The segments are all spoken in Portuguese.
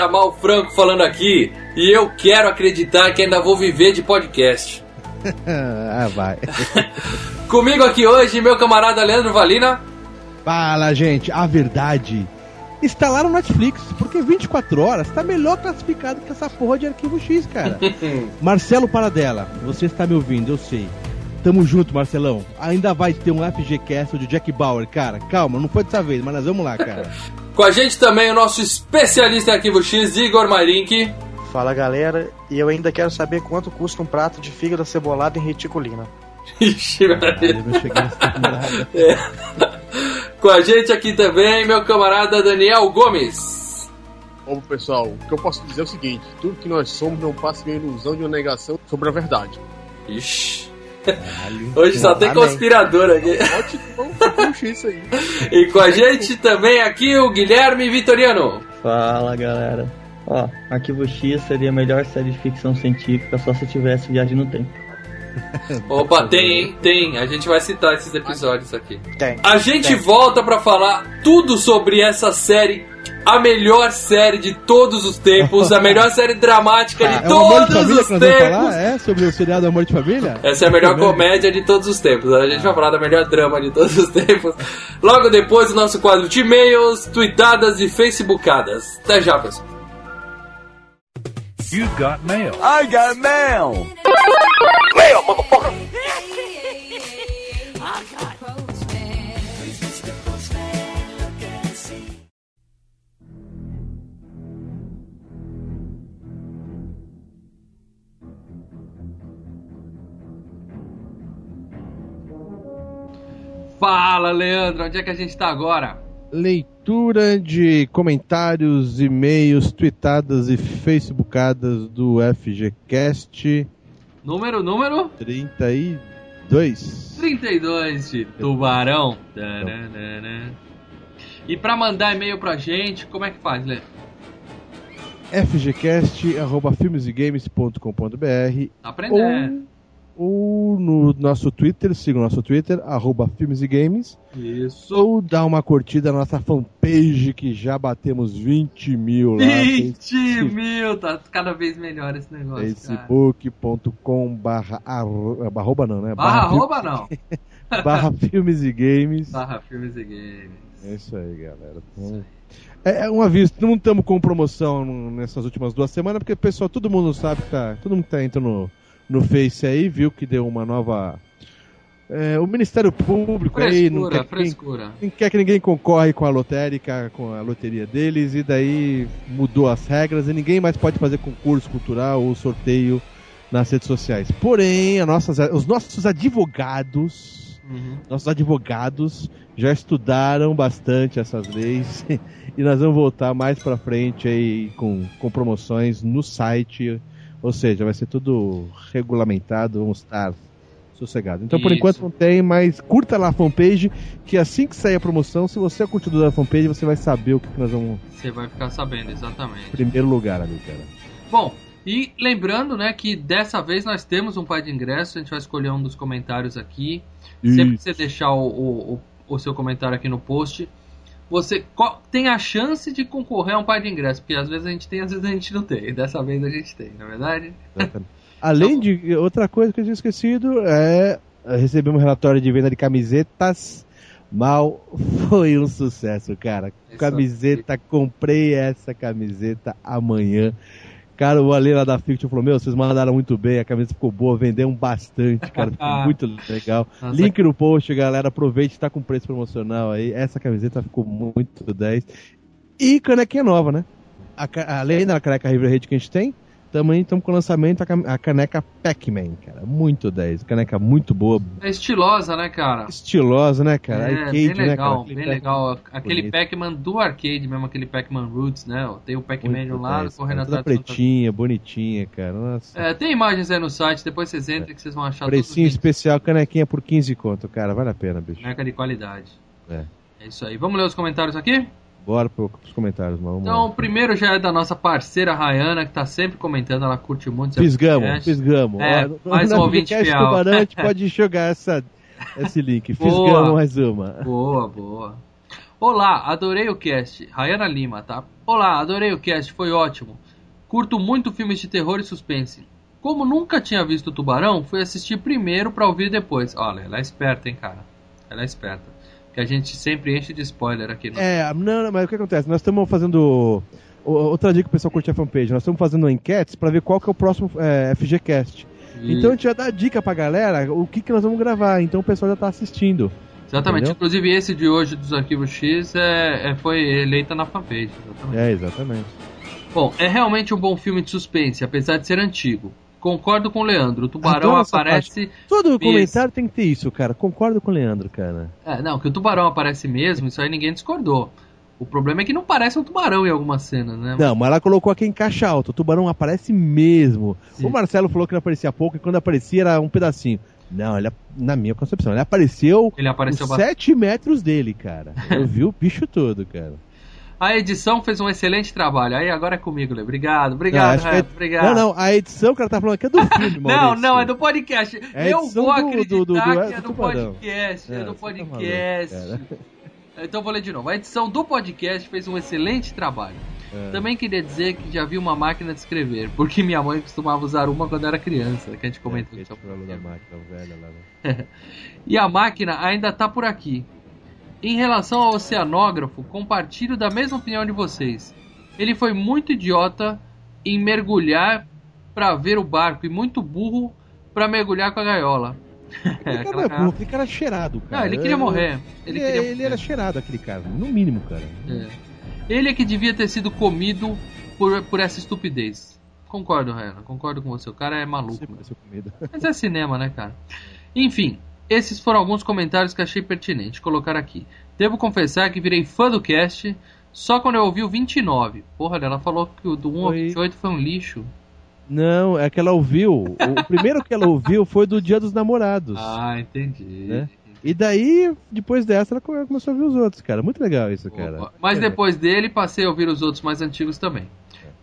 Fala galera, Mal Franco falando aqui. E eu quero acreditar que ainda vou viver de podcast. ah, vai. Comigo aqui hoje, meu camarada Leandro Valina. Fala, gente. A verdade está lá no Netflix, porque 24 horas está melhor classificado que essa porra de arquivo X, cara. Marcelo Paradela, você está me ouvindo, eu sei. Tamo junto, Marcelão. Ainda vai ter um FGCast de Jack Bauer, cara. Calma, não foi dessa vez, mas nós vamos lá, cara. Com a gente também o nosso especialista em arquivo X, Igor Marink. Fala galera, e eu ainda quero saber quanto custa um prato de fígado cebolado em reticulina. Ixi, Caralho, eu não cheguei nessa temporada. É. Com a gente aqui também, meu camarada Daniel Gomes. Bom, pessoal, o que eu posso dizer é o seguinte: tudo que nós somos não passa de uma ilusão de uma negação sobre a verdade. Ixi. Caralho. Hoje só tem conspirador aqui. Ótimo, isso aí. E com a gente também aqui o Guilherme Vitoriano. Fala galera. Ó, Arquivo X seria a melhor série de ficção científica só se tivesse viagem no tempo. Opa, tem, hein? Tem. A gente vai citar esses episódios aqui. Tem. A gente Tem. volta pra falar tudo sobre essa série, a melhor série de todos os tempos, a melhor série dramática de É de todos Família os tempos. É? Sobre o seriado Amor de Família? Essa é a melhor comédia de todos os tempos. A gente vai falar da melhor drama de todos os tempos. Logo depois, o nosso quadro de e-mails, tweetadas e facebookadas. Até já, pessoal. You've got mail. Fala, Leandro. Onde é que a gente tá agora? Leitura de comentários, e-mails, tweetadas e facebookadas do FGCast Número, número? 32. 32 de Tubarão. E pra mandar e-mail pra gente, como é que faz, Lê? fgcast.filmesegames.com.br Tá aprendendo. ou, ou no nosso Twitter, siga o nosso Twitter, arroba Filmes e Games, Isso. ou dá uma curtida na nossa fanpage que já batemos 20 mil lá. 20 mil, tá cada vez melhor esse negócio, facebook.com barra arro- arroba não, né? Barra arroba não. barra Filmes e Games. Barra filmes e games. É isso aí, galera. Então, é, é um aviso, não estamos com promoção nessas últimas duas semanas, porque pessoal, todo mundo sabe que tá. Todo mundo que tá entrando no, no Face aí, viu que deu uma nova. é, o Ministério Público aí não Frescura, quer, que frescura. não quer que ninguém concorre com a lotérica, com a loteria deles, e daí mudou as regras e ninguém mais pode fazer concurso cultural ou sorteio nas redes sociais. Porém, nossas, os nossos advogados Uhum. nossos advogados já estudaram bastante essas leis e nós vamos voltar mais pra frente aí com, com promoções no site, ou seja, vai ser tudo regulamentado, vamos estar sossegados. Então, por Isso. enquanto não tem, mas curta lá a fanpage, que assim que sair a promoção, se você é curtidor da fanpage, você vai saber o que, nós vamos Você vai ficar sabendo, exatamente. primeiro lugar ali, cara. Bom, e lembrando, né, que dessa vez nós temos um par de ingressos, a gente vai escolher um dos comentários aqui. Sempre que você deixar o, o, o- o seu comentário aqui no post, você tem a chance de concorrer a um par de ingressos, porque às vezes a gente tem, às vezes a gente não tem. Dessa vez a gente tem, na é verdade? Além de outra coisa que eu tinha esquecido, é receber um relatório de venda de camisetas. Mal foi um sucesso, cara. Camiseta, comprei essa camiseta amanhã. Cara, o Ale lá da Fiction falou: Meu, vocês mandaram muito bem, a camiseta ficou boa, vendemos bastante, cara, ficou muito legal. Nossa, Link no post, galera, aproveite, tá com preço promocional aí. Essa camiseta ficou muito 10. E canequinha nova, né? a além da caneca River Raid que a gente tem, também estamos com o lançamento a caneca Pac-Man, cara. Muito 10. Caneca muito boa, É estilosa, né, cara? estilosa, né, cara? é, Arcade, bem né, cara? legal, bem legal. Aquele. Pac-Man do arcade mesmo, aquele Pac-Man Roots, né? Tem o Pac-Man de um lado, 10, correndo atrás do pretinha, bonitinha, cara. Nossa. É, tem imagens aí no site, depois vocês entrem que vocês vão achar Precinho especial, canequinha por 15 conto, cara. Vale a pena, bicho. Caneca de qualidade. É. É isso aí. Vamos ler os comentários aqui? Bora pro, pros comentários, mano. Então, o primeiro já é da nossa parceira Rayana, que tá sempre comentando, ela curte muito Pisgamos, pisgamos. É, Ó, mais um ouvinte fiel. Tubarão, a gente pode jogar essa, esse link. Fisgamos mais uma. Boa, boa. Olá, adorei o cast. Rayana Lima, tá? Olá, adorei o cast, foi ótimo. Curto muito filmes de terror e suspense. Como nunca tinha visto o Tubarão, fui assistir primeiro pra ouvir depois. Olha, ela é esperta, hein, cara? Ela é esperta. Que a gente sempre enche de spoiler aqui no. É, não, não, mas o que acontece? Nós estamos fazendo. Outra dica que o pessoal curte a fanpage, nós estamos fazendo enquetes pra ver qual que é o próximo é, FGCast. E- Então a gente já dá dica pra galera o que, que nós vamos gravar, então o pessoal já tá assistindo. Exatamente. entendeu? Inclusive esse de hoje dos arquivos X é, é- foi eleita na fanpage. Exatamente. É, exatamente. Bom, é realmente um bom filme de suspense, apesar de ser antigo. Concordo com o Leandro. O tubarão aparece. Todo Isso. comentário tem que ter isso, cara. Concordo com o Leandro, cara. É, não, que o tubarão aparece mesmo, isso aí ninguém discordou. O problema é que não parece um tubarão em algumas cenas, né? Não, mas ela colocou aqui em caixa alta. O tubarão aparece mesmo. Sim. O Marcelo falou que ele aparecia pouco e quando aparecia era um pedacinho. Não, ele, na minha concepção, ele apareceu Ele apareceu os bastante. 7 metros dele, cara. Eu vi o bicho todo, cara. A edição fez um excelente trabalho. Aí agora é comigo, Lê. Obrigado, Não, obrigado, acho que é- obrigado. Não, não, a edição que ela tá falando aqui é do filme, Não, Maurício. não, é do podcast. É a Eu vou acreditar do- do- do- que é do podcast. É, É, do tá podcast. cara. então vou ler de novo. A edição do podcast fez um excelente trabalho. É. Também queria dizer que já vi uma máquina de escrever, porque minha mãe costumava usar uma quando era criança, que a gente comentou É, isso. que a gente falou da máquina velha lá, né? E a máquina ainda tá por aqui. Em relação ao oceanógrafo, compartilho da mesma opinião de vocês. Ele foi muito idiota em mergulhar pra ver o barco e muito burro pra mergulhar com a gaiola. Aquele cara é cara- burro, aquele cara cheirado, cara. Não, ele queria morrer. Ele, Ele queria ele era cheirado, aquele cara. No mínimo, cara. É. Ele é que devia ter sido comido por, por essa estupidez. Concordo, Rayana, concordo com você. O cara é maluco. Mas é cinema, né, cara? Enfim, esses foram alguns comentários que achei pertinente colocar aqui. Devo confessar que virei fã do cast só quando eu ouvi o 29. Porra, ela falou que o do 1 ao Foi- 28 foi um lixo. Não, é que ela ouviu. O primeiro que ela ouviu foi do Dia dos Namorados. Ah, entendi. Né? E daí, depois dessa, ela come- começou a ouvir os outros, cara. Muito legal isso, cara. Opa. Mas É. depois dele, passei a ouvir os outros mais antigos também.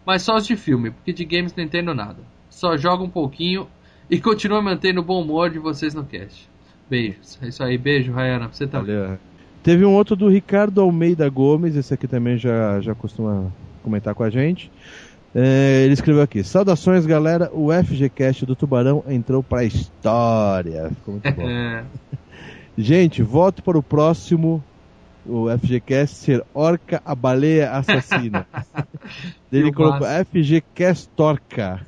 Mas só os de filme, porque de games não entendo nada. Só jogo um pouquinho e continuo mantendo o bom humor de vocês no cast. Beijos. É isso aí, beijo, Rayana, você também. Olha, Teve um outro do Ricardo Almeida Gomes, esse aqui também já, já costuma comentar com a gente. É, ele escreveu aqui: Saudações, galera. O FGCast do Tubarão entrou pra história. Ficou muito bom. Gente, voto para o próximo. O FGCast ser Orca a Baleia Assassina. ele colocou FGCast Torca.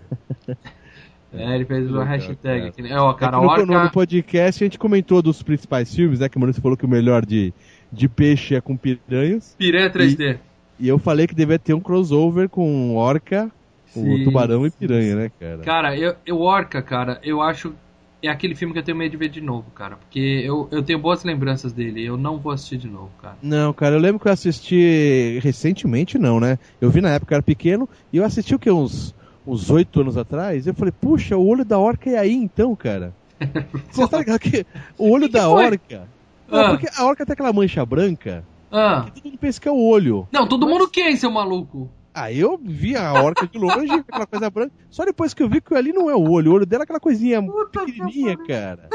É, ele fez uma hashtag aqui, né? Ó, cara, É no, orca... no- podcast a gente comentou dos principais filmes, né? Que o Maurício falou que o melhor de, de peixe é com piranhas. Piranha 3D. E eu falei que devia ter um crossover com orca, Sim, o tubarão e sim, piranha, né, cara? Cara, eu, eu Orca, cara, eu acho. É aquele filme que eu tenho medo de ver de novo, cara. Porque eu, eu tenho boas lembranças dele. Eu não vou assistir de novo, cara. Não, cara, eu lembro que eu assisti recentemente, não, né? Eu vi na época, eu era pequeno, e eu assisti o que, uns uns oito anos atrás, eu falei, puxa, o olho da orca é aí então, cara. Você tá ligado que o olho da foi? orca... Não, Ah. porque a orca tem aquela mancha branca, Ah. que todo mundo pensa que é o olho. Não, todo mundo quem, seu maluco? Aí eu vi a orca de longe, aquela coisa branca. Só depois que eu vi que ali não é o olho. O olho dela é aquela coisinha Puta pequenininha, cara.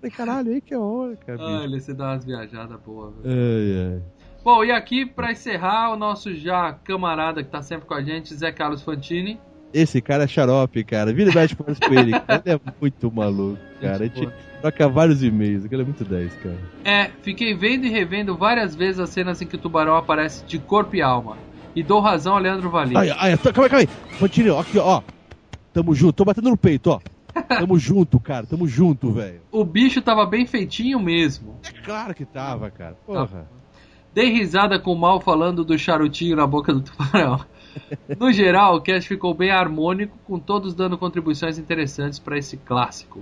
Falei, caralho, aí que é a orca, bicho. Olha, você dá umas viajadas boas, velho. Ai, ai. Bom, e aqui, pra encerrar, o nosso já camarada que tá sempre com a gente, Zé Carlos Fantini. Esse cara é xarope, cara. Vira e mexe com ele. cara. Ele é muito maluco, cara. A gente troca vários e-mails. Aquele é muito 10, cara. É, fiquei vendo e revendo várias vezes as cenas em que o tubarão aparece de corpo e alma. E dou razão a Leandro Valim. Ai, ai, calma aí, calma aí. Continua, aqui, ó. Tamo junto. Tô batendo no peito, ó. Tamo junto, cara. Tamo junto, velho. O bicho tava bem feitinho mesmo. É claro que tava, cara. Porra. Dei risada com o mal falando do charutinho na boca do tubarão. No geral, o cast ficou bem harmônico, com todos dando contribuições interessantes para esse clássico.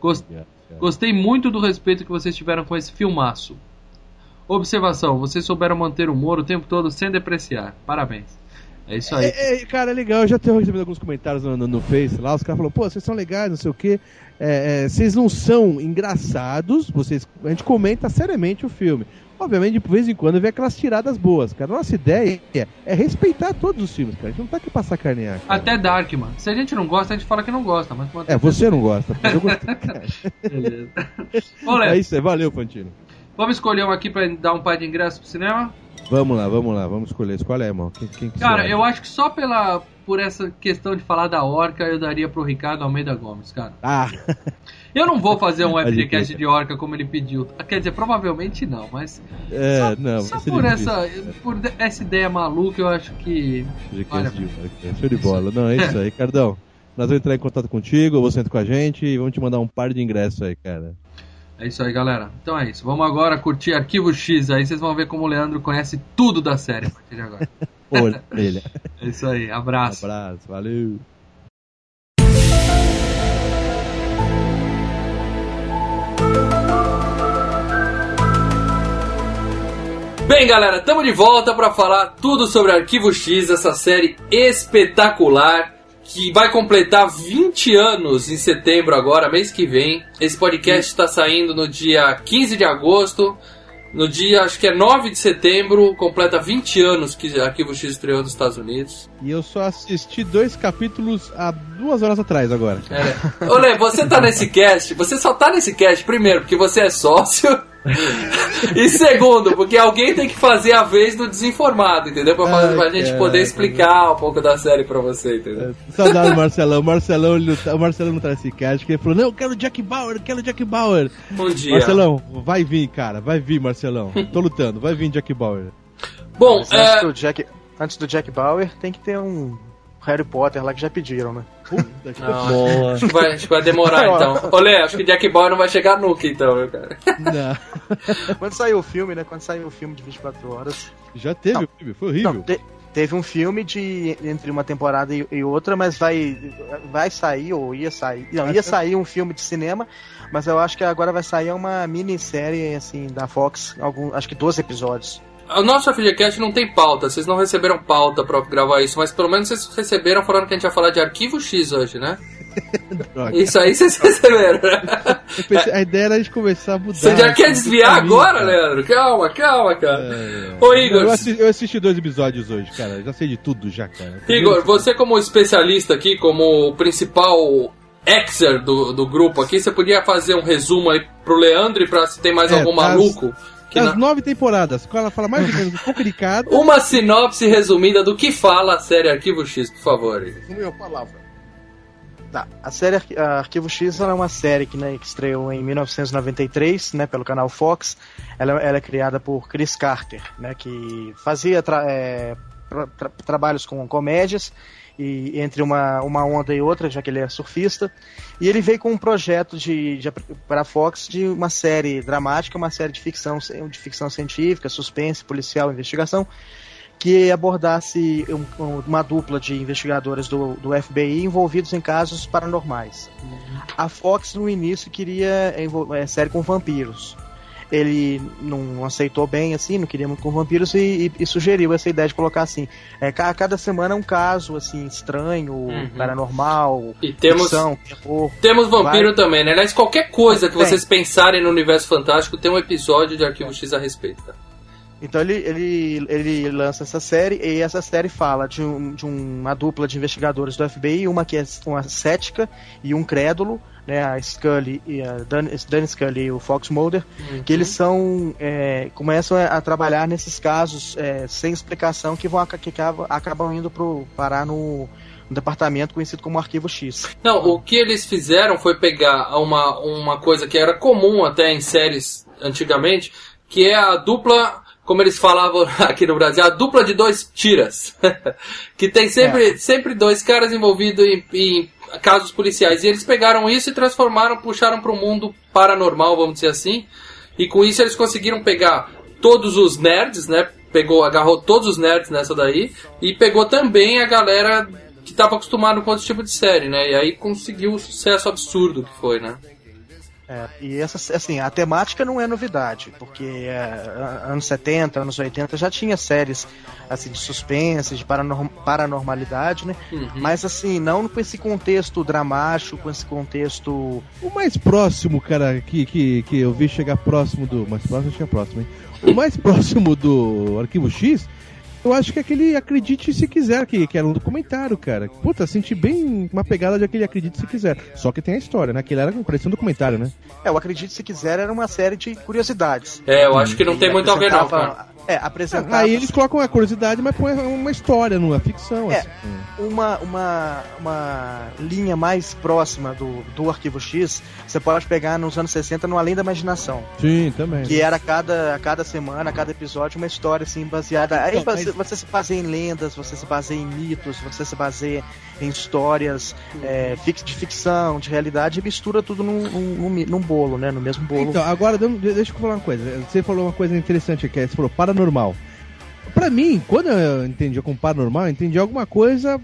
Gos- Gostei muito do respeito que vocês tiveram com esse filmaço. Observação: vocês souberam manter o humor o tempo todo sem depreciar. Parabéns. É isso aí. É, é, cara, é legal. Eu já tenho recebido alguns comentários no, no, no Face lá. Os caras falaram, pô, vocês são legais, não sei o quê. É, é, vocês não são engraçados. Vocês, a gente comenta seriamente o filme. Obviamente, de vez em quando vem aquelas tiradas boas, cara. Nossa ideia é, é respeitar todos os filmes, cara. A gente não tá aqui pra sacanear. Cara. Até Darkman. Se a gente não gosta, a gente fala que não gosta. Mas É, você não gosta, mas eu gostei, cara. Beleza. É isso aí, valeu, Fantino. vamos escolher um aqui pra dar um par de ingresso pro cinema? Vamos lá, vamos lá, vamos escolher. Escolhe aí, irmão. Quem, quem que Cara, eu acho que só pela por essa questão de falar da Orca, eu daria pro Ricardo Almeida Gomes, cara. Ah, Eu não vou fazer um FGCast de Orca como ele pediu. Quer dizer, provavelmente não, mas é, só, não. só por difícil. essa por essa ideia maluca, eu acho que FGCast de Orca. Show de bola. Não, é isso aí, Ricardão. Nós vamos entrar em contato contigo, você entra com a gente e vamos te mandar um par de ingressos aí, cara. é isso aí, galera. Então é isso. Vamos agora curtir Arquivo X. Aí vocês vão ver como o Leandro conhece tudo da série a partir de agora. Olha. É isso aí. Abraço. Abraço, valeu. Bem, galera, estamos de volta para falar tudo sobre Arquivo X, essa série espetacular que vai completar 20 anos em setembro agora, mês que vem. Esse podcast está saindo no dia 15 de agosto. No dia, acho que é 9 de setembro, completa 20 anos que Arquivo X estreou nos Estados Unidos. E eu só assisti dois capítulos há duas horas atrás agora. É. Ô, Lê, você tá nesse cast, você só tá nesse cast, primeiro, porque você é sócio. E segundo, porque alguém tem que fazer a vez do desinformado, entendeu? Pra, fazer, pra Ai, gente cara. poder explicar um pouco da série pra você, entendeu? Saudade do Marcelão. O Marcelão, ele não tá- o Marcelão não tá nesse cast, que ele falou, não, eu quero Jack Bauer, eu quero Jack Bauer. Bom dia. Marcelão, vai vir, cara, vai vir, Marcelão. Tô lutando, vai vir Jack Bauer. Bom, Mas antes, é, do Jack, antes do Jack Bauer, tem que ter um Harry Potter lá que já pediram, né? Puta que não, Boa. acho que vai, acho que vai demorar então. Ô, Lê, acho que Jack Bauer não vai chegar nunca então, meu cara. não. Quando saiu o filme, né? Quando saiu o filme de 24 horas. Já teve Não. o filme, foi horrível. Não, te- teve um filme de entre uma temporada e, e outra, mas vai vai sair ou ia sair. Não, ia sair um filme de cinema, mas eu acho que agora vai sair uma minissérie assim da Fox, algum, acho que 12 episódios. O nosso FGCast não tem pauta, vocês não receberam pauta pra gravar isso, mas pelo menos vocês receberam falando que a gente ia falar de Arquivo X hoje, né? Isso aí vocês receberam. Pensei- a ideia era a gente começar a mudar. Você já quer desviar agora, cara. Leandro? Calma, calma, cara. É. Ô, Igor, Eu assisti, eu assisti dois episódios hoje, cara. Já sei de tudo já, cara. Igor, você como especialista aqui, como principal exer do, do grupo aqui, você podia fazer um resumo aí pro Leandro e pra se tem mais É, algum maluco? Que Das na- nove temporadas, ela fala mais ou menos um pouco de cada. Uma sinopse resumida do que fala a série Arquivo X, por favor. Uma palavra. Tá, a série a Arquivo X ela é uma série que, né, que estreou em 1993, né, pelo canal Fox. Ela, ela é criada por Chris Carter, né, que fazia tra- é, tra- tra- trabalhos com comédias e entre uma, uma onda e outra, já que ele é surfista. E ele veio com um projeto de, de para a Fox de uma série dramática, uma série de ficção, de ficção científica, suspense, policial, investigação, que abordasse um- um- uma dupla de investigadores do, do FBI envolvidos em casos paranormais. A Fox no início queria é, série com vampiros. Ele não aceitou bem assim, não queria muito com vampiros e, e- e sugeriu essa ideia de colocar assim, é, ca- cada semana um caso assim estranho, Uhum. paranormal, E temos, ficção, terror. temos vampiro Vai. também, né? Aliás, qualquer coisa que Tem. vocês pensarem no universo fantástico tem um episódio de Arquivo X a respeito. tá? Então ele, ele, ele lança essa série e essa série fala de, um- de uma dupla de investigadores do FBI, uma que é uma cética e um crédulo, né, a Scully e a Dan, Dan Scully e o Fox Mulder, que eles são é, começam a trabalhar nesses casos é, sem explicação que vão que acabam, indo pro parar no, no departamento conhecido como Arquivo X. Não, o que eles fizeram foi pegar uma, uma coisa que era comum até em séries antigamente, que é a dupla, como eles falavam aqui no Brasil, a dupla de dois tiras. que tem sempre, sempre dois caras envolvidos em, em casos policiais. E eles pegaram isso e transformaram, puxaram para o mundo paranormal, vamos dizer assim. E com isso eles conseguiram pegar todos os nerds, né? Pegou, agarrou todos os nerds nessa daí e pegou também a galera que estava acostumado com outro tipo de série, né? E aí conseguiu o sucesso absurdo que foi, né? É, e essa, assim, a temática não é novidade, porque é, anos 70, anos 80 já tinha séries assim, de suspense, de paranorm paranormalidade, né? Uhum. Mas assim, não com esse contexto dramático, com esse contexto. O mais próximo, cara, que, que, que eu vi chegar próximo do. Mais próximo chega próximo, hein? O mais próximo do Arquivo X eu acho que aquele Acredite Se Quiser, que, que era um documentário, cara. Puta, senti bem uma pegada de aquele Acredite Se Quiser. Só que tem a história, né? Aquele era um um documentário, né? É, o Acredite Se Quiser era uma série de curiosidades. É, eu acho que não tem muito a ver, não, cara. É, apresentava. Aí eles colocam a curiosidade, mas põe uma história, numa ficção. É, assim. uma, uma, uma linha mais próxima do, do Arquivo X, você pode pegar nos anos 60 no Além da Imaginação. Sim, também. Que era cada, a cada semana, a cada episódio, uma história assim baseada. Aí você, mas... você se baseia em lendas, você se baseia em mitos, você se baseia em histórias é, de ficção, de realidade, e mistura tudo num, num, num, bolo, né? No mesmo bolo. Então, agora deixa eu falar uma coisa. Você falou uma coisa interessante aqui, você falou paranormal. Pra mim, quando eu entendi como paranormal, eu entendi alguma coisa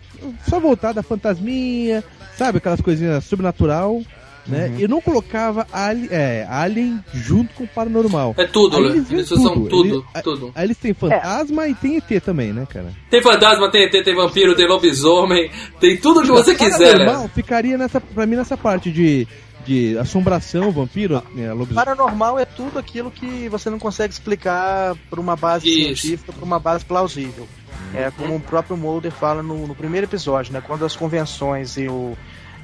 só voltada a fantasminha, sabe? Aquelas coisinhas sobrenatural né? Uhum. Eu não colocava Alien, é, Alien junto com o Paranormal. É tudo, aí né? Eles, eles tudo. usam tudo, Ele, tudo. Aí eles têm fantasma é. e tem ET também, né, cara? Tem fantasma, tem ET, tem vampiro, tem lobisomem, tem tudo que você quiser, né? ficaria nessa, pra mim nessa parte de de assombração, vampiro, é, lobisomem. Paranormal é tudo aquilo que você não consegue explicar por uma base Isso. científica, por uma base plausível. É como o próprio Mulder fala no, no, primeiro episódio, né? Quando as convenções e o,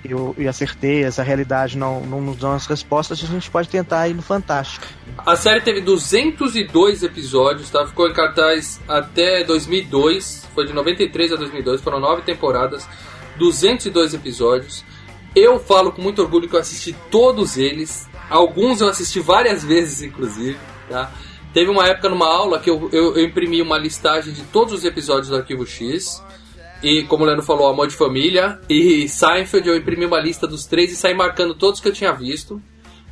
e, o, e a certeza, a realidade não, não nos dão as respostas, a gente pode tentar ir no Fantástico. A série teve 202 episódios, tá? Ficou em cartaz até 2002, foi de 93 a 2002, foram nove temporadas, 202 episódios. Eu falo com muito orgulho que eu assisti todos eles, alguns eu assisti várias vezes, inclusive, tá? Teve uma época numa aula que eu, eu, eu imprimi uma listagem de todos os episódios do Arquivo X e como o Leandro falou, Amor de Família e Seinfeld, eu imprimi uma lista dos três e saí marcando todos que eu tinha visto.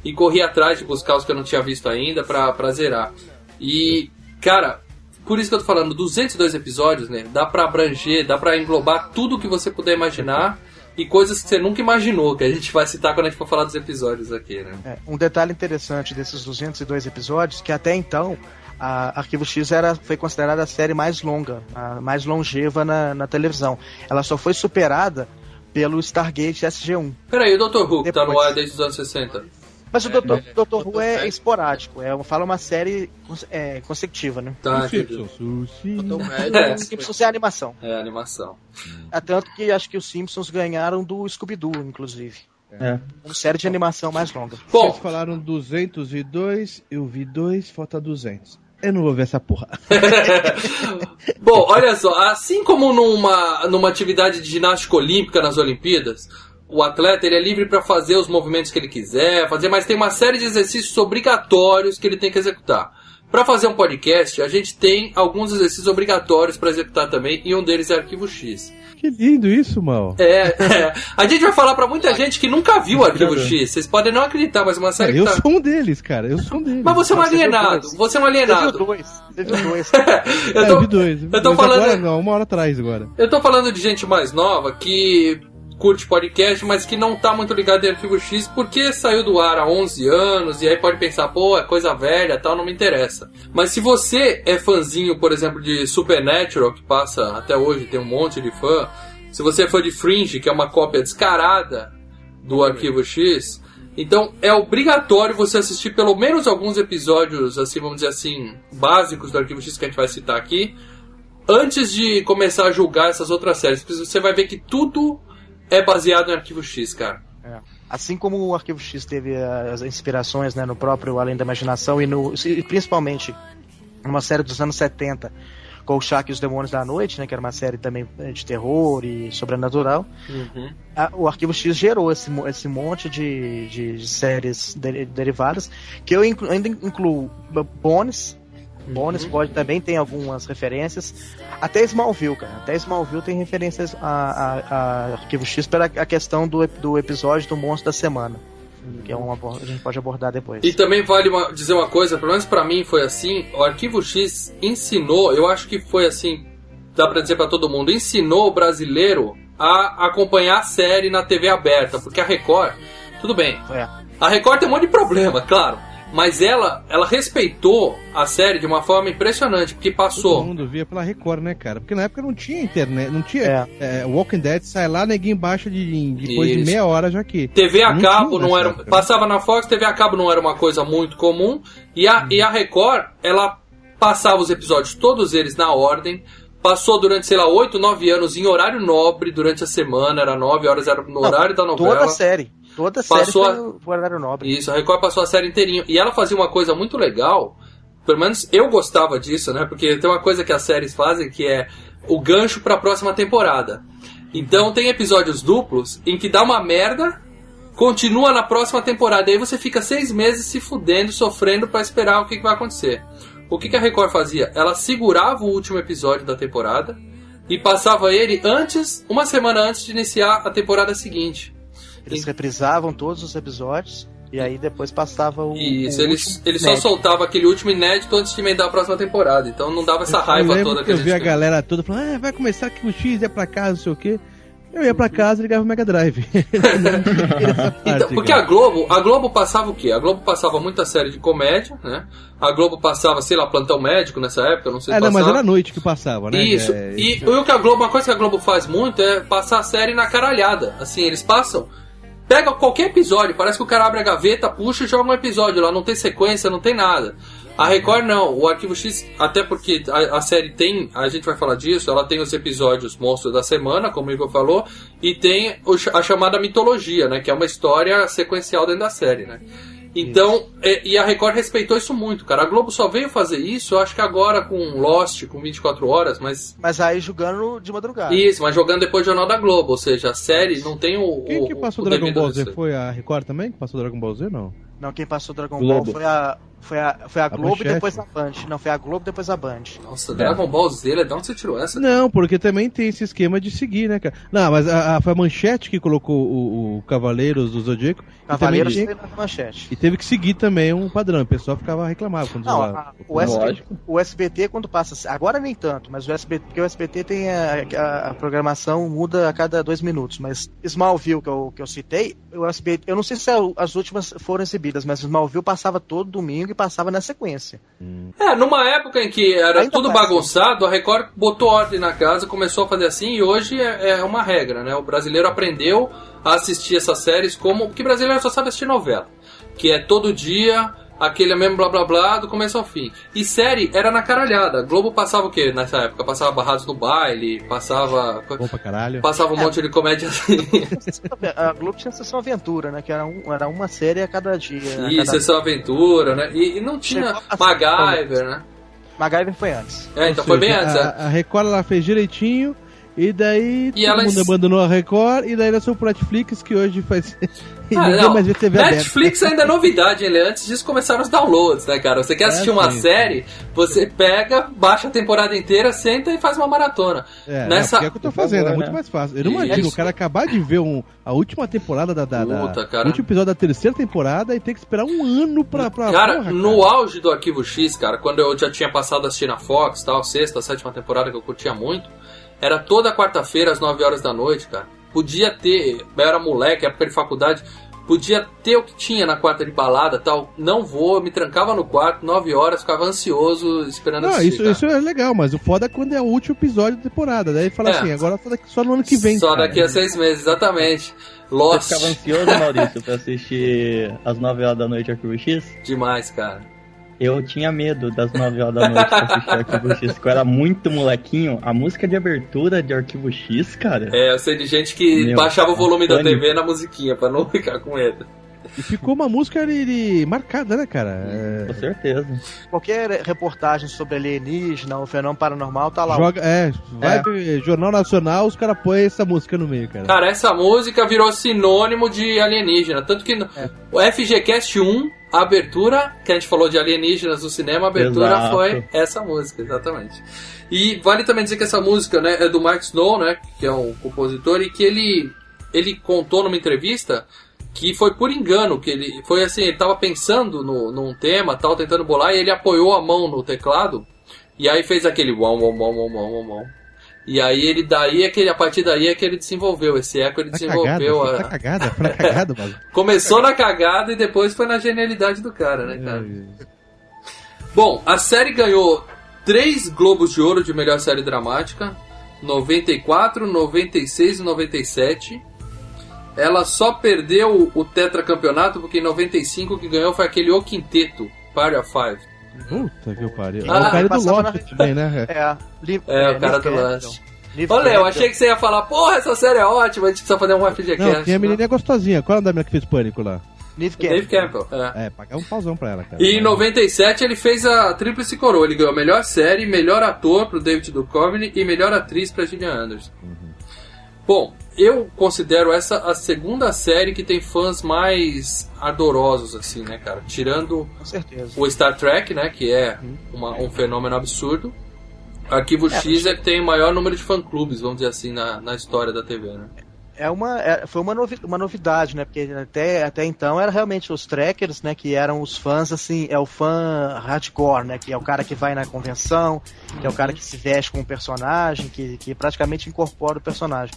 E corri atrás de buscar os que eu não tinha visto ainda pra, pra zerar. E, cara, por isso que eu tô falando, 202 episódios, né? Dá pra abranger, dá pra englobar tudo que você puder imaginar e coisas que você nunca imaginou, que a gente vai citar quando a gente for falar dos episódios aqui, né? É, um detalhe interessante desses 202 episódios, que até então a Arquivo X era, foi considerada a série mais longa, a mais longeva na, na televisão. Ela só foi superada pelo Stargate SG-1. Peraí, o Dr. Who, que tá no ar desde os anos 60. Mas o Dr. É, Dr. Who é esporádico, é, fala uma série é, consecutiva, né? Tá, o Simpsons. O Simpsons é animação. É animação. É tanto que acho que os Simpsons ganharam do Scooby-Doo, inclusive. É. Uma série de animação mais longa. Bom, Vocês falaram 202, eu vi dois, falta 200. Eu não vou ver essa porra. Bom, olha só, assim como numa, numa atividade de ginástica olímpica nas Olimpíadas, o atleta ele é livre para fazer os movimentos que ele quiser, fazer, mas tem uma série de exercícios obrigatórios que ele tem que executar. Para fazer um podcast, a gente tem alguns exercícios obrigatórios para executar também, e um deles é Arquivo X. Que lindo isso, mal. É, é. A gente vai falar para muita gente que nunca viu o Arquivo X. Vocês podem não acreditar, mas uma série. É, eu tá... sou um deles, cara. Eu sou um deles. Mas você é um alienado. Você é um alienado. Você viu dois. Você viu dois. eu, tô... É, eu vi dois. Eu tô falando. Agora, não, uma hora atrás agora. Eu tô falando de gente mais nova que curte podcast, mas que não tá muito ligado em Arquivo X porque saiu do ar há 11 anos e aí pode pensar, pô, é coisa velha, tal, não me interessa. Mas se você é fãzinho, por exemplo, de Supernatural, que passa até hoje, tem um monte de fã, se você é fã de Fringe, que é uma cópia descarada do Arquivo X, então é obrigatório você assistir pelo menos alguns episódios, assim, vamos dizer assim, básicos do Arquivo X que a gente vai citar aqui, antes de começar a julgar essas outras séries. Porque você vai ver que tudo é baseado em Arquivo X, cara. É. Assim como o Arquivo X teve as inspirações né, no próprio Além da Imaginação e, no, e principalmente numa série dos anos 70 com o Shaq e os Demônios da Noite, né, que era uma série também eh, de terror e sobrenatural. Uhum. A, o Arquivo X gerou esse, esse monte de, de, de séries de, derivadas, que eu inclu, ainda incluo Bones, Bones uhum. pode também tem algumas referências. Até Smallville, cara. Até Smallville tem referências a, a, a Arquivo X pela a questão do, do episódio do Monstro da Semana. que é uma, a gente pode abordar depois. E também vale uma- dizer uma coisa, pelo menos pra mim foi assim, o Arquivo X ensinou, eu acho que foi assim, dá pra dizer pra todo mundo, ensinou o brasileiro a acompanhar a série na TV aberta, porque a Record, tudo bem, É. a Record tem um monte de problema, claro, mas ela, ela respeitou a série de uma forma impressionante, porque Todo passou mundo via pela Record, né, cara? Porque na época não tinha internet, não tinha. É. É, Walking Dead sai lá, neguinho baixa de, depois de Isso. meia hora já aqui. TV a Não cabo não era. época? Passava na Fox, TV a cabo não era uma coisa muito comum. E a, e a Record, ela passava os episódios, todos eles na ordem. Passou durante, sei lá, 8, 9 anos em horário nobre durante a semana, era 9 horas, era no horário da novela. Toda a série. Toda a série Passou a- o nobre. Isso, a Record passou a série inteirinha. E ela fazia uma coisa muito legal, pelo menos eu gostava disso, né? Porque tem uma coisa que as séries fazem que é o gancho pra próxima temporada. Então tem episódios duplos em que dá uma merda, continua na próxima temporada. Aí você fica seis meses se fudendo, sofrendo pra esperar o que, que vai acontecer. O que, que a Record fazia? Ela segurava o último episódio da temporada e passava ele antes, uma semana antes de iniciar a temporada seguinte. Eles reprisavam todos os episódios e aí depois passava o. Isso, o eles, só soltavam aquele último inédito antes de emendar a próxima temporada. Então não dava essa raiva eu lembro toda que a eu vi a galera toda falando, ah, vai começar que o X ia pra casa, não sei o quê. Eu ia pra casa e ligava o Mega Drive. Parte, Então, porque cara. a Globo, a Globo passava o quê? A Globo passava muita série de comédia, né? A Globo passava, sei lá, plantão médico nessa época, não sei se É, não, mas era à noite que passava, né? Isso. É, E o que a Globo, uma coisa que a Globo faz muito é passar a série na caralhada. Assim, eles passam. Pega qualquer episódio, parece que o cara abre a gaveta, puxa e joga um episódio lá, não tem sequência, não tem nada. A Record não, o Arquivo X, até porque a, a série tem, a gente vai falar disso, ela tem os episódios monstros da semana, como o Igor falou, e tem o a chamada mitologia, né, que é uma história sequencial dentro da série, né. Então, é, e a Record respeitou isso muito, cara. A Globo só veio fazer isso, eu acho que agora com Lost, com 24 horas, mas Mas aí jogando de madrugada. isso, mas jogando depois do Jornal da Globo, ou seja, a série não tem o. Quem o- que passou o Dragon Ball Z? Foi a Record também que passou Dragon Ball Z, não? Não, quem passou Dragon Globo. Ball foi a, foi a, foi a Globo Manchete. e depois a Band. Não, foi a Globo e depois a Band. Nossa, Dragon Ball Z, de onde você tirou essa? Não, porque também tem esse esquema de seguir, né, cara? Não, mas a, a- foi a Manchete que colocou o, o Cavaleiros do Zodíaco e, também Cavaleiros tinha- foi na manchete. e teve que seguir também um padrão. O pessoal ficava reclamava quando Não, usava a- o, SBT, Lógico. o SBT quando passa. Agora nem tanto, mas o SBT, porque o SBT tem a, a- a programação muda a cada dois minutos. Mas Smallville, que eu, que eu citei, o SBT, eu não sei se a- as últimas foram exibidas, mas Smallville passava todo domingo e passava na sequência. É, numa época em que era Ainda tudo bagunçado, a Record botou ordem na casa, começou a fazer assim e hoje é, é uma regra, né? O brasileiro aprendeu a assistir essas séries como. Porque brasileiro só sabe assistir novela. Que é todo dia, aquele mesmo blá blá blá do começo ao fim. E série era na caralhada. A Globo passava o quê nessa época? Passava Barrados no Baile, passava. Bom pra caralho. Passava um monte de comédia assim. A Globo tinha Sessão Aventura, né? Que era, um- era uma série a cada dia. E cada... Sessão Aventura, né? E, e não tinha MacGyver, né? MacGyver foi antes. É, então Ou foi bem seja, antes. é. A, a Record ela fez direitinho. E daí E todo ela mundo abandonou a Record e daí nasceu pro Netflix que hoje faz. Ah, não. mais vê TV aberta. Netflix ainda é novidade, ele antes disso começaram os downloads, né, cara? Você quer assistir É, uma sim. série, você pega, baixa a temporada inteira, senta e faz uma maratona. É, Nessa- porque é o que eu tô fazendo, favor, é muito né? mais fácil. Eu não Isso. imagino o cara acabar de ver um, a última temporada da. da, da- Puta, cara. O último episódio da terceira temporada e ter que esperar um ano pra. pra Cara, porra, no auge do Arquivo X, cara, quando eu já tinha passado a assistir na Fox, tal, sexta, sétima temporada que eu curtia muito, era toda quarta-feira às 9 horas da noite, cara. Podia ter, eu era moleque, época de faculdade, podia ter o que tinha na quarta de balada, tal. Não vou, me trancava no quarto, 9 horas, ficava ansioso esperando Não, assistir. isso, cara. isso é legal, mas o foda é quando é o último episódio da temporada. Daí fala É. assim, agora só, daqui, só no ano que vem. Só cara. daqui a seis meses, exatamente. Você Lost. ficava ansioso, Maurício, pra assistir às 9 horas da noite Arquivo X? Demais, cara. Eu tinha medo das 9 horas da noite pra assistir Arquivo X, porque eu era muito molequinho. A música de abertura de Arquivo X, cara. É, eu sei de gente que Meu, baixava o volume da. TV na musiquinha pra não ficar com medo. E ficou uma música ele, ele marcada, né, cara? É, Com certeza. Qualquer reportagem sobre alienígena ou fenômeno paranormal tá lá. joga, é, vai pro Jornal Nacional, os caras põem essa música no meio, cara. Cara, essa música virou sinônimo de alienígena. Tanto que no- o FGCast 1, a abertura, que a gente falou de alienígenas no cinema, a abertura Exato. foi essa música, exatamente. E vale também dizer que essa música né, é do Mark Snow, né, que é um compositor, e que ele, ele contou numa entrevista que foi por engano, que ele foi assim, ele tava pensando no, num tema, tal, tentando bolar, e ele apoiou a mão no teclado, e aí fez aquele uau, uau, uau, uau, uau, uau. E aí ele daí é que ele, a partir daí é que ele desenvolveu esse eco, ele Tá desenvolveu cagada, a... tá cagada, cagada, mano. Começou na cagada e depois foi na genialidade do cara, né, cara? Bom, a série ganhou três Globos de Ouro de melhor série dramática: 94, 96 e 97. Ela só perdeu o tetracampeonato porque em 95 que ganhou foi aquele O Quinteto, Party of Five. Puta que pariu. Ah, é o cara do Lost na- também, né? É, Liv- É, o cara Liv do. Last. Liv Ô, Léo, achei que você ia falar, porra, essa série é ótima, a gente precisa fazer um FGCast. Não, tem a menininha gostosinha. Qual é o nome da menina que fez pânico lá? Dave Campbell. Campbell, é. É, pagar um pauzão pra ela, cara. E em 97 ele fez a Tríplice Coroa. Ele ganhou melhor série, melhor ator pro David Duchovny e melhor atriz pra Gillian Anderson. Bom, eu considero essa a segunda série que tem fãs mais ardorosos, assim, né, cara? Tirando o Star Trek, né, que é uma- um fenômeno absurdo. Arquivo X é que tem o maior número de fã-clubes, vamos dizer assim, na, na história da TV, né? É uma, é- foi uma, novi- uma novidade, né? Porque até, até então era realmente os trackers, né? Que eram os fãs, assim, é o fã hardcore, né? Que é o cara que vai na convenção, que é o cara que se veste com o personagem, que, que praticamente incorpora o personagem.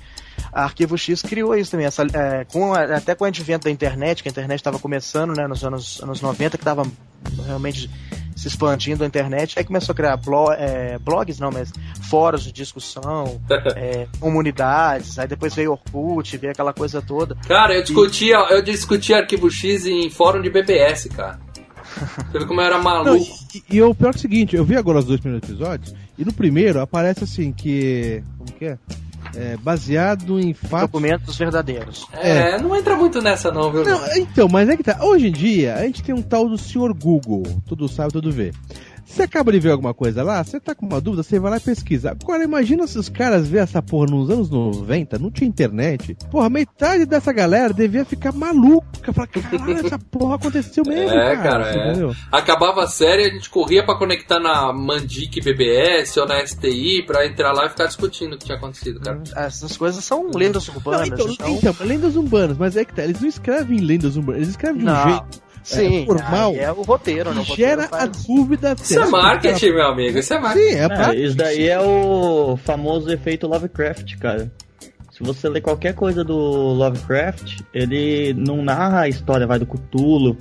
A Arquivo X criou isso também, essa, é, com até com o advento da internet, que a internet estava começando, né? Nos anos, anos 90, que estava realmente se expandindo a internet, aí começou a criar é, blogs, não, mas fóruns de discussão, é, comunidades, aí depois veio Orkut, veio aquela coisa toda. Cara, eu discutia, eu discutia Arquivo X em fórum de BBS, cara. Você vê como eu era Não, maluco. e, e o pior é o seguinte, eu vi agora os dois primeiros episódios, e no primeiro aparece assim que. Como que é? É, baseado em fatos. Documentos verdadeiros. É, não entra muito nessa não, viu? Não, então, mas é que tá. Hoje em dia, a gente tem um tal do senhor Google. Tudo sabe, tudo vê. Você acaba de ver alguma coisa lá, você tá com uma dúvida, você vai lá e pesquisa. Agora, imagina se os caras vê essa porra nos anos 90, não tinha internet. Porra, metade dessa galera devia ficar maluca. Falar, caralho, essa porra aconteceu mesmo, É, cara. cara, é. Acabava a série, a gente corria pra conectar na Mandic BBS ou na STI pra entrar lá e ficar discutindo o que tinha acontecido, cara. Essas coisas são lendas Não, urbanas. então, então- então, lendas urbanas, mas é que tá, eles não escrevem lendas urbanas, eles escrevem de um Não. jeito Sim, formal. aí é o roteiro, né? O que roteiro gera a faz- dúvida. Isso é marketing, meu amigo, isso é marketing. Sim, é É, prático. isso daí é o famoso efeito Lovecraft, cara. Se você ler qualquer coisa do Lovecraft, ele não narra a história, vai do Cthulhu,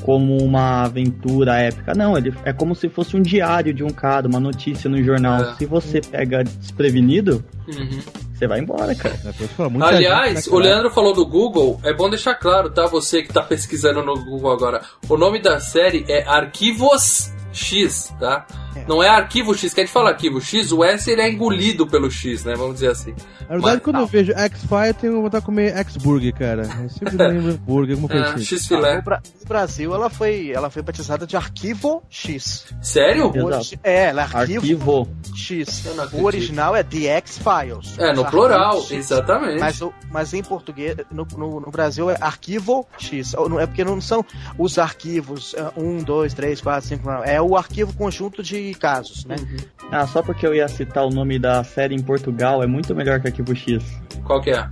como uma aventura épica. Não, ele é como se fosse um diário de um cara, uma notícia no jornal. É. Se você pega desprevenido, Uhum. Você vai embora, cara. É, Aliás, gente o Leandro falou do Google, é bom deixar claro, tá? Você que tá pesquisando no Google agora. O nome da série é Arquivos X, tá? Não é Arquivo X, que a gente fala Arquivo X, o S ele é engolido pelo X, né? Vamos dizer assim. Na verdade, Mas- quando eu vejo X-File, eu tenho vontade de comer X-Burger, cara. Eu sempre lembro burger, alguma coisa É, assim. X Ah, filé. no, Bra- no Brasil, ela foi, ela foi batizada de Arquivo X. Sério? Exato. É, ela é Arquivo, Arquivo. X. Não. O original é The X-Files. É, no plural, X. exatamente. Mas, mas em português, no, no- no Brasil é arquivo X. Não- É porque não são os arquivos 1, 2, 3, 4, 5, não. É o arquivo conjunto de casos, né? Ah, só porque eu ia citar o nome da série em Portugal, é muito melhor que Arquivo X. Qual que é?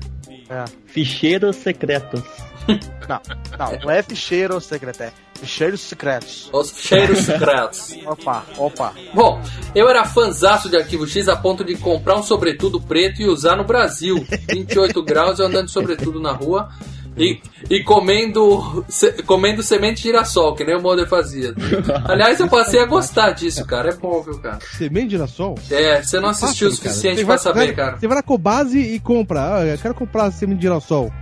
É. Ficheiros secretos. Não, não, não é ficheiro secretário. Ficheiros secretos. Os cheiros secretos. Opa, opa. Bom, eu era fanzaço de Arquivo X a ponto de comprar um sobretudo preto e usar no Brasil. 28 graus eu andando de sobretudo na rua e, e comendo, se- comendo semente de girassol, que nem o Mulder fazia. Aliás, eu passei a gostar disso, cara. É bom, viu, cara? Semente de girassol? É, você não assistiu o Pássaro, suficiente pra vai- saber, cara. Você vai na Cobase e compra. Ah, eu quero comprar semente de girassol.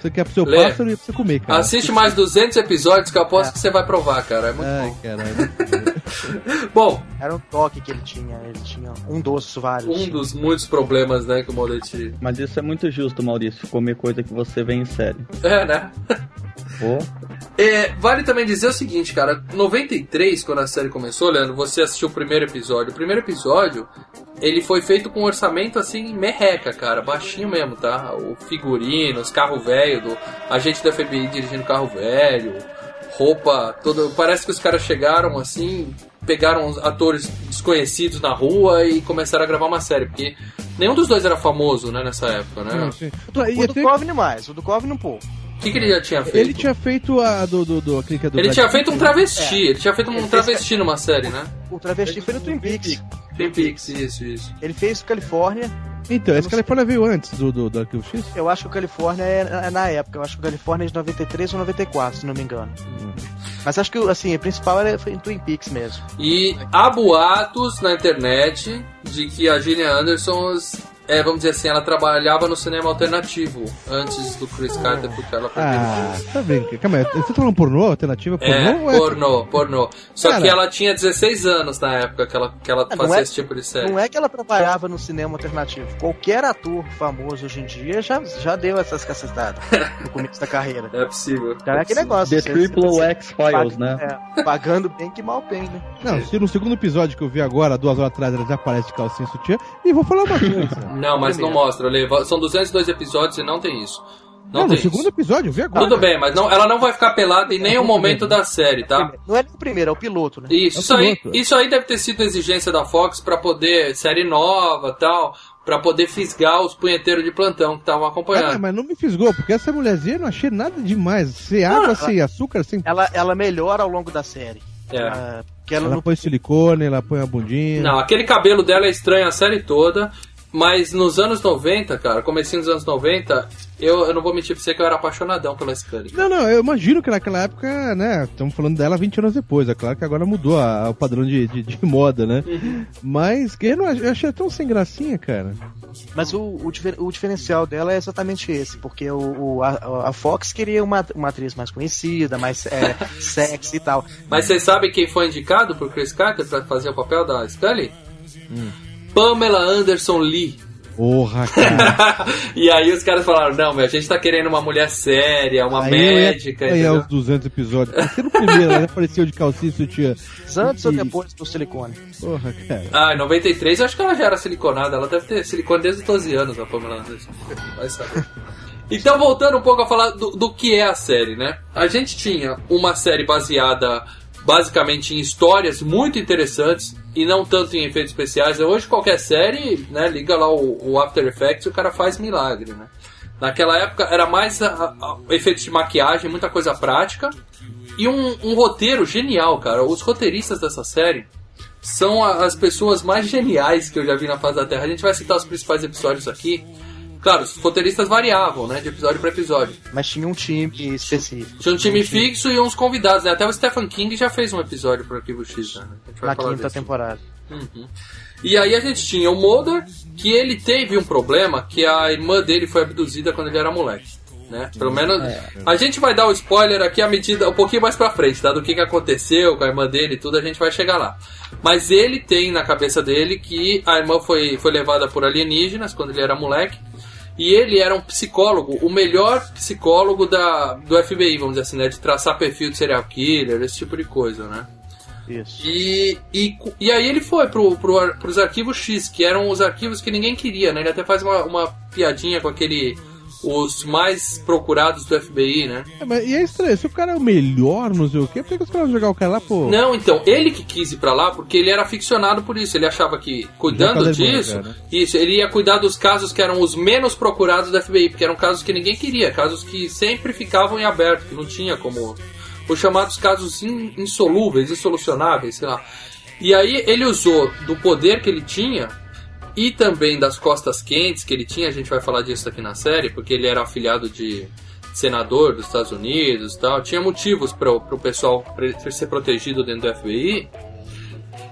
Você quer pro seu Lê. pássaro e pra você comer, cara. Assiste mais 200 episódios que eu aposto que você vai provar, cara. É muito Ai, bom. caralho. Bom, Era um toque que ele tinha. Ele tinha um doce, vários. um dos muitos problemas, né, que o tinha. Mas isso é muito justo, Maurício, comer coisa que você vê em série. É, né? Pô, É, vale também dizer o seguinte, cara. 93, quando a série começou, Leandro, você assistiu o primeiro episódio. O primeiro episódio, ele foi feito com um orçamento assim, merreca, cara. Baixinho mesmo, tá? O figurino, os carros velhos do agente da FBI dirigindo carro velho, roupa toda. Parece que os caras chegaram assim, pegaram os atores desconhecidos na rua e começaram a gravar uma série. Porque nenhum dos dois era famoso, né, nessa época, né? Sim, sim. E O do Coveney mais, o do Coveney um pouco. O que, que ele já tinha feito? Ele tinha feito a do. do, do, aquele que é do Ele Brad tinha feito um né? travesti. Ele tinha feito Ele um fez- travesti numa série, né? O travesti foi no Twin Peaks. Twin Peaks, isso, isso. Ele fez o Califórnia. Então, esse Califórnia veio antes do, do, do Arquivo X? Eu acho que o Califórnia é, é na época. Eu acho que o Califórnia é de 93 ou 94, se não me engano. Mas acho que assim, o principal era, foi em Twin Peaks mesmo. E há boatos na internet de que a Gillian Anderson, é, vamos dizer assim, ela trabalhava no cinema alternativo antes do Chris Carter, porque ela Ah, tá brincando. Calma aí, você tá falando pornô? Alternativa pornô? É, é- pornô, pornô. Só Cara. que ela tinha 16 anos na época que ela, que ela Ah, não fazia é- esse tipo de série. Não é que ela trabalhava no cinema alternativo. Qualquer ator famoso hoje em dia já, já deu essas cacetadas no começo da carreira. É possível. Então é aquele negócio. The você- Triple você- X Files, né? é, pagando bem que mal bem, né? Não, se no segundo episódio que eu vi agora, duas horas atrás, ela já aparece de calcinha e sutiã, e vou falar uma coisa. Não, mas não mostra. Leva- São 202 episódios e não tem isso. Não, Não, no tem segundo isso. episódio, vi agora. Tudo bem, mas não, ela não vai ficar pelada em nenhum momento da série, tá? Não é o primeiro, é o piloto, né? Isso, É isso aí, piloto. isso aí deve ter sido exigência da Fox pra poder, série nova tal, pra poder fisgar os punheteiros de plantão que estavam Ah, acompanhando. mas não me fisgou, porque essa mulherzinha eu não achei nada demais. Sem água, sem açúcar, sem. Ela, ela melhora ao longo da série. É. Ah, porque ela, Ela não põe silicone, ela põe a bundinha. Não, aquele cabelo dela é estranho a série toda, mas nos anos 90, cara, comecinho dos anos 90, eu, eu não vou mentir pra você que eu era apaixonadão pela Scully. Não, não, eu imagino que naquela época, né, estamos falando dela 20 anos depois, é claro que agora mudou a- o padrão de, de, de moda, né? Mas que eu, não, eu achei tão sem gracinha, cara. Mas o, o, o diferencial dela é exatamente esse, porque o, o- a, a Fox queria uma, uma atriz mais conhecida, mais é, sexy e tal. Mas vocês sabem quem foi indicado por Chris Carter pra fazer o papel da Scully? Pamela Anderson Lee. Porra, cara. e aí os caras falaram, não, meu, a gente tá querendo uma mulher séria, uma Aí eu ia médica, ganhar entendeu? os 200 episódios. Porque no primeiro ela apareceu de calcinha e sutiã. Antes ou E- depois do silicone? Porra, cara. Ah, em 93 eu acho que ela já era siliconada, ela deve ter silicone desde os 12 anos, a Pamela Anderson. Vai saber. Então, voltando um pouco a falar do, do que é a série, né? A gente tinha uma série baseada basicamente em histórias muito interessantes e não tanto em efeitos especiais. Hoje, qualquer série, né, liga lá o, o After Effects e o cara faz milagre, né? Naquela época era mais a- a- efeitos de maquiagem, muita coisa prática e um, um roteiro genial, cara. Os roteiristas dessa série são a- as pessoas mais geniais que eu já vi na face da Terra. A gente vai citar os principais episódios aqui. Claro, os roteiristas variavam, né, de episódio para episódio. Mas tinha um time específico. Tinha um time fixo e uns convidados, né? Até o Stephen King já fez um episódio pro Arquivo X, né? A gente vai Na quinta disso. temporada. Uhum. E aí a gente tinha o Mulder, que ele teve um problema, que a irmã dele foi abduzida quando ele era moleque. Né? Pelo menos. A gente vai dar o spoiler aqui à medida, um pouquinho mais pra frente, tá? Do que, que aconteceu com a irmã dele e tudo, a gente vai chegar lá. Mas ele tem na cabeça dele que a irmã foi, foi levada por alienígenas quando ele era moleque. E ele era um psicólogo, o melhor psicólogo da, do FBI, vamos dizer assim, né? De traçar perfil de serial killer, esse tipo de coisa, né? Isso. E, e, e aí ele foi pro, pro, pros arquivos X, que eram os arquivos que ninguém queria, né? Ele até faz uma, uma piadinha com aquele. Os mais procurados do FBI, né? É, mas, e é estranho, se o cara é o melhor, não sei o quê, por que os caras vão jogar o cara lá, pô? Não, então, ele que quis ir pra lá porque ele era aficionado por isso. Ele achava que, cuidando levando, disso, já, né? isso, ele ia cuidar dos casos que eram os menos procurados do FBI, porque eram casos que ninguém queria, casos que sempre ficavam em aberto, que não tinha como. Os chamados casos in- insolúveis, insolucionáveis, sei lá. E aí ele usou do poder que ele tinha e também das costas quentes que ele tinha, a gente vai falar disso aqui na série, porque ele era afiliado de senador dos Estados Unidos e tal. Tinha motivos para o pessoal ser protegido dentro do FBI.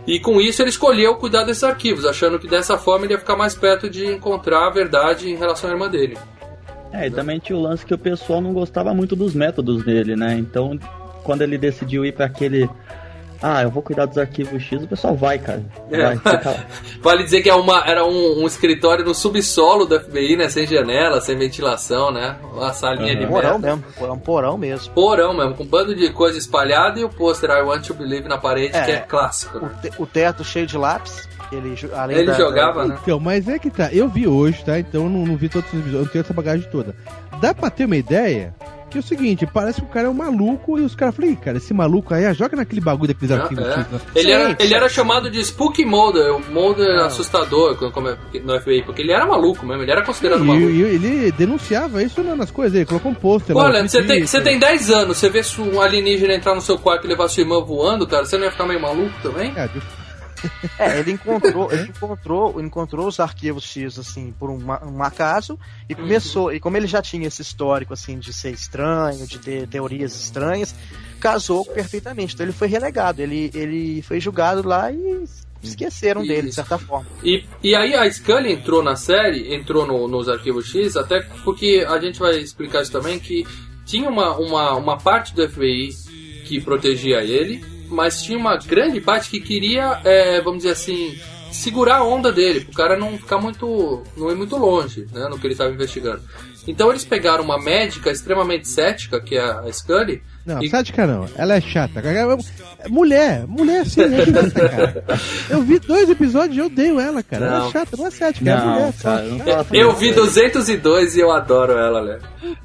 E com isso ele escolheu cuidar desses arquivos, achando que dessa forma ele ia ficar mais perto de encontrar a verdade em relação à irmã dele. É, e também tinha o lance que o pessoal não gostava muito dos métodos dele, né? Então, quando ele decidiu ir para aquele. Ah, eu vou cuidar dos arquivos X, o pessoal vai, cara. Vai, É. fica lá. Vale dizer que é uma, era um, um escritório no subsolo do FBI, né? Sem janela, sem ventilação, né? Uma salinha de Um porão mesmo. É um porão mesmo. Porão mesmo, com um bando de coisa espalhada e o pôster I Want to Believe na parede, É. que é clássico. O, né? te- o teto cheio de lápis. que Ele, além Ele da- jogava, da- né? Então, mas é que tá. Eu vi hoje, tá? Então eu não, não vi todos os episódios, eu não tenho essa bagagem toda. Dá pra ter uma ideia Que é o seguinte, parece que o cara é um maluco e os caras falam, "Ih, cara, esse maluco aí, ah, joga naquele bagulho daqueles Ah, arquivos. é. X, né?" Ele, era, ele era chamado de Spooky Mulder, o Mulder Não. assustador como- é- no FBI, porque ele era maluco mesmo, ele era considerado maluco. e ele denunciava isso na- nas coisas, ele colocou um pôster. Olha, você tem, você tem 10 anos, você vê se um alienígena entrar no seu quarto e levar sua irmã voando, cara, você não ia ficar meio maluco também? É, de- É, ele encontrou, ele encontrou, encontrou os arquivos X assim por um, um acaso e começou. E como ele já tinha esse histórico assim de ser estranho, de ter teorias estranhas, casou perfeitamente. Então ele foi relegado, ele, ele foi julgado lá e esqueceram dele de Isso. certa forma. E, e aí a Scully entrou na série, entrou no- nos arquivos X, até porque a gente vai explicar isso também, que tinha uma, uma, uma parte do FBI que protegia ele, mas tinha uma grande parte que queria, é, vamos dizer assim, segurar a onda dele, pro cara não ficar muito. não ir muito longe, né, no que ele estava investigando. Então eles pegaram uma médica extremamente cética, que é a Scully, Não, E- sádica não. Ela é chata. É Mulher, mulher sim, é chata, cara. Eu vi dois episódios e eu odeio ela, cara. Ela Não. é chata, não é sádica, é Não, mulher. cara, não Ela- eu vi 202 e eu adoro ela, né?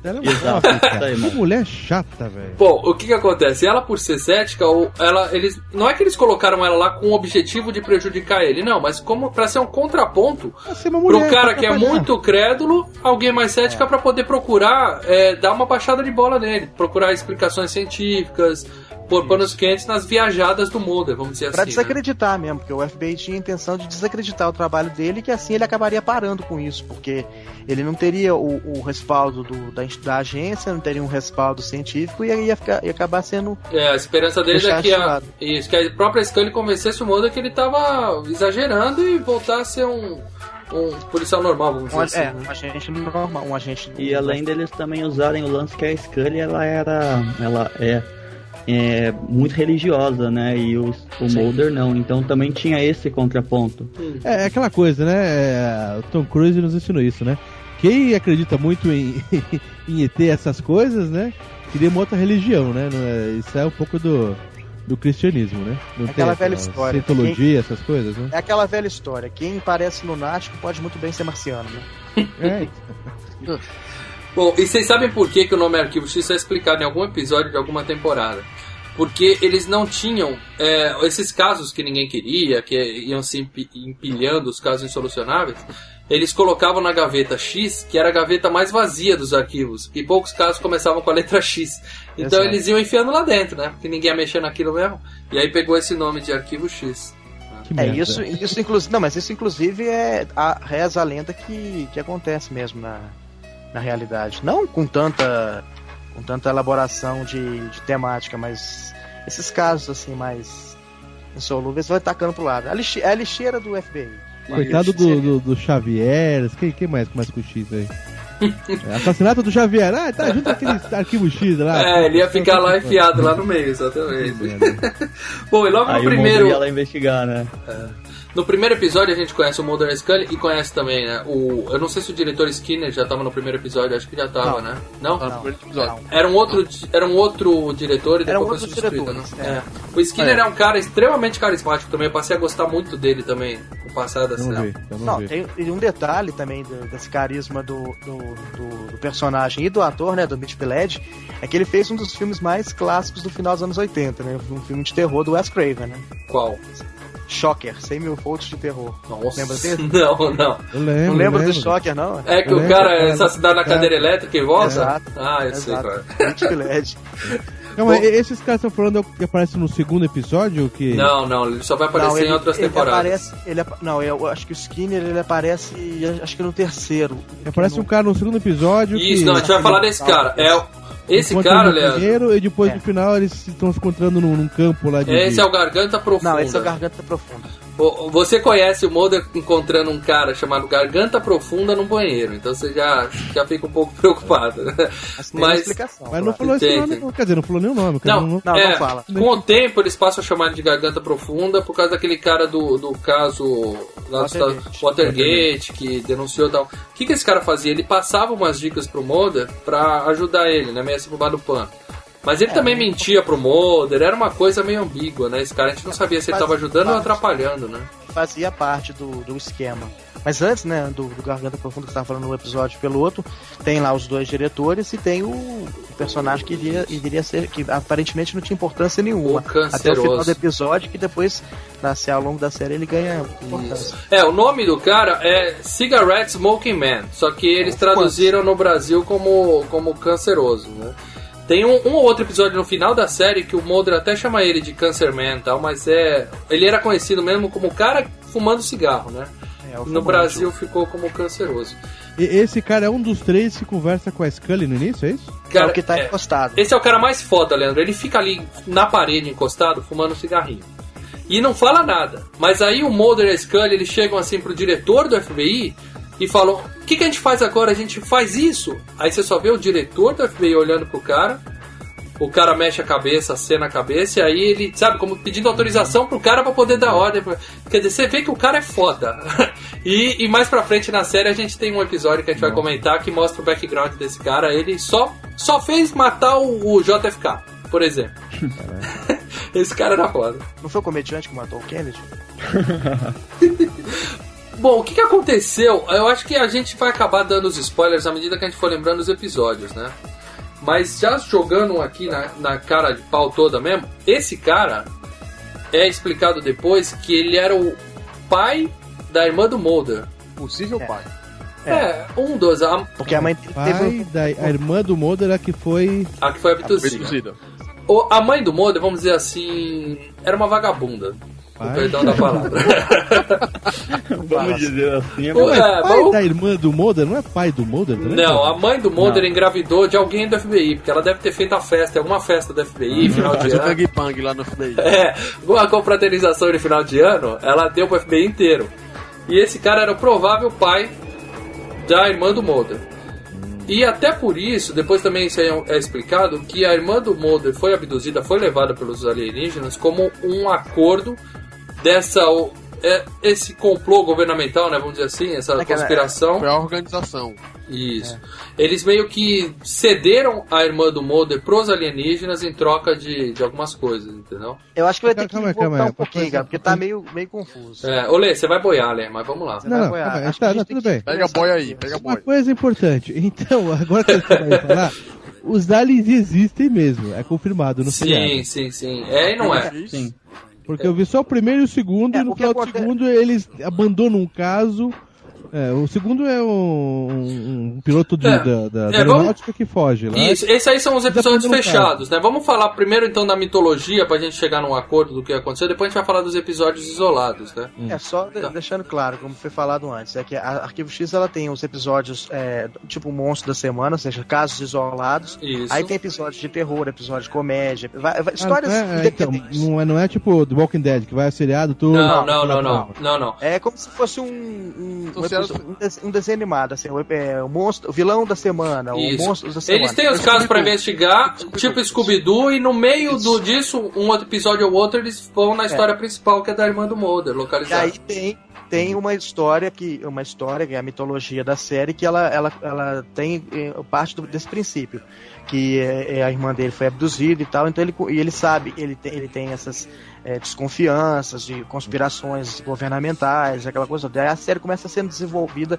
Ela é uma Exato, cara. aí, Que mulher chata, velho. Bom, o que que acontece? Ela, por ser cética, ou ela, eles, não é que eles colocaram ela lá com o objetivo de prejudicar ele, não, mas como para ser um contraponto Pra ser uma mulher. pro cara pra que é muito crédulo, alguém mais cética pra poder procurar é, dar uma baixada de bola nele, procurar explicações científicas, pôr panos quentes nas viajadas do Mulder, vamos dizer Pra assim. né? desacreditar mesmo, porque o FBI tinha a intenção de desacreditar o trabalho dele e que assim ele acabaria parando com isso, porque ele não teria o, o respaldo do- da, da agência, não teria um respaldo científico e aí ia, ficar- ia acabar sendo. É, a esperança dele é que a, isso, que a própria Scully convencesse o Mulder que ele tava exagerando e voltar a ser um, um policial normal, vamos dizer Um, assim. é, né? um agente normal, um agente. E além deles também usarem o lance que a Scully ela era. Ela é, é muito religiosa, né? E o, o Mulder não. Então também tinha esse contraponto. É, é aquela coisa, né? É, o Tom Cruise nos ensinou isso, né? Quem acredita muito em, em ET, essas coisas, né? Queria uma outra religião, né? É- isso é um pouco do, do cristianismo, né? Não Aquela velha história. Cientologia, essas coisas, né? É aquela velha história. Quem parece lunático pode muito bem ser marciano, né? É, Bom, e vocês sabem por que, que o nome é Arquivo X Isso é explicado em algum episódio de alguma temporada. Porque eles não tinham é, esses casos que ninguém queria, que iam se empi- empilhando os casos insolucionáveis, eles colocavam na gaveta X, que era a gaveta mais vazia dos arquivos, e poucos casos começavam com a letra X. Então Exato. eles iam enfiando lá dentro, né? Porque ninguém ia mexer naquilo mesmo. E aí pegou esse nome de Arquivo X. que É, isso, isso inclusive. Não, mas isso inclusive é a reza a lenda que, que acontece mesmo na, na realidade. Não com tanta. com tanta elaboração de, de temática, mas esses casos assim mais insolúveis vai tacando pro lado. A É a lixeira do FBI. Coitado do, do, do Xavier. Quem, quem mais começa com X aí? É, assassinato do Xavier. Ah, tá junto aquele arquivo X lá. É, ele ia ficar lá enfiado lá no meio, exatamente. Bom, e logo Aí no o primeiro. Ia lá investigar, né? No primeiro episódio a gente conhece o Mulder e Scully e conhece também, né? O, eu não sei se o diretor Skinner já tava no primeiro episódio, acho que já tava, né? Não? Tá no primeiro episódio. Era um outro, era um outro diretor e depois foi outros substituído, né? é. É. O Skinner é. um cara extremamente carismático também, eu passei a gostar muito dele também, com o passar da Não série. vi, eu não, Não, vi. tem, um detalhe também desse carisma do, do, do- do personagem e do ator, né, do Mitch Pileggi, é que ele fez um dos filmes mais clássicos do final dos anos 80, né? Um filme de terror do Wes Craven, né? Qual? Shocker, 100 mil volts de terror. Nossa. Lembra dele? Não, não. Eu lembro. Não lembra do. Shocker, não? É que Eu o lembro, cara é assassinado na cadeira elétrica e volta? Exato. Ah, eu sei, Exato. cara. Pileggi. Não, mas esses caras estão falando é que aparece no segundo episódio? Que... Não, não, ele só vai aparecer Não, ele, em outras ele temporadas. aparece. Ele, não, eu acho que o Skinner ele aparece. Acho que no terceiro. Aparece um cara no segundo episódio. Isso, que... não, a gente vai falar desse cara. É, o- esse encontra cara, Leandro, primeiro, e depois É. no final eles estão se encontrando num, num campo lá de. esse é o Garganta Profunda. Não, esse é o Garganta Profunda. Você conhece o Mulder encontrando um cara chamado Garganta Profunda no banheiro, então você já, já fica um pouco preocupado. Mas tem uma Mas, explicação. Mas não falou esse nome, não. Quer dizer, não falou nem o nome. cara, não, Não, não é, fala. com o tempo eles passam a chamar de Garganta Profunda por causa daquele cara do, do caso lá Watergate. Estados- Watergate, que denunciou tal. O que, que esse cara fazia? Ele passava umas dicas pro Mulder pra ajudar ele, né? Meio assim pro do pano. Mas ele também mentia pro Mulder, era uma coisa meio ambígua, né? Esse cara, a gente não sabia se ele Mas- tava ajudando ou mas- atrapalhando, né? fazia parte do, do esquema. Mas antes, né, do, do Garganta Profunda que você estava falando no episódio piloto, tem lá os dois diretores e tem o, o personagem que iria, iria ser, que aparentemente não tinha importância nenhuma. O Até o final do episódio, que depois, na, ao longo da série, ele ganha importância. Isso. É, o nome do cara é Cigarette Smoking Man, só que eles traduziram no Brasil como, como canceroso, né? Tem um, um ou outro episódio no final da série que o Mulder até chama ele de Cancer Man e tal, mas é. Ele era conhecido mesmo como o cara fumando cigarro, né? É, o No Brasil ficou como canceroso. E- esse cara é um dos três que conversa com a Scully no início, é isso? é o que tá é, encostado. esse é o cara mais foda, Leandro. Ele fica ali na parede encostado, fumando um cigarrinho. E não fala nada. Mas aí o Mulder e a Scully, eles chegam assim pro diretor do FBI e falam: O que, que a gente faz agora? A gente faz isso. Aí você só vê o diretor do FBI olhando pro cara. O cara mexe a cabeça, acena a cabeça, e aí ele, sabe, como pedindo autorização pro cara pra poder dar ordem. Quer dizer, você vê que o cara é foda. E, e mais pra frente na série a gente tem um episódio que a gente vai comentar que mostra o background desse cara. Ele só, só fez matar o, o JFK, por exemplo. Esse cara era foda. Não foi o comediante que matou o Kennedy? Bom, o que, que aconteceu? Eu acho que a gente vai acabar dando os spoilers à medida que a gente for lembrando os episódios, né? Mas já jogando um aqui na, na cara de pau toda mesmo, esse cara é explicado depois que ele era o pai da irmã do Mulder. Possível É. pai. É, um dos, a, Porque a mãe teve Pai da a irmã do Mulder é a que foi. a que foi abduzida. Abduzida. O- a mãe do Mulder, vamos dizer assim, era uma vagabunda. Com Pai. perdão da palavra. Vamos dizer assim. Pô, Não, é, é pai vamos- da irmã do Mulder? Não é pai do Mulder também? Não, a mãe do Mulder engravidou de alguém do FBI, porque ela deve ter feito a festa, alguma festa do FBI, final de um ano. gangbang lá no FBI. É, uma confraternização de final de ano, ela deu pro FBI inteiro. E esse cara era o provável pai da irmã do Mulder. E até por isso, depois também isso aí é é explicado, que a irmã do Mulder foi abduzida, foi levada pelos alienígenas como um acordo dessa. o- é, esse complô governamental, né? Vamos dizer assim, essa Aquela- conspiração. Foi a organização. Isso. Eles meio que cederam a irmã do Mulder pros alienígenas em troca de, de algumas coisas, entendeu? Eu acho que vai ter que Calma aí, voltar calma aí. um pouquinho, Uma cara, porque tá meio, meio confuso. É, Olê, você vai boiar, Lê, mas vamos lá. Você Não, vai não, apoiar. calma tá, não, tem tudo que bem. Pega a boia aí, pega a Uma boia. coisa importante. Então, agora que você vai falar, os aliens existem mesmo. É confirmado no Sim, seriado. sim, sim. É e não é. Sim. Porque eu vi só o primeiro e o segundo, É, e no final do acontece- segundo eles abandonam um caso. É, o segundo é um, um- piloto de, É. da, da, da É, vamos- aeronáutica que foge lá. Isso, esses aí são os episódios não fechados, né? Vamos falar primeiro então da mitologia pra gente chegar num acordo do que aconteceu, depois a gente vai falar dos episódios isolados, né? É só Tá. deixando claro, como foi falado antes, é que a Arquivo X ela tem os episódios é, tipo o monstro da semana, ou seja, casos isolados. Isso. Aí tem episódios de terror, episódios de comédia, vai- vai- Ah, histórias é, é, então, independentes. não, é, não é tipo The Walking Dead, que vai seriado tudo. Não, não, não, não, não, não. É como se fosse um, um, um, episódio- um um desenho animado, assim, o, é, o monstro, o vilão da semana, Isso. o monstro da semana. Eles têm os É casos pra Scooby-Doo. investigar, tipo Scooby-Doo, e no meio do, disso, um outro episódio ou outro, eles vão na história principal, que é da irmã do Mulder, E localizada. aí tem, tem uma história que uma história que é a mitologia da série que ela, ela, ela tem eh, parte do- desse princípio que é, é a irmã dele foi abduzida e tal então ele e ele sabe ele tem, ele tem essas eh, desconfianças de conspirações governamentais aquela coisa daí a série começa sendo desenvolvida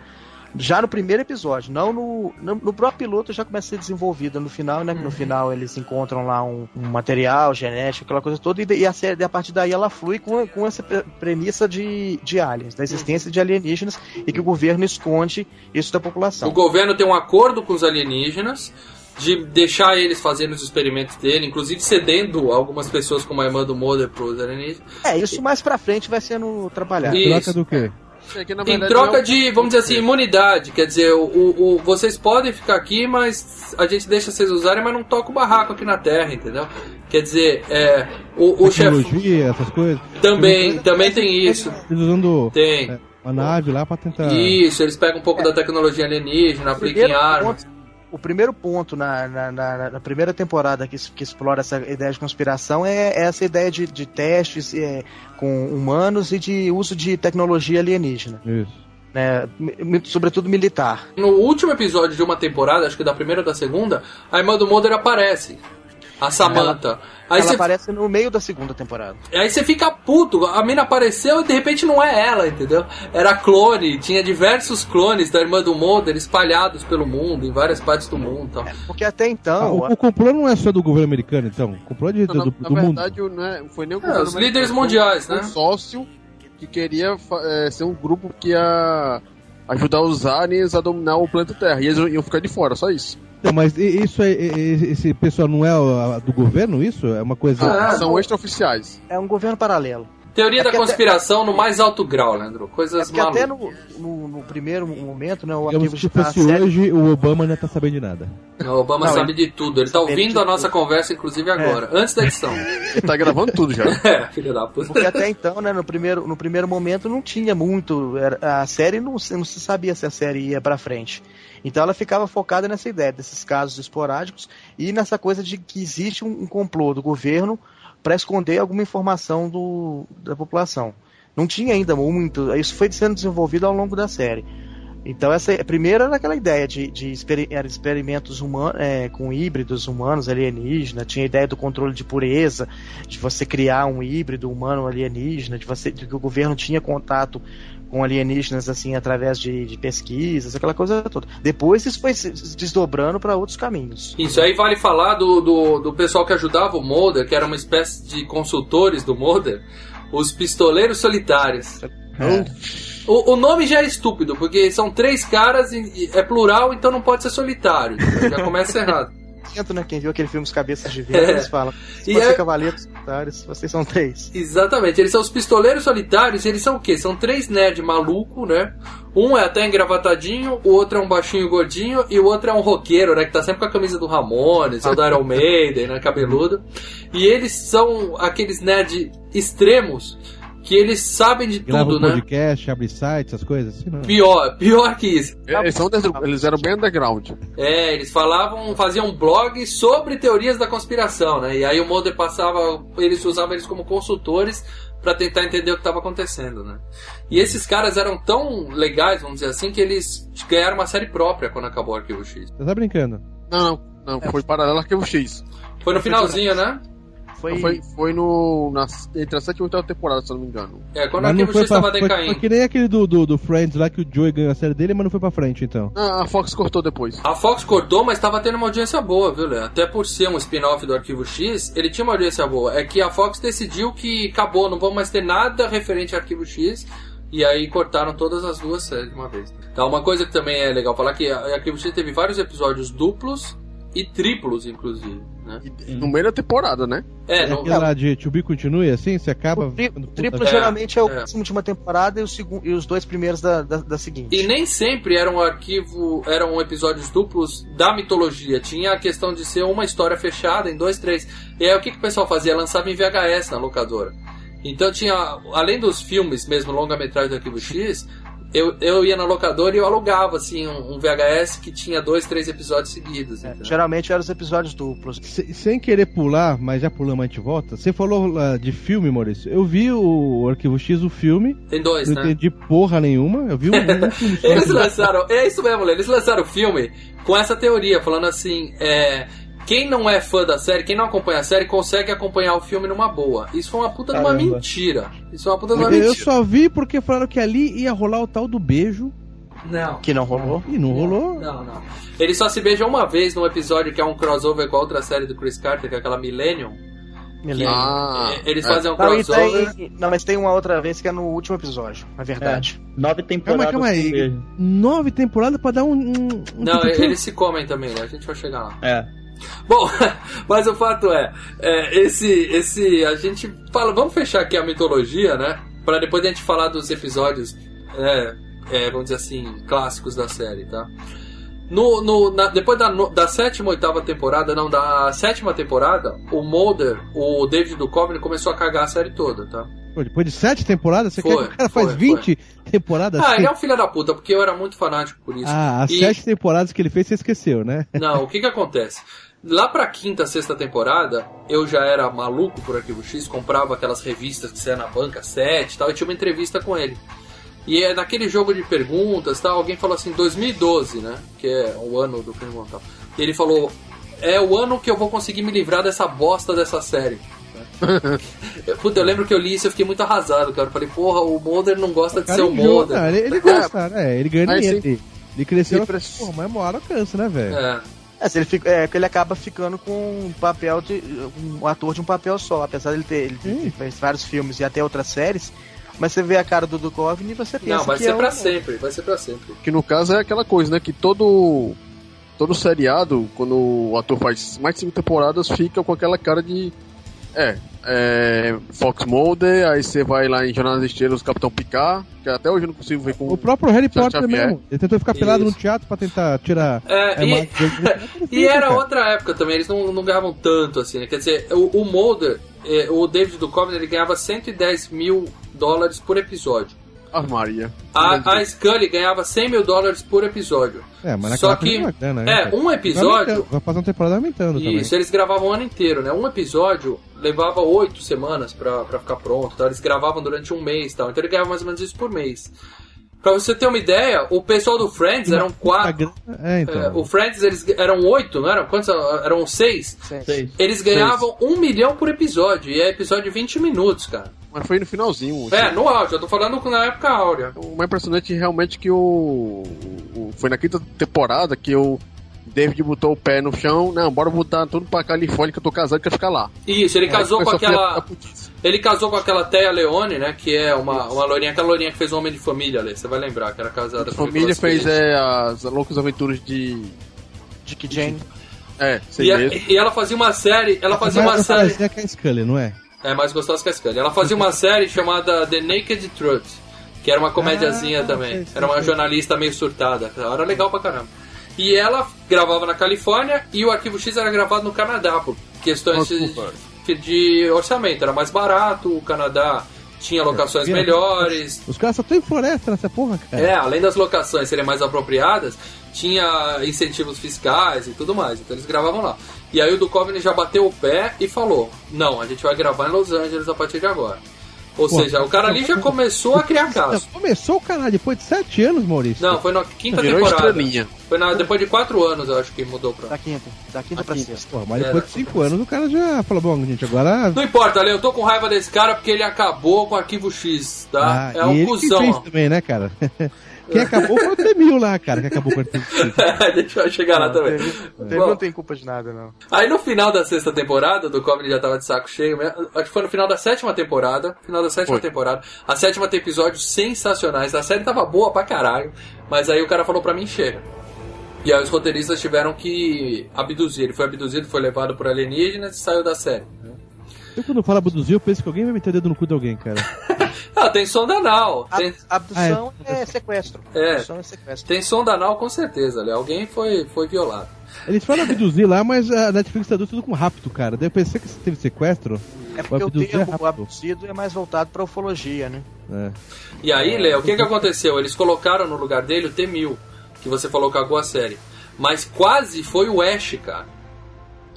já no primeiro episódio, não no, no, no próprio piloto já começa a ser desenvolvida no final, né? que No final eles encontram lá um, um material genético, aquela coisa toda, e, e a série, a partir daí ela flui com, com essa pre- premissa de, de aliens, da existência de alienígenas, e que o governo esconde isso da população. O governo tem um acordo com os alienígenas de deixar eles fazerem os experimentos dele, inclusive cedendo algumas pessoas como a irmã do Mulder pros alienígenas. É, isso mais pra frente vai sendo trabalhado. Troca do quê? É na Em verdade, troca é de, vamos dizer assim, imunidade. Quer dizer, o, o- o- vocês podem ficar aqui, mas a gente deixa vocês usarem, mas não toca o barraco aqui na Terra, entendeu? Quer dizer, é, o, o chefe Tecnologia, essas coisas. também, também tem isso. Eles usando Tem. é, uma nave lá pra tentar. Isso, eles pegam um pouco da tecnologia alienígena, aplicam em armas. O primeiro ponto na, na, na- na primeira temporada que, que explora essa ideia de conspiração é essa ideia de, de testes é, com humanos e de uso de tecnologia alienígena, Isso. né, sobretudo militar. No último episódio de uma temporada, acho que da primeira ou da segunda, a irmã do Mulder aparece. A Samantha. Aí ela você, aparece no meio da segunda temporada. aí você fica puto. A mina apareceu e de repente não é ela, entendeu? Era clone. Tinha diversos clones da irmã do Mulder espalhados pelo mundo, em várias partes do mundo e tal. Porque até Ah, então. o, o complô não é só do governo americano, então. O complô é de, do, na, do, na do mundo. verdade, o- não é- foi nem o É, governo os americano, líderes um- mundiais, foi né? Um sócio que queria é, ser um grupo que ia ajudar os aliens a dominar o planeta Terra. E eles iam ficar de fora, só isso. Não, mas isso é, esse pessoal não é do governo, isso? É uma coisa. Ah, São extraoficiais. É um governo paralelo. Teoria É da porque até- conspiração no mais alto grau, Leandro. É Coisas até malucas. no, no, no primeiro momento, né, o arquivo se fosse série- hoje, o Obama não tá sabendo de nada. O Obama Não, sabe de tudo. Ele tá ouvindo a nossa tudo. conversa, inclusive agora, antes da edição. Ele tá gravando tudo já. é, filho da puta. Porque até então, né, no primeiro, no primeiro momento não tinha muito. era- a série não, se- não se sabia se a série ia pra frente. Então ela ficava focada nessa ideia desses casos esporádicos e nessa coisa de que existe um, complô do governo para esconder alguma informação do, da população. Não tinha ainda muito. Isso foi sendo desenvolvido ao longo da série. Então, essa primeiro era aquela ideia de, de era experimentos humanos, com híbridos humanos alienígenas, tinha a ideia do controle de pureza, de você criar um híbrido humano alienígena, de, você, de que o governo tinha contato com alienígenas assim através de, de pesquisas, aquela coisa toda. Depois isso foi se desdobrando para outros caminhos. Isso aí vale falar do, do, do pessoal que ajudava o Mulder, que era uma espécie de consultores do Mulder, os pistoleiros solitários. O, o nome já é estúpido, porque são três caras, e, e é plural, então não pode ser solitário. Já começa errado. Né? Quem viu aquele filme Os Cabeças de Vento, É. eles falam. Se E você é- cavaleiros solitários, vocês são três. Exatamente, eles são os pistoleiros solitários, e eles são o quê? São três nerd maluco, né? Um é até engravatadinho, o outro é um baixinho gordinho, e o outro é um roqueiro, né? Que tá sempre com a camisa do Ramones, ou do Iron Maiden, né? Cabeludo. E eles são aqueles nerd extremos, que eles sabem de Grava tudo, um né? podcast, abre site, essas coisas assim, não. Pior, pior que isso. Eles, são eles eram bem underground. É, eles falavam, faziam um blog sobre teorias da conspiração, né? E aí o Mulder passava, eles usavam eles como consultores pra tentar entender o que estava acontecendo, né? E esses caras eram tão legais, vamos dizer assim, que eles ganharam uma série própria quando acabou o Arquivo X. Você tá brincando? Não, não, não. Foi paralelo ao Arquivo X. Foi no finalzinho, né? Foi, Foi, foi no, na, entre a sétima e a oitava temporada, se eu não me engano. É, quando Mas o não Arquivo foi X pra, estava foi, foi decaindo. que nem aquele do, do, do Friends lá que o Joey ganhou a série dele, mas não foi pra frente, então. Ah, a Fox cortou depois. A Fox cortou, mas estava tendo uma audiência boa, viu, Léo? Até por ser um spin-off do Arquivo X, ele tinha uma audiência boa. É que a Fox decidiu que acabou, não vamos mais ter nada referente ao Arquivo X. E aí cortaram todas as duas séries de uma vez. Então, uma coisa que também é legal falar que a Arquivo X teve vários episódios duplos e triplos, inclusive. Né? E no meio da temporada, né? É, É no, aquele lá de To Be Continue, assim, você acaba... O tri- triplo geralmente é o é. último de uma temporada e, o segundo, e os dois primeiros da, da, da seguinte. E nem sempre eram arquivo, eram episódios duplos da mitologia. Tinha a questão de ser uma história fechada em dois, três. E aí o que, que o pessoal fazia? Lançava em VHS na locadora. Então tinha, além dos filmes mesmo, longa-metragem do Arquivo X, eu, eu ia na locadora e eu alugava assim um, um VHS que tinha dois, três episódios seguidos. É, geralmente eram os episódios duplos. Se- sem querer pular, mas já pulamos, a gente volta. Você falou lá de filme, Maurício. Eu vi o Arquivo X, o filme. Tem dois, Não né? entendi porra nenhuma. Eu vi um, um filme. Eles lançaram, é isso mesmo, Lê, eles lançaram o filme com essa teoria, falando assim, é, quem não é fã da série, quem não acompanha a série, consegue acompanhar o filme numa boa. Isso foi uma puta de uma Caramba. mentira. Isso é uma puta de uma Eu mentira. só vi porque falaram que ali ia rolar o tal do beijo. Não. Que não rolou. E não rolou. Não, não. Eles só se beijam uma vez num episódio que é um crossover com a outra série do Chris Carter, que é aquela Millennium. Lembro. Ah, eles é. fazem um Não, e crossover. tem- não, mas tem uma outra vez que é no último episódio, na verdade. Nove temporadas. Calma, calma aí. Nove temporadas pra dar um. um, Não, eles se comem também, né? A gente vai chegar lá. É. Bom, mas o fato é, é, esse, esse, a gente fala, vamos fechar aqui a mitologia, né? Pra depois a gente falar dos episódios, é, é, vamos dizer assim, clássicos da série, tá? No, no, na- depois da, no- da sétima, oitava temporada, não, da sétima temporada, o Mulder, o David Duchovny começou a cagar a série toda, tá? Pô, Depois de sete temporadas, você Foi, quer que o cara faz foi, 20 temporadas? Ah, assim? ele é um filho da puta, porque eu era muito fanático por isso. Ah, as E- sete temporadas que ele fez, você esqueceu, né? Não, o que que acontece? Lá pra quinta, sexta temporada, eu já era maluco por Arquivo X, comprava aquelas revistas que saia na banca, 7 e tal, e tinha uma entrevista com ele. E é naquele jogo de perguntas, tal, alguém falou assim, 2012, né? Que é o ano do filme e tal. E ele falou, é o ano que eu vou conseguir me livrar dessa bosta dessa série. Puta, eu lembro que eu li isso e eu fiquei muito arrasado, cara. Eu falei, porra, o Mulder não gosta de Cara, ser o Mulder. ele, ele gosta, né? Ele ganha dinheiro. Ele, ele cresceu, Sempre- porra, mas uma hora cansa, né, velho? É. É, se ele fica, é que ele acaba ficando com um papel de. um ator de um papel só, apesar de ele ter. Ele Hum. fez vários filmes e até outras séries. Mas você vê a cara do Duchovny e você pensa Não, vai que ser é pra um- sempre, vai ser pra sempre. Que no caso é aquela coisa, né? Que todo. Todo seriado, quando o ator faz mais de cinco temporadas, fica com aquela cara de. É. é Fox Mulder, aí você vai lá em Jornada das Estrelas, Capitão Picard, que até hoje eu não consigo ver com. O próprio Harry Potter Xavier. mesmo. Ele tentou ficar pelado Isso. no teatro pra tentar tirar É, a e-. E era Cara. outra época também, eles não, não ganhavam tanto assim, né? Quer dizer, o, o Mulder, eh, o David Duchovny, ele ganhava 110 mil dólares por episódio. Ah, Maria. A, a Scully ganhava 100 mil dólares por episódio. É, mas Só naquela que, grana, né, é, cara? um episódio... Vai passar uma temporada aumentando Isso, eles gravavam o ano inteiro, né? Um episódio levava oito semanas pra, pra ficar pronto, tá? Eles gravavam durante um mês, tal. Então ele ganhava mais ou menos isso por mês. Pra você ter uma ideia, o pessoal do Friends também. eram quatro. É, então. É, o Friends eles eram oito, não eram? Quantos? Eram seis? Seis. Eles ganhavam um milhão por episódio, e é episódio de 20 minutos, cara. Mas foi no finalzinho. É, no áudio, eu tô falando na época áurea. O mais impressionante realmente que o, o- Foi na quinta temporada que o David botou o pé no chão. Não, bora botar tudo pra Califórnia que eu tô casado e quer ficar lá. Isso, ele casou Aí com aquela. Ele casou com aquela Thea Leone, né? Que é uma, uma loirinha, aquela loirinha que fez o Homem de Família ali. Você vai lembrar, que era casada A com o família fez é, as loucas aventuras de. Dick Jane. É, sei E, a- e ela fazia uma série. Ela fazia uma série. é é a Scully, não é? É mais gostosa que a Scully. Ela fazia uma série chamada The Naked Truth, que era uma comédiazinha Ah, também. sei, sei, Era uma sei. jornalista meio surtada. Era legal pra caramba. E ela gravava na Califórnia e o Arquivo X era gravado no Canadá, por questões de, de orçamento. Era mais barato, o Canadá tinha locações É, melhores. Os caras só tem floresta nessa porra, cara. É, além das locações serem mais apropriadas, tinha incentivos fiscais e tudo mais. Então eles gravavam lá. E aí o Duchovny já bateu o pé e falou: Não, a gente vai gravar em Los Angeles a partir de agora. Ou Pô, seja, o cara ali já começou a criar caso. Começou o canal depois de sete anos, Maurício. Não, foi na quinta Virou temporada. estrelinha. Foi na, depois de quatro anos, eu acho que mudou pra. Da quinta. Da quinta pra sexta. Pô, mas É, depois de cinco anos o cara já falou, bom, gente, agora... Não importa, Ale, eu tô com raiva desse cara porque ele acabou com o arquivo X, tá? Ah, é um e ele cuzão. que fez também, né, cara? Quem acabou foi o T-1000 lá, cara, que acabou com o. Deixa eu chegar lá também. Teve Bom, não tem culpa de nada, não. Aí no final da sexta temporada, do Comedy já tava de saco cheio, né? acho que foi no final da sétima temporada, final da sétima Foi. temporada. A sétima tem episódios sensacionais, a série tava boa pra caralho, mas aí o cara falou pra mim, chega. E aí os roteiristas tiveram que abduzir, ele foi abduzido, foi levado por alienígenas e saiu da série. Eu quando falo abduzir, eu penso que alguém vai meter o dedo no cu de alguém, cara. Ah, tem sonda anal, tem, abdução é sequestro. É. Abdução é sequestro. tem sonda anal com certeza, ali. alguém foi, foi violado. Eles falam abduzir lá, mas a Netflix traduz tudo com rápido, cara. Daí eu pensei que teve sequestro. É porque o abduzir é termo rápido. abduzido é mais voltado pra ufologia, né? É. E aí, Léo, o que, que aconteceu? Eles colocaram no lugar dele o T-1000, que você falou que cagou a série. Mas quase foi o Ash, cara.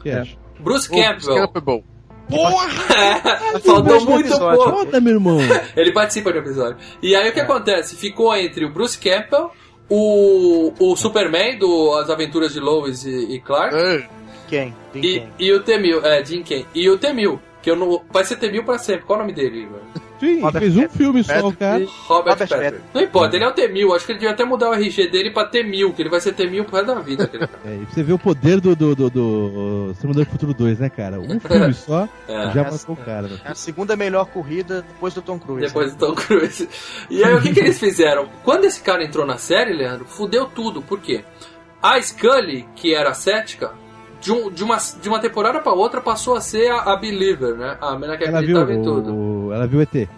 Que acha? Bruce O Campbell. Campbell. É, faltou muito episódio. pouco. Foda, meu irmão. Ele participa do episódio. E aí o que acontece? Ficou entre o Bruce Campbell, o, o Superman do As Aventuras de Lois e, e Clark, É, Quem? E, quem? e o T-1000, é, Jim Ken. E o T-1000, que eu não, vai ser T-1000 pra sempre. Qual é o nome dele, Igor? Sim, Robert fez um Patrick. filme só, cara. Robert, Robert Patrick. Patrick. Não importa, ele é o T-1000. Acho que ele devia até mudar o RG dele pra T-1000, que ele vai ser T-1000 pro resto da vida. aquele cara. É, e você vê o poder do, do, do, do Exterminador Futuro 2, né, cara? Um filme só É. já matou o cara. né? É a segunda melhor corrida depois do Tom Cruise. Depois do Tom Cruise. E aí o que, que eles fizeram? Quando esse cara entrou na série, Leandro, fudeu tudo. Por quê? A Scully, que era cética, de, um- de uma, de uma temporada pra outra passou a ser a, a Believer, né? A menina que Ela viu, em tudo. o, ela viu o ET.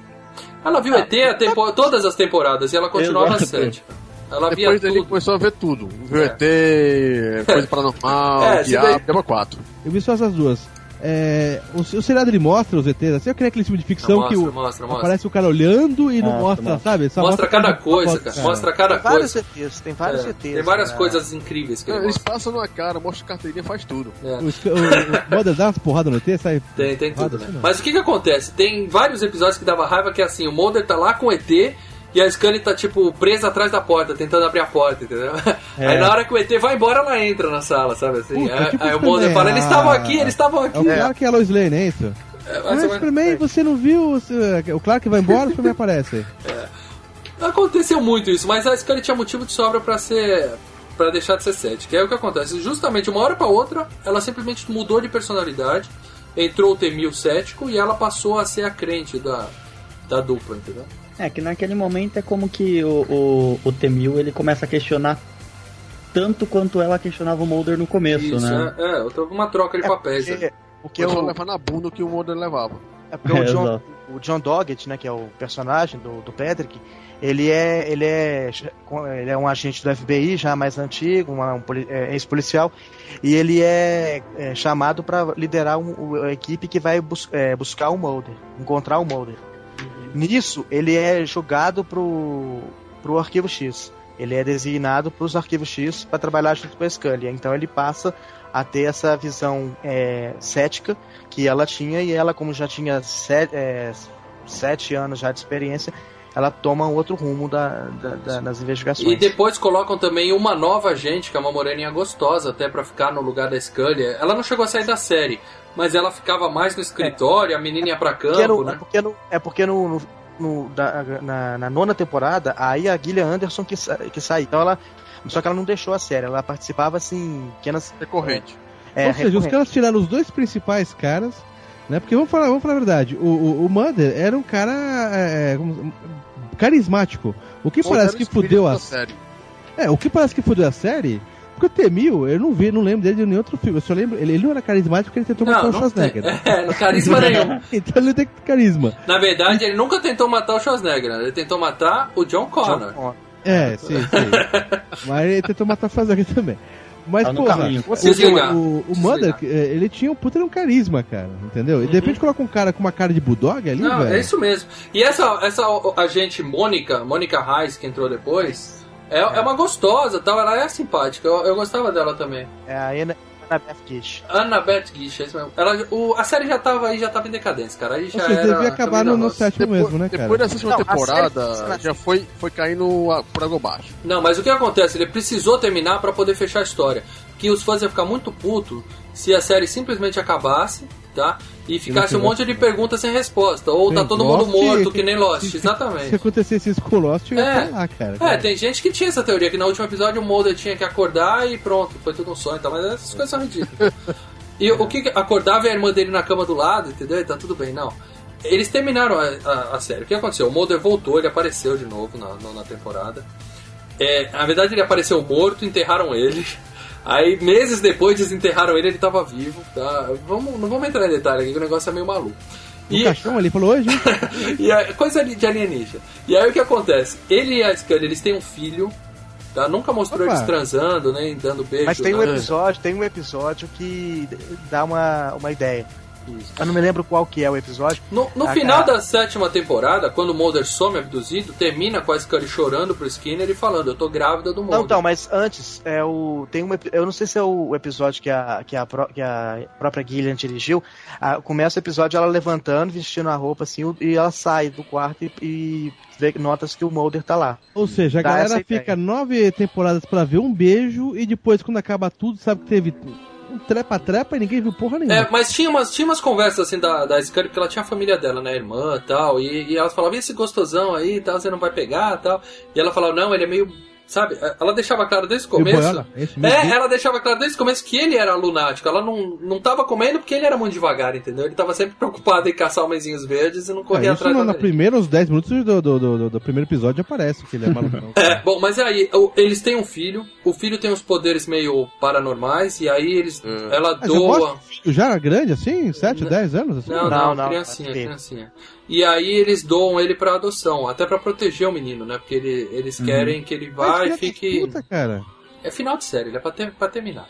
Ela viu ET a tempo- todas as temporadas e ela continuava Exato. cética. Ela via Depois dele tudo. começou a ver tudo. Viu É. ET, coisa paranormal, É, diabo, daí- Diabo 4. Eu vi só essas duas. É, o, o seriado ele mostra os ETs, assim, eu queria aquele filme de ficção Mostra, que o, mostra, mostra. aparece o cara olhando e não Mostra, mostra, mostra. sabe? Só Mostra cada coisa, foto, cara. Mostra cada Tem vários coisa. ETs, tem vários É, ETs. Tem várias cara. coisas incríveis que ele Eles passam na cara, mostra carteirinha, faz tudo. É. O, o, o Mother dá umas porradas no ET, sai. Tem, tem tudo, né? assim. Mas o que que acontece? Tem vários episódios que dava raiva que é assim, o Mulder tá lá com o ET e a Scully tá, tipo, presa atrás da porta, tentando abrir a porta, entendeu? É. Aí na hora que o ET vai embora, ela entra na sala, sabe assim? Puta, aí tipo aí o Mulder fala, eles estavam ah, aqui, eles estavam É aqui. o Clark e a Lois Lane, é isso? É, Ah, ou menos. Superman, você não viu? Você- O Clark vai embora, o Superman aparece. Aconteceu muito isso, mas a Scully tinha motivo de sobra pra ser. para deixar de ser cética. É o que acontece. Justamente uma hora pra outra, ela simplesmente mudou de personalidade, entrou o Temil cético e ela passou a ser a crente da, da dupla, entendeu? É, que naquele momento é como que o, o, o Temil ele começa a questionar tanto quanto ela questionava o Mulder no começo, Isso, né? é, é, houve uma troca de É papéis. né? porque, porque Eu só o, levar na bunda o que o Mulder levava. é porque o É, John, exato. o John Doggett, né, que é o personagem do, do Patrick, ele é, ele, é, ele é um agente do FBI já mais antigo, uma- um, é, ex-policial, e ele é, é chamado para liderar um- o- a equipe que vai bus- é, buscar o Mulder, encontrar o Mulder. Nisso, ele é jogado pro, pro Arquivo X. Ele é designado para os Arquivos X para trabalhar junto com a Scully. Então ele passa a ter essa visão é, cética que ela tinha e ela, como já tinha sete, é, sete anos já de experiência, ela toma outro rumo da, da- da- das investigações. E depois colocam também uma nova gente, que é uma moreninha gostosa, até pra ficar no lugar da Scully. Ela não chegou a sair da série, mas ela ficava mais no escritório, a menina ia pra Porque no- campo, é né? porque, no, é porque no, no- no- da- na, na nona temporada, aí a Gillian Anderson que, sa- que saiu. Então ela. Só que ela não deixou a série, ela participava assim, pequenas. Recorrente. É, Ou seja, os caras tiraram os dois principais caras, né? Porque vamos falar, vamos falar a verdade, o, o, o Mulder era um cara é, é, como- carismático. O que parece que fudeu a série. É, o que parece que fudeu a série, porque o Temil, eu não vi, não lembro dele de nenhum outro filme. Eu só lembro, ele, ele não era carismático porque ele tentou matar Não, o não Schwarzenegger. tem. né? É, no carisma nenhum. Então ele tem carisma. Na verdade, ele nunca tentou matar o Schwarzenegger, né? ele tentou matar o John Connor. John Connor. É, sim, sim. Mas ele tentou matar o Schwarzenegger também. Mas, Tá porra, caminho. o, o, o desligar. eh, ele tinha um puta de um carisma, cara, entendeu? E de repente coloca um cara com uma cara de bulldog ali, Não, velho. é isso mesmo. E essa, essa agente Mônica, Mônica Reis, que entrou depois, é, é uma gostosa tal, ela é simpática, eu, eu gostava dela também. É a Ana, Annabeth Gish. Annabeth Guiche, é isso mesmo. Ela, o, a série já tava aí, já tava em decadência, cara. Aí Ou já seja, era devia acabar no, no sétimo Depois, mesmo, né, cara? depois da sétima temporada, série- já foi, foi caindo por água abaixo. Não, mas o que acontece? Ele precisou terminar pra poder fechar a história. Que os fãs iam ficar muito putos se a série simplesmente acabasse, tá? E ficasse um monte de perguntas sem resposta. Ou tá todo mundo morto, que- nem Lost, Se exatamente. acontecesse isso com o Lost, eu ia É. falar, cara. É, tem gente que tinha essa teoria, que no último episódio o Mulder tinha que acordar e pronto, foi tudo um sonho e tal, mas essas coisas são ridículas. e o que acordava a irmã dele na cama do lado, entendeu? E tá tudo bem, não. Eles terminaram a, a- a série. O que aconteceu? O Mulder voltou, ele apareceu de novo na, na- na temporada. É, na verdade, ele apareceu morto, enterraram ele. Aí, meses depois, desenterraram ele, ele tava vivo, tá? Vamos, não vamos entrar em detalhe aqui, que o negócio é meio maluco. No E- caixão ali, falou, gente. e a, coisa de alienígena. E aí o que acontece? Ele e a Scully, eles têm um filho, tá? Nunca mostrou Opa. eles transando, nem dando beijo. Mas tem um episódio, tem um episódio que dá uma, uma ideia. Eu não me lembro qual que é o episódio. No, no Ah, final cara. da sétima temporada, quando o Mulder some abduzido, termina com a Scully chorando pro Skinner e falando, eu tô grávida do Mulder. Não, então, mas antes, é o, tem um, eu não sei se é o episódio que a, que a, pró- que a própria Gillian dirigiu. a- começa o episódio ela levantando, vestindo a roupa assim, e ela sai do quarto e, e vê, notas que o Mulder tá lá. Ou seja, a Dá galera ideia. fica nove temporadas pra ver um beijo e depois, quando acaba tudo, sabe que teve um trepa-trepa e ninguém viu porra nenhuma. É, mas tinha umas, tinha umas conversas assim da, da Scully, porque ela tinha a família dela, né, irmã e tal, e, elas falavam, e esse gostosão aí tal, você não vai pegar tal. E ela falava, não, ele é meio. Sabe, ela deixava claro desde o E o começo. Boiola, É, ela deixava claro desde o começo que ele era lunático. Ela não, não tava comendo porque ele era muito devagar, entendeu? Ele tava sempre preocupado em caçar homenzinhos verdes e não Ah, corria isso atrás no, da na alienígena. primeiros 10 minutos do, do, do, do- do primeiro episódio aparece que ele é malucão. É, bom, mas aí, o- eles têm um filho, o filho tem uns poderes meio paranormais, e aí eles. Ela Mas doa. já era grande assim? 7, Não. 10 anos? Assim? Não, não, Não, não, criancinha, é criancinha. E aí eles doam ele pra adoção, até pra proteger o menino, né? Porque ele- eles querem que ele vá e fique. Puta, cara. É final de série, ele é pra, ter, pra terminar.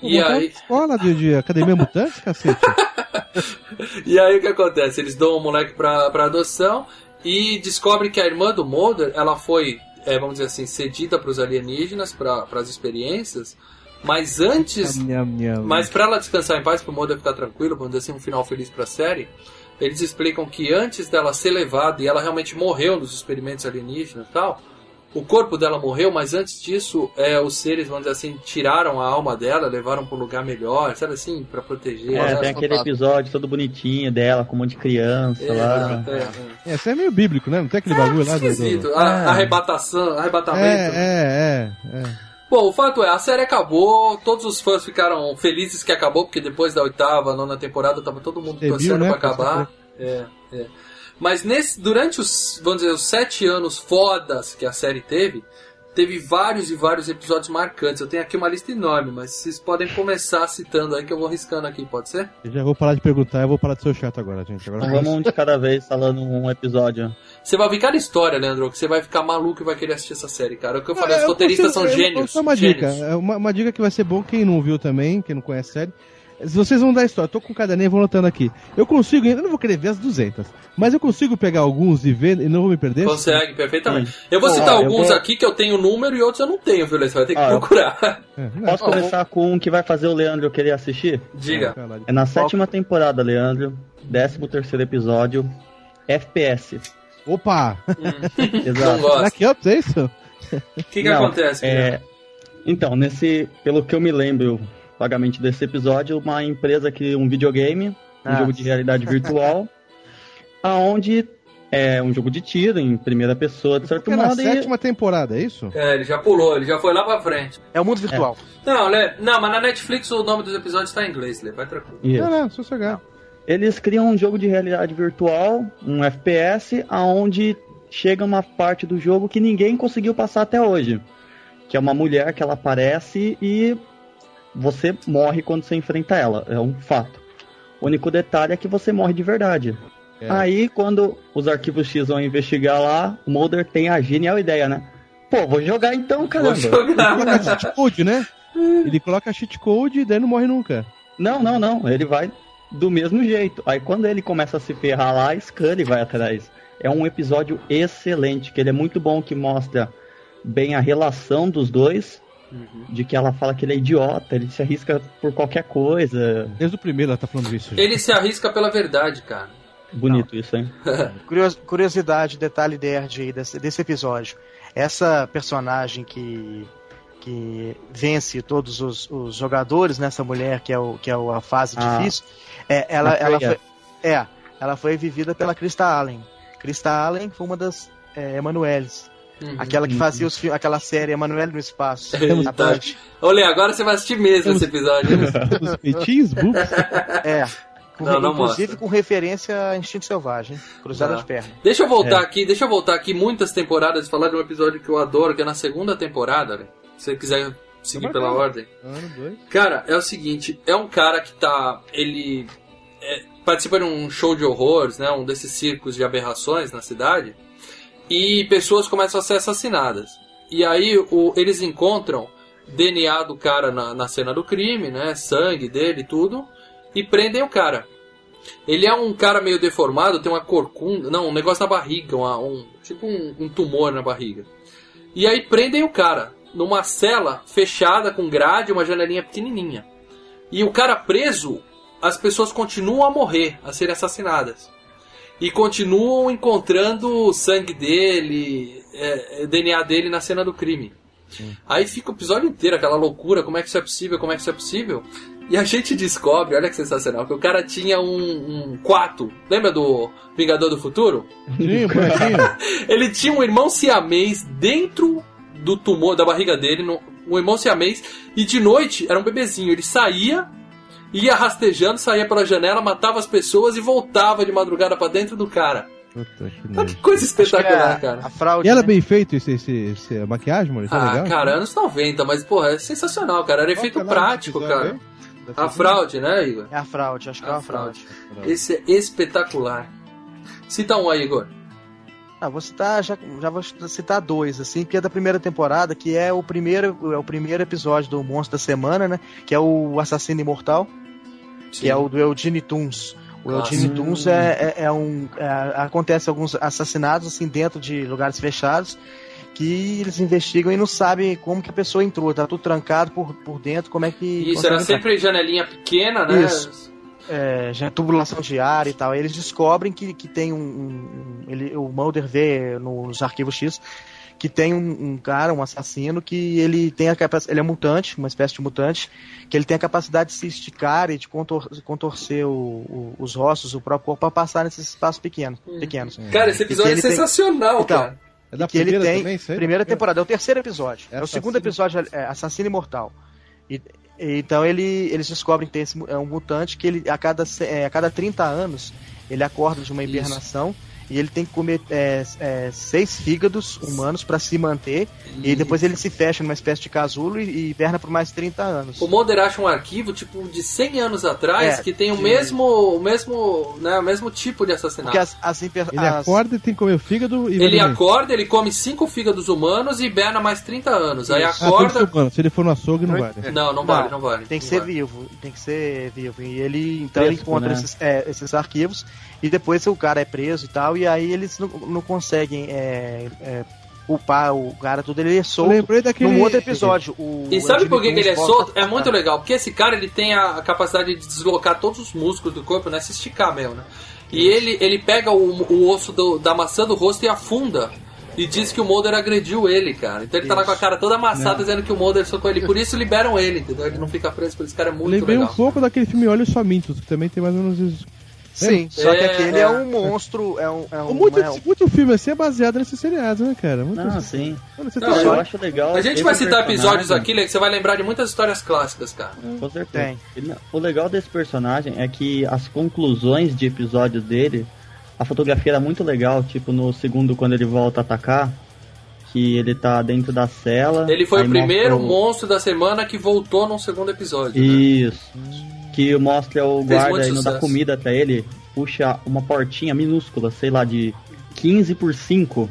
Pô, E aí, escola de, de academia mutante, cacete. e aí o que acontece? Eles dão o moleque pra, pra adoção e descobrem que a irmã do Mulder, ela foi, é, vamos dizer assim, cedida pros alienígenas, para as experiências, mas antes Nham, nham. Mas pra ela descansar em paz, pro Mulder ficar tranquilo, vamos dizer assim, um final feliz pra série, eles explicam que antes dela ser levada, e ela realmente morreu nos experimentos alienígenas e tal, o corpo dela morreu, mas antes disso, é, os seres, vamos dizer assim, tiraram a alma dela, levaram para um lugar melhor, sabe assim, para proteger. É, tem aquele episódio todo bonitinho dela, com um monte de criança É, lá. é, é. É, isso é meio bíblico, né? Não tem aquele bagulho lá do. A- Arrebatação, arrebatamento. É, é, é, é. Bom, o fato é, a série acabou, todos os fãs ficaram felizes que acabou, porque depois da oitava, nona temporada, tava todo mundo Você torcendo né? pra acabar. É, é. Mas nesse, durante os, vamos dizer, os sete anos fodas que a série teve, teve vários e vários episódios marcantes. Eu tenho aqui uma lista enorme, mas vocês podem começar citando aí que eu vou riscando aqui, pode ser? Eu já vou parar de perguntar, eu vou parar de ser o chato agora, gente. Agora Então vamos um de cada vez falando um episódio. Você vai ver cada história, Leandro, que você vai ficar maluco e vai querer assistir essa série, cara. É o que eu falei, Ah, os eu roteiristas são eu- gênios. Só uma dica, gênios. é uma, uma dica que vai ser bom quem não viu também, quem não conhece a série. Se vocês vão dar história, tô com o caderninho, vou anotando aqui. Eu consigo, eu não vou querer ver as 200, mas eu consigo pegar alguns e ver e não vou me perder? Consegue, perfeitamente. Sim. Eu vou citar eu alguns vou- aqui que eu tenho número e outros eu não tenho, viu? Você vai ter que Ah, eu- procurar. É, não, Posso Ó, começar com um que vai fazer o Leandro querer assistir? Diga. caralho. É na sétima temporada, Leandro. 13 terceiro episódio. FPS. Opa! Não Exato. gosto. Black Ops, é isso? O que, que Não, acontece? É, então, nesse, pelo que eu me lembro vagamente desse episódio, uma empresa cria um videogame, um Ah. jogo de realidade virtual, aonde é um jogo de tiro em primeira pessoa, de certo é na modo, e sétima temporada, é isso? É, ele já pulou, ele já foi lá pra frente. É o mundo virtual. Não, Lê, não, mas na Netflix o nome dos episódios tá em inglês, Lê, vai tranquilo. Isso. Não, não, sossegar. Eles criam um jogo de realidade virtual, um FPS, aonde chega uma parte do jogo que ninguém conseguiu passar até hoje. Que é uma mulher que ela aparece e você morre quando você enfrenta ela. É um fato. O único detalhe é que você morre de verdade. É. Aí, quando os arquivos X vão investigar lá, o Mulder tem a genial ideia, né? Pô, vou jogar então, Vou caramba. Ele coloca jogar. cheat code, né? Ele coloca cheat code e daí não morre nunca. Não, não, não. Ele vai do mesmo jeito. Aí quando ele começa a se ferrar lá, a Scully vai atrás. É um episódio excelente, que ele é muito bom, que mostra bem a relação dos dois, de que ela fala que ele é idiota, ele se arrisca por qualquer coisa. Desde o primeiro ela tá falando isso. gente. Ele se arrisca pela verdade, cara. Bonito isso, hein? Curios- curiosidade, detalhe nerd aí desse, desse episódio. Essa personagem que, que vence todos os, os jogadores, nessa mulher que é, o, que é a fase Ah. difícil, é, ela, ela foi, é, ela foi vivida pela Krista Allen. Krista Allen foi uma das é, Emanueles. Uhum. Aquela que fazia os, aquela série Emanuele no Espaço. Eita. A Band. Olha, agora você vai assistir mesmo esse episódio. Temos peitinhos. É. Com- Não, não inclusive mostra. com referência a Instinto Selvagem. Cruzada Não. de perna. Deixa eu voltar É. aqui, deixa eu voltar aqui muitas temporadas e falar de um episódio que eu adoro, que é na segunda temporada, né? Se você quiser seguir Tá pela ordem. Dois. Cara, é o seguinte, é um cara que tá. Ele é, participa de um show de horrores, né? Um desses circos de aberrações na cidade. E pessoas começam a ser assassinadas. E aí o- eles encontram DNA do cara na, na cena do crime, né? Sangue dele e tudo. E prendem o cara. Ele é um cara meio deformado, tem uma corcunda. Não, um negócio na barriga, uma- um, tipo um, um tumor na barriga. E aí prendem o cara numa cela fechada com grade, uma janelinha pequenininha. E o cara preso, as pessoas continuam a morrer, a serem assassinadas. E continuam encontrando o sangue dele, é, é, DNA dele na cena do crime. Aí fica o episódio inteiro, aquela loucura, como é que isso é possível, como é que isso é possível. E a gente descobre, olha que sensacional, que o cara tinha um, um quarto. Lembra do Vingador do Futuro? Sim. Ele tinha um irmão siamês dentro do tumor da barriga dele, no- um irmão siamês, e de noite era um bebezinho. Ele saía, ia rastejando, saía pela janela, matava as pessoas e voltava de madrugada pra dentro do cara. Puta que Olha que coisa que é espetacular, a, cara. a fraude. E ela é né? bem feito esse, esse, esse- a maquiagem, mano? Isso é Ah, legal? cara, anos 90, mas porra, é sensacional, cara. Era que efeito prático, cara. A fraude, né, Igor? É a fraude, acho que é A uma fraude. fraude. Esse é espetacular. Cita um aí, Igor. Ah, vou citar, já, já vou citar dois, assim, que é da primeira temporada, que é o primeiro, é o primeiro episódio do Monstro da Semana, né? Que é o Assassino Imortal, que é o do Eugene Toons. O Nossa. Eugene Toons é, é, é um. é, acontece alguns assassinatos assim dentro de lugares fechados que eles investigam e não sabem como que a pessoa entrou, tá tudo trancado por, por dentro, como é que. Isso, era entrar. sempre janelinha pequena, né? Isso. É, já tubulação de ar e tal. Aí eles descobrem que, que tem um. um- ele, o Mulder vê nos arquivos X que tem um, um cara, um assassino, que ele tem a capacidade. Ele é mutante, uma espécie de mutante, que ele tem a capacidade de se esticar e de contor- contorcer o- o- os rostos, o próprio corpo, para passar nesses espaços pequenos. pequenos. Cara, esse episódio é ele tem- sensacional, Então, cara. É da que ele primeira tem também, primeira temporada, é o terceiro episódio. É, o Assassino. segundo episódio, é Assassino Imortal. E- então ele, eles descobrem que tem esse, é um mutante que ele a cada, é, a cada 30 anos ele acorda de uma Isso. E ele tem que comer é, é, seis fígados humanos para se manter e depois ele se fecha numa espécie de casulo e, e hiberna por mais 30 anos. O Mulder acha um arquivo, tipo, de 100 anos atrás, É, que tem o de- mesmo, o mesmo, né, o mesmo tipo de assassinato. Porque as, as, hiper- Ele as- acorda e tem que comer o fígado e Ele acorda, ele come cinco fígados humanos e hiberna mais 30 anos. Aí Ah, acorda. humano. Se ele for no açougue, não vale. Não, não vale, não vale. Tem que Não ser vale. vivo, tem que ser vivo. E ele, então, ele encontra né? esses, é, esses arquivos e depois o cara é preso e tal, e aí eles não, não conseguem é, é, culpar o cara, tudo, ele é Eu solto. lembrei daquele. Num outro episódio. O E sabe por que, que ele é solto? É muito legal, porque esse cara ele tem a capacidade de deslocar todos os músculos do corpo, né? Se esticar mesmo, né? E ele, ele pega o, o osso do- da maçã do rosto e afunda. E diz que o Mulder agrediu ele, cara. Então ele tá lá com a cara toda amassada dizendo que o Mulder socou ele. Por isso liberam ele, entendeu? Ele não fica preso por esse cara é muito lembrei legal. um pouco daquele filme Olhos Famintos, que também tem mais ou menos isso. Sim, só que É, aquele é, é. um monstro, é um. É um, muito, é um- muito filme assim é baseado nesses seriados, né, cara? Muito Não, sim. Olha, você Não, tá Eu acho legal. A gente vai citar episódios aqui, que você vai lembrar de muitas histórias clássicas, cara. Com certeza. Ele- O legal desse personagem é que as conclusões de episódios dele, a fotografia era muito legal, tipo no segundo quando ele volta a atacar, que ele tá dentro da cela. Ele foi o primeiro mostra o- monstro da semana que voltou num segundo episódio. né? Que mostra o Fez guarda indo dar comida pra ele, puxa uma portinha minúscula, sei lá, de 15 por 5.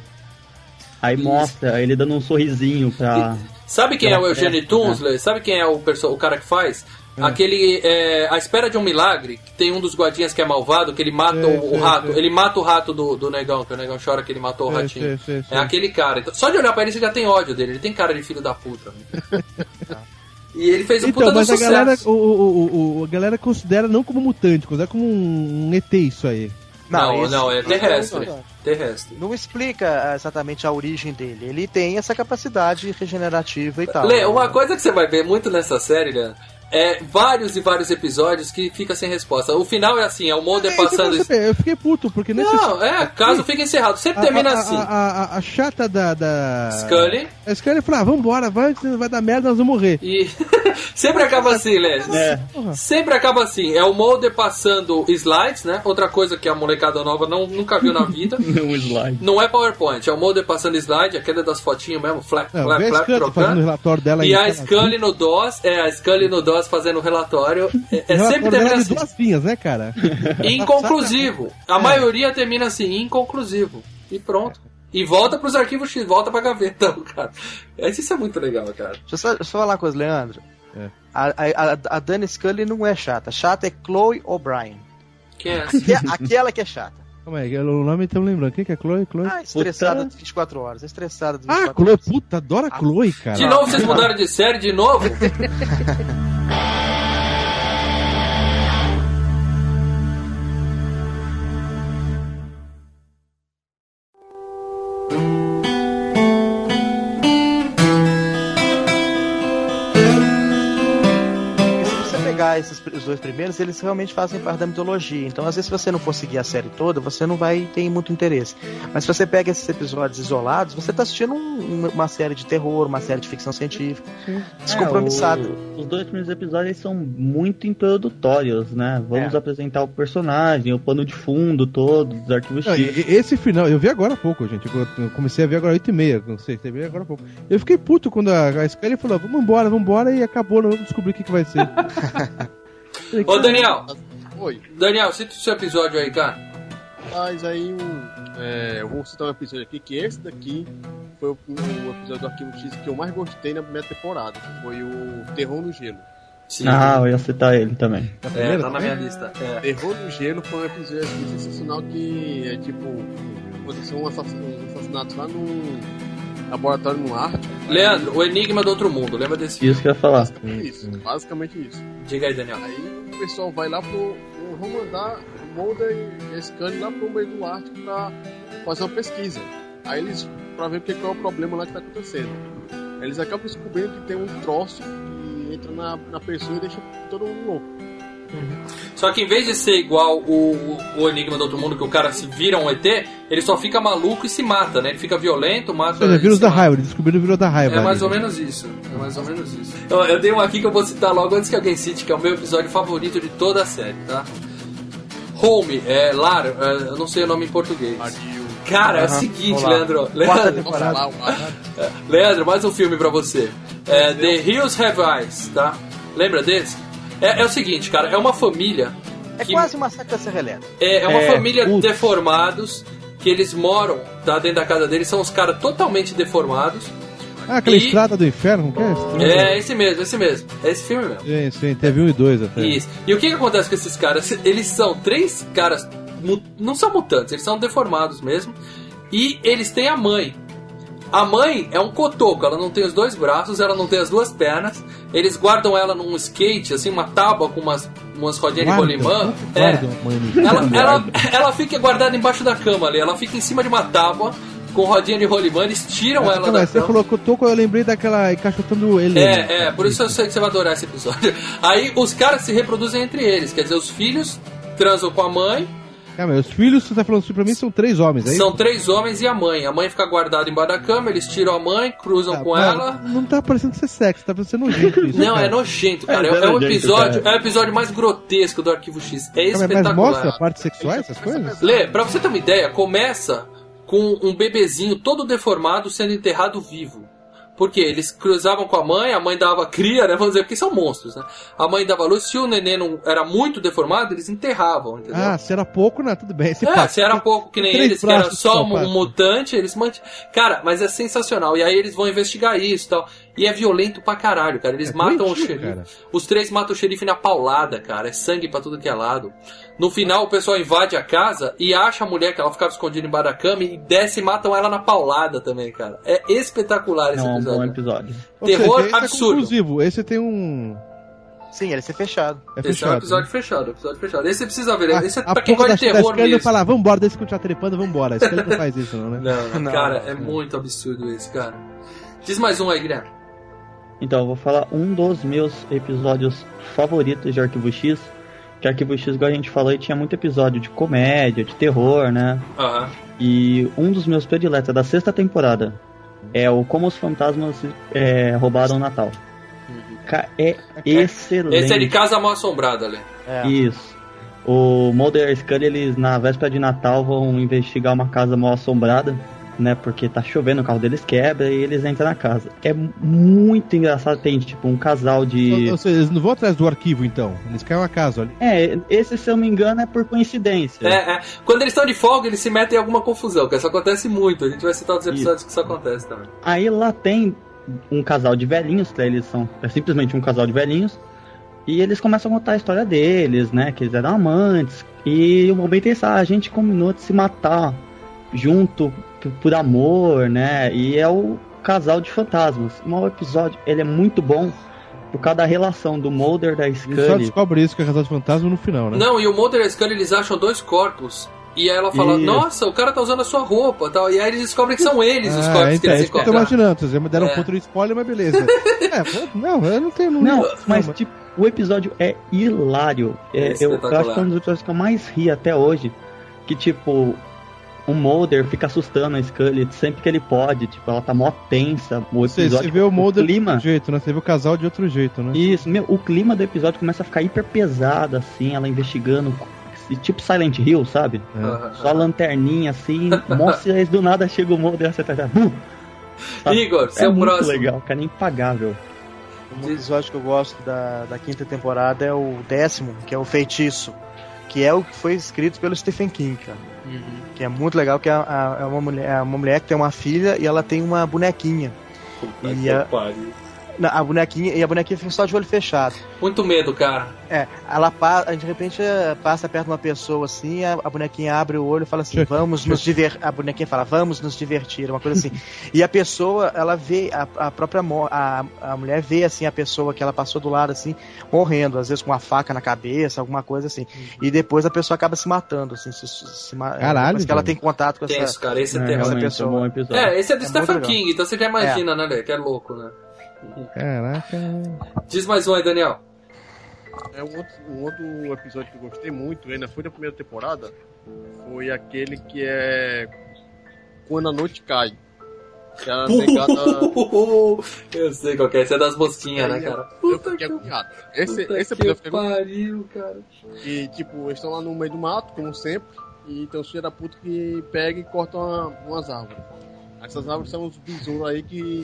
Aí Isso. mostra ele dando um sorrisinho pra. Sabe quem é o Eugênio festa, Toons, Lê? Sabe quem é o, perso- o cara que faz? Aquele. É, a Espera de um Milagre, que tem um dos guardinhas que é malvado, que ele mata o, o rato. Ele mata o rato do, do negão, que o negão chora que ele matou o ratinho. É aquele cara. Então, só de olhar pra ele você já tem ódio dele. Ele tem cara de filho da puta. e ele fez um Então, puta mas a galera, o, o, o- a galera considera não como mutante, considera como um, ET isso aí. Não, esse- não, é terrestre. um- Terrestre. Não explica exatamente a origem dele. Ele tem essa capacidade regenerativa e tal. Lê, uma coisa que você vai ver muito nessa série, Leandro, é vários e vários episódios que fica sem resposta. O final é assim, é o Mulder É, passando. saber, eu fiquei puto, porque nesse. Não, é, caso fique encerrado. Sempre a, termina a- assim. A, a- chata da. da... Scully. A Scully falou: ah, vambora, vai, vai dar merda, nós vamos morrer. E sempre acaba assim, Lê. É. Sempre acaba assim. É o Mulder passando slides, né? Outra coisa que a molecada nova não, nunca viu na vida. um slide. Não é PowerPoint, é o Mulder passando slide, aquela das fotinhas mesmo, flap, Não, flap, flap, trocando. relatório dela E a Scully no DOS, é, a Scully no DOS fazendo o relatório. É, é sempre termina assim. duas linhas, né, cara? Inconclusivo. A É. maioria termina assim, inconclusivo. E pronto. E volta pros arquivos X, volta pra gaveta, cara. Isso é muito legal, cara. Deixa eu só, deixa eu falar uma coisa, Leandro. É. A, a, a- Dani Scully não é chata. Chata é Chloe O'Brien. Quem é essa? Que é aquela que é chata. Calma aí, o nome estamos lembrando. Quem que é Chloe? Chloe? Ah, estressada Puta. de 24 horas. Estressada de Ah, 24 Chloe, horas. puta, adoro a Chloe, cara. De novo vocês mudaram de série, de novo? pegar esses os dois primeiros, eles realmente fazem parte da mitologia. Então, às vezes, se você não for seguir a série toda, você não vai ter muito interesse. Mas se você pega esses episódios isolados, você tá assistindo um- uma série de terror, uma série de ficção científica. Descompromissada. É, o- os dois primeiros episódios são muito introdutórios, né? Vamos É. apresentar o personagem, o pano de fundo todo, os arquivos Não, X. esse final, eu vi agora há pouco, gente. Eu comecei a ver agora 8 e meia, não sei, eu vi agora há pouco. Eu fiquei puto quando a, a Scully falou, vamos embora, vamos embora, e acabou, não vamos descobrir o que, que vai ser. Ô, Daniel, Oi. Daniel, cita o seu episódio aí, cara. Mas aí um, é, eu vou citar um episódio aqui, que esse daqui foi o, o episódio do Arquivo X que eu mais gostei na primeira temporada. que Foi o Terror no Gelo. Sim. Ah, eu ia citar ele também. é, primeira tá na também? minha lista. É. Terror no Gelo foi um episódio sensacional que é tipo. Aconteceu um um assassinato lá no laboratório no Ártico. Leandro, o Enigma do Outro Mundo, lembra desse filme? Isso que eu ia falar. Basicamente isso. Basicamente isso. Diga aí, Daniel. Aí o pessoal vai lá pro vão mandar o Mulder e a Scully lá pro meio do Ártico pra fazer uma pesquisa. Aí eles, pra ver o que qual é o problema lá que tá acontecendo. Aí Eles acabam descobrindo que tem um troço que entra na, na pessoa e deixa todo mundo louco. Só que em vez de ser igual o, o Enigma do Outro Mundo, que o cara se vira um ET, ele só fica maluco e se mata, né? Ele fica violento, mata. E vírus da raiva, eles descobriram o vírus da raiva. É mais ali. ou menos isso. É mais ou menos isso. Eu, eu dei um aqui que eu vou citar logo antes que alguém cite, que é o meu episódio favorito de toda a série, tá? Home, é Lar, é, eu não sei o nome em português. Cara, é o seguinte, Olá. Leandro. Leandro, ar- Leandro, mais um filme pra você. É, The Hills Have Eyes, tá? Lembra desse? É, é o seguinte, cara, é uma família. É que- quase uma secta serra elétrica. É, é uma É, família putz. deformados que eles moram tá, dentro da casa deles, são os caras totalmente deformados. Ah, aquela E- estrada do inferno, que é esse? É esse mesmo, esse mesmo. É esse filme mesmo. Sim, sim, teve um e dois até. Isso. E o que, que acontece com esses caras? Eles são três caras. Não são mutantes, eles são deformados mesmo. E eles têm a mãe. A mãe é um cotoco, ela não tem os dois braços, ela não tem as duas pernas. Eles guardam ela num skate, assim, uma tábua com umas, umas rodinhas de Guarda, rolimã. guarda, É. Ela, ela, ela fica guardada embaixo da cama ali, ela fica em cima de uma tábua com rodinha de rolimã, eles tiram ela da você cama. falou tô, eu lembrei daquela encaixotando ele. É, é, por isso eu sei que você vai adorar esse episódio. Aí os caras se reproduzem entre eles, quer dizer, os filhos transam com a mãe, Calma, os filhos, você tá falando isso pra mim, são três homens, aí? são três homens e a mãe. A mãe fica guardada embaixo da cama, eles tiram a mãe, cruzam com ela. Não tá parecendo ser sexy, tá parecendo nojento isso. Não, cara. é nojento, cara. É, É, é o nojento, episódio, cara. é o episódio mais grotesco do Arquivo X. É Calma, Mas espetacular. mostra partes sexuais, essas coisas? Lê, pra você ter uma ideia, começa com um bebezinho todo deformado sendo enterrado vivo. Porque eles cruzavam com a mãe, a mãe dava cria, né? Vamos dizer, porque são monstros, né? A mãe dava luz, se o neném não era muito deformado, eles enterravam, entendeu? Ah, se era pouco, não, tudo bem. Esse É, papo. se era pouco que nem eles, que era só um, mutante, eles mant... Cara, mas é sensacional. E aí eles vão investigar isso e tal. E é violento pra caralho, cara. Eles É matam o xerife. cara. Os três matam o xerife na paulada, cara. É sangue pra tudo que é lado. No final, o pessoal invade a casa e acha a mulher que ela ficava escondida embaixo da cama e desce e matam ela na paulada também, cara. É espetacular esse Não, é um bom episódio. episódio. Terror esse absurdo. É conclusivo. Esse tem um. Sim, ele ser fechado. É Esse é um fechado. episódio fechado, episódio fechado. Esse você precisa ver. A, Esse é a pra quem gosta da, de da terror Scully mesmo. fala, vambora, deixa eu continuar trepando, vambora. Scully não faz isso, não, né? Não, Não. cara, é muito absurdo esse, cara. Diz mais um aí, Guilherme. Então, eu vou falar um dos meus episódios favoritos de Arquivo X. Que Arquivo X, igual a gente falou, tinha muito episódio de comédia, de terror, né? Aham. E um dos meus prediletos é da sexta temporada é o Como os Fantasmas é, Roubaram o Natal. Ca- É excelente. Esse é de Casa Mal Assombrada, ali. É. Isso. O Mulder e Scully, eles na véspera de Natal vão investigar uma casa mal assombrada, né? Porque tá chovendo, o carro deles quebra e eles entram na casa. É muito engraçado, tem tipo um casal de. Ou seja, eles não vão atrás do arquivo, então. Eles caem uma casa, olha. É, esse se eu não me engano é por coincidência. É, é. Quando eles estão de folga, eles se metem em alguma confusão, que isso acontece muito. A gente vai citar outros episódios que isso acontece também. Aí lá tem um casal de velhinhos, né? Eles são é simplesmente um casal de velhinhos. E eles começam a contar a história deles, né? Que eles eram amantes. E o momento é esse, ah, a gente combinou de se matar junto por amor, né? E é o casal de fantasmas. Mas o episódio, ele é muito bom por causa da relação do Mulder da Eles só Scully. descobrem isso que é casal de fantasma no final, né? Não, e o Mulder e a Scully, eles acham dois corpos. E aí ela fala, Isso. nossa, o cara tá usando a sua roupa tal. E aí eles descobrem que são eles os Ah, corpos que então, é eles isso que eu tô imaginando. Vocês me deram É. um ponto de spoiler, mas beleza. é, não, eu não tenho. Não, mas tipo, o episódio é hilário. É É, eu, eu espetacular. acho que é um dos episódios que eu mais ri até hoje. Que tipo, o Mulder fica assustando a Scully sempre que ele pode. Tipo, ela tá mó tensa. O Você, episódio. você vê o Mulder de clima. outro jeito, né? Você vê o casal de outro jeito, né? Isso, meu, o clima do episódio começa a ficar hiper pesado, assim, ela investigando. e Tipo Silent Hill, sabe? É. Só a lanterninha assim, mostra e do nada chega o Mulder e você tá. Bum! Sabe? Igor, É seu muito próximo. legal, cara, é impagável. Um episódio que eu gosto da, da quinta temporada é o décimo, que é o Feitiço. Que é o que foi escrito pelo Stephen King, cara. Uhum. Que é muito legal, que é, é uma, mulher, é uma mulher que tem uma filha e ela tem uma bonequinha. E a- Na- A bonequinha, e a bonequinha fica só de olho fechado. Muito medo, cara. É, ela passa, de repente passa perto de uma pessoa assim, a, a bonequinha abre o olho e fala assim, vamos nos divertir. A bonequinha fala, vamos nos divertir, uma coisa assim. e a pessoa, ela vê, a, a própria a, a mulher vê assim a pessoa que ela passou do lado assim, morrendo, às vezes com uma faca na cabeça, alguma coisa assim. E depois a pessoa acaba se matando, assim, se, se, ma- Caralho, que ela tem contato com essa. Tenso, cara. Esse é, É, essa Realmente, pessoa. é um bom episódio. É, esse é do É Stephen. King, então você já imagina, né, Lê? Que é louco, né? Caraca. Diz mais um aí, Daniel. É um outro, um outro episódio que eu gostei muito, ainda foi da primeira temporada, foi aquele que é Quando a Noite Cai. Que era negada. Eu sei qual que é. Esse é das mosquinhas, né, cara? Eu fiquei agoniado. Esse, Puta esse que episódio agoniado. pariu, cara. E, tipo, eles estão lá no meio do mato, como sempre, e tem uns filhos da puta que pegam e cortam uma- umas árvores. Essas árvores são os besouros aí que.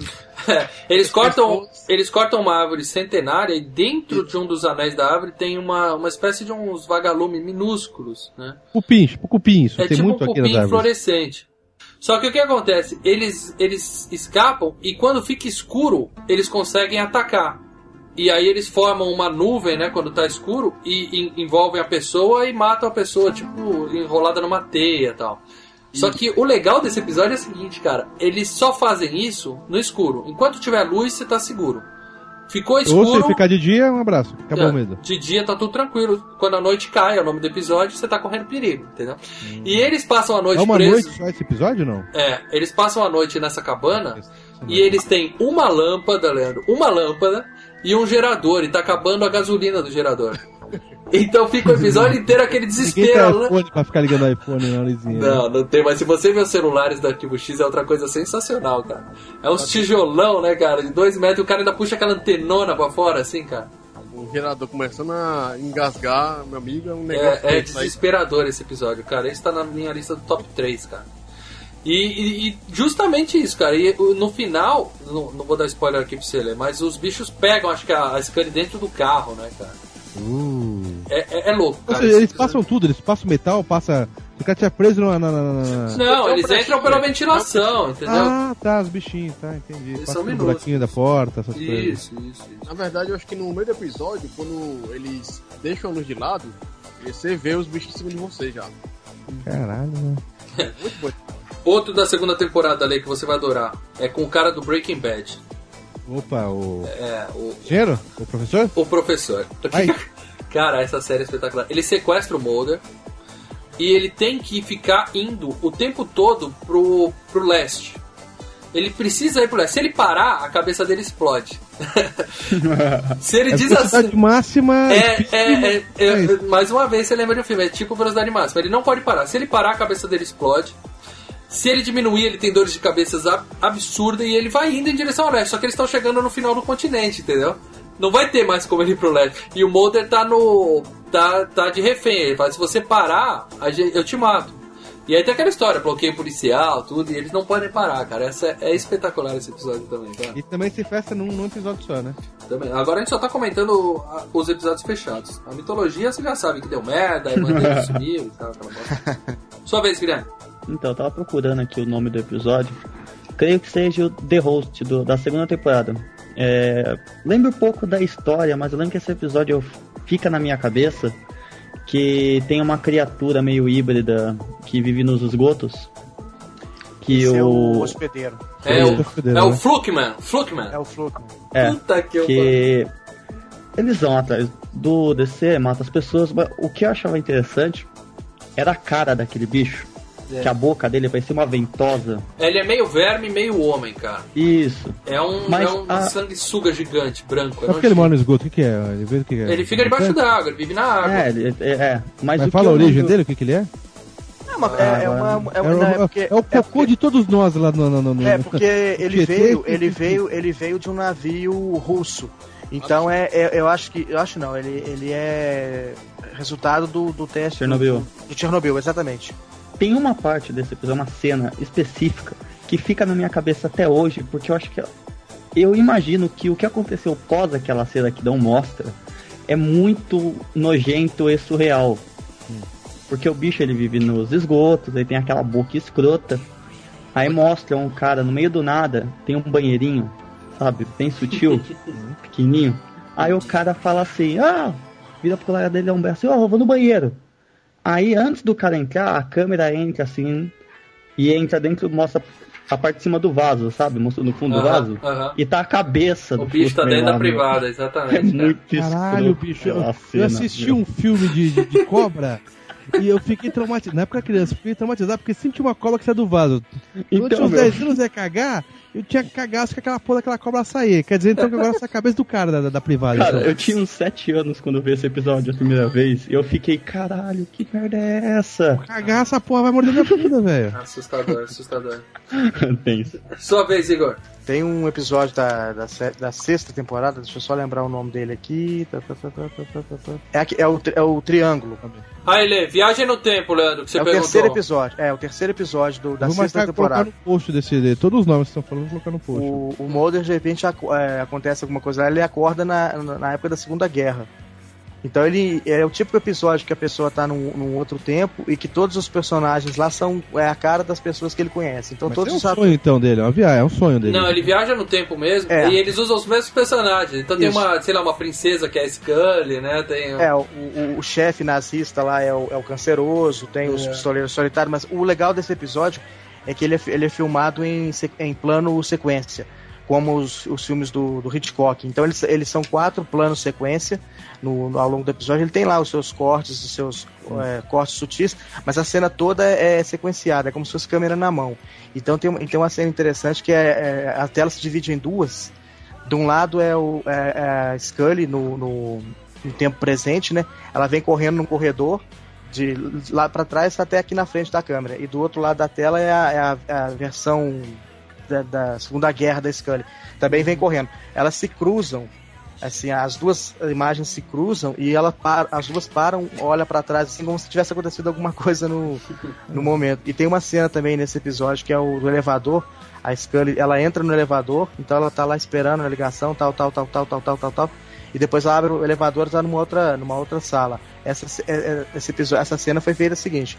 Eles As cortam, pessoas- eles cortam uma árvore centenária e dentro de um dos anéis da árvore tem uma, uma espécie de uns vagalumes minúsculos, né? Cupim, tipo cupim, isso é tem tipo muito um cupim fluorescente. Só que o que acontece? Eles, eles escapam e quando fica escuro, eles conseguem atacar. E aí eles formam uma nuvem, né, quando tá escuro, e en- envolvem a pessoa e matam a pessoa, tipo, enrolada numa teia e tal. Só que o legal desse episódio é o seguinte, cara, eles só fazem isso no escuro. Enquanto tiver luz, você tá seguro. Ficou Ou se escuro. ficar de dia, um abraço. Acabou É, o medo. De dia tá tudo tranquilo. Quando a noite cai, é o nome do episódio, você tá correndo perigo, entendeu? E eles passam a noite É uma presos. noite só esse episódio não? É, eles passam a noite nessa cabana e eles têm uma lâmpada, Leandro, uma lâmpada e um gerador, e tá acabando a gasolina do gerador. Então fica o episódio inteiro aquele desespero, tem né? iPhone pra ficar ligando o iPhone na luzinha. Não, não tem, mas se você ver os celulares do Arquivo X é outra coisa sensacional, cara. É uns tijolão, né, cara, de dois metros e o cara ainda puxa aquela antenona pra fora, assim, cara. O gerador começando a engasgar, meu amigo, é um negócio. É, é aí. desesperador esse episódio, cara. Esse tá na minha lista do top 3, cara. E, e- e justamente isso, cara. E no final, não, não vou dar spoiler aqui pra você ler, mas os bichos pegam, acho que a, a Scully dentro do carro, né, cara? Uh. É, é- é louco, Ou cara. seja, eles passam tudo, eles passam metal, passa. O cara tinha preso na. na, na- na- Não, eles entram pela ventilação, entendeu? Ah, tá, os bichinhos, tá, entendi. Eles Passa no buraquinho da porta, essas coisas. isso, isso, isso. Na verdade, eu acho que no meio do episódio, quando eles deixam a luz de lado, você vê os bichos em cima de você já. Caralho, né? Muito bom. Outro da segunda temporada ali que você vai adorar é com o cara do Breaking Bad. Opa, o. É, o, Engenheiro? O professor? O professor. Ai. Cara, essa série é espetacular. Ele sequestra o Mulder e ele tem que ficar indo o tempo todo pro, pro leste. Ele precisa ir pro leste. Se ele parar, a cabeça dele explode. Se ele É diz velocidade assim. máxima. É, é, é, é, É mais uma vez você lembra de um filme, é tipo velocidade máxima. Ele não pode parar. Se ele parar, a cabeça dele explode. Se ele diminuir, ele tem dores de cabeça ab- absurdas e ele vai indo em direção ao leste. Só que eles estão chegando no final do continente, entendeu? Não vai ter mais como ele ir pro leste. E o Mulder tá no. tá, tá de refém. Ele fala: se você parar, eu te mato. E aí tem aquela história, bloqueio policial, tudo, e eles não podem parar, cara. Essa é, é espetacular esse episódio também, tá? E também se festa num, num episódio só, né? Também. Agora a gente só tá comentando os episódios fechados. A mitologia você já sabe que deu merda, a irmã dele sumiu e tal, aquela bosta. Sua vez, Guilherme. Então, eu tava procurando aqui o nome do episódio. Creio que seja o The Host do- da segunda temporada. É, lembro um pouco da história, mas eu lembro que esse episódio fica na minha cabeça que tem uma criatura meio híbrida que vive nos esgotos. Que Esse é o o. hospedeiro. É o, Hospedeiro, é o né? Flukman. Flukman. É o Fluke. É, Puta que eu que eles vão atrás do DC, matam as pessoas, mas o que eu achava interessante era a cara daquele bicho. É. Que a boca dele parecia uma ventosa. Ele é meio verme, meio homem, cara. Isso. É um, Mas é um a- sanguessuga gigante, branco. é Mas por que ele mora no esgoto? O que, que é? Ele, vê o que é? Ele fica debaixo d'água, ele vive na água. É, ele- é, é. Mas, Mas o fala que a origem dele, o que, que ele é? É, é, é uma. É, É, uma- é porque, é o cocô de todos nós lá no. no, no, no É, porque ele veio, ele veio, ele veio de um navio russo. Então é, é- eu acho que, eu acho não, ele, ele é resultado do, do teste Chernobyl. Do, do Chernobyl, exatamente. Tem uma parte desse episódio, uma cena específica, que fica na minha cabeça até hoje, porque eu acho que. Eu imagino que o que aconteceu pós aquela cena que não mostra é muito nojento e surreal. Porque o bicho ele vive nos esgotos, ele tem aquela boca escrota. Aí mostra um cara no meio do nada, tem um banheirinho. sabe? Bem sutil, pequenininho. Aí o cara fala assim, ah, vira pro colega dele, é um assim, ó, oh, vou no banheiro. Aí antes do cara entrar, a câmera entra assim e entra dentro, mostra a parte de cima do vaso, sabe? Mostra no fundo do vaso. E tá a cabeça do O bicho tá dentro da privada, exatamente. É muito Caralho, bicho. Eu, eu assisti um filme de, de, de cobra e eu fiquei traumatizado. Na época criança, fiquei traumatizado porque senti uma cobra que saiu do vaso. Então, Quando tinha uns 10 anos ia cagar, eu tinha que cagar se aquela porra daquela cobra sair. Quer dizer, então que agora essa é a cabeça do cara da, da privada. Cara, então. eu tinha uns 7 anos quando eu vi esse episódio a primeira vez. E eu fiquei, caralho, que merda é essa? Cagar essa porra vai morder minha bunda, velho. Assustador, assustador. Tem isso. Sua vez, Igor. Tem um episódio da, da, da, sexta temporada, deixa eu só lembrar o nome dele aqui. É, aqui, é, o, é o Triângulo. Ah, ele Viagem no Tempo, Leandro, que você é perguntou. o terceiro episódio. É, o terceiro episódio do, da vou sexta temporada. Vou colocar no post desse. Todos os nomes que estão falando, vou colocar no post. O, o Mulder, de repente, é, acontece alguma coisa lá, ele acorda na, na época da Segunda Guerra. Então ele é o tipo de episódio que a pessoa tá num, num, outro tempo e que todos os personagens lá são é a cara das pessoas que ele conhece. Então Mas todos é um os sonho então dele, é, uma viagem, é um sonho dele. Não, ele viaja no tempo mesmo é. e eles usam os mesmos personagens. Então Isso. tem uma, sei lá, uma princesa que é a Scully, né? Tem É, o, o, o chefe nazista lá é o, é o canceroso, tem os é. pistoleiros solitários, mas o legal desse episódio é que ele é, ele é filmado em, em plano sequência como os, os filmes do, do, Hitchcock. Então eles, eles são quatro planos sequência no, no, ao longo do episódio. Ele tem lá os seus cortes, os seus é, cortes sutis, mas a cena toda é sequenciada, é como se fosse câmera na mão. Então tem, tem uma cena interessante que é, é a tela se divide em duas. De um lado é, o, é, é a Scully no, no, no tempo presente, né? Ela vem correndo num corredor de lá para trás até aqui na frente da câmera. E do outro lado da tela é a, é a, é a versão da, da, Segunda Guerra da Scully. Também vem correndo. Elas se cruzam, assim, as duas imagens se cruzam e ela para, as duas param, olha para trás, assim, como se tivesse acontecido alguma coisa no, no momento. E tem uma cena também nesse episódio que é o do elevador. A Scully, ela entra no elevador, então ela tá lá esperando a ligação, tal, tal, tal, tal, tal, tal, tal, tal. E depois ela abre o elevador e tá numa outra, numa outra sala. Essa, é, é, esse episódio, essa cena foi feita o seguinte: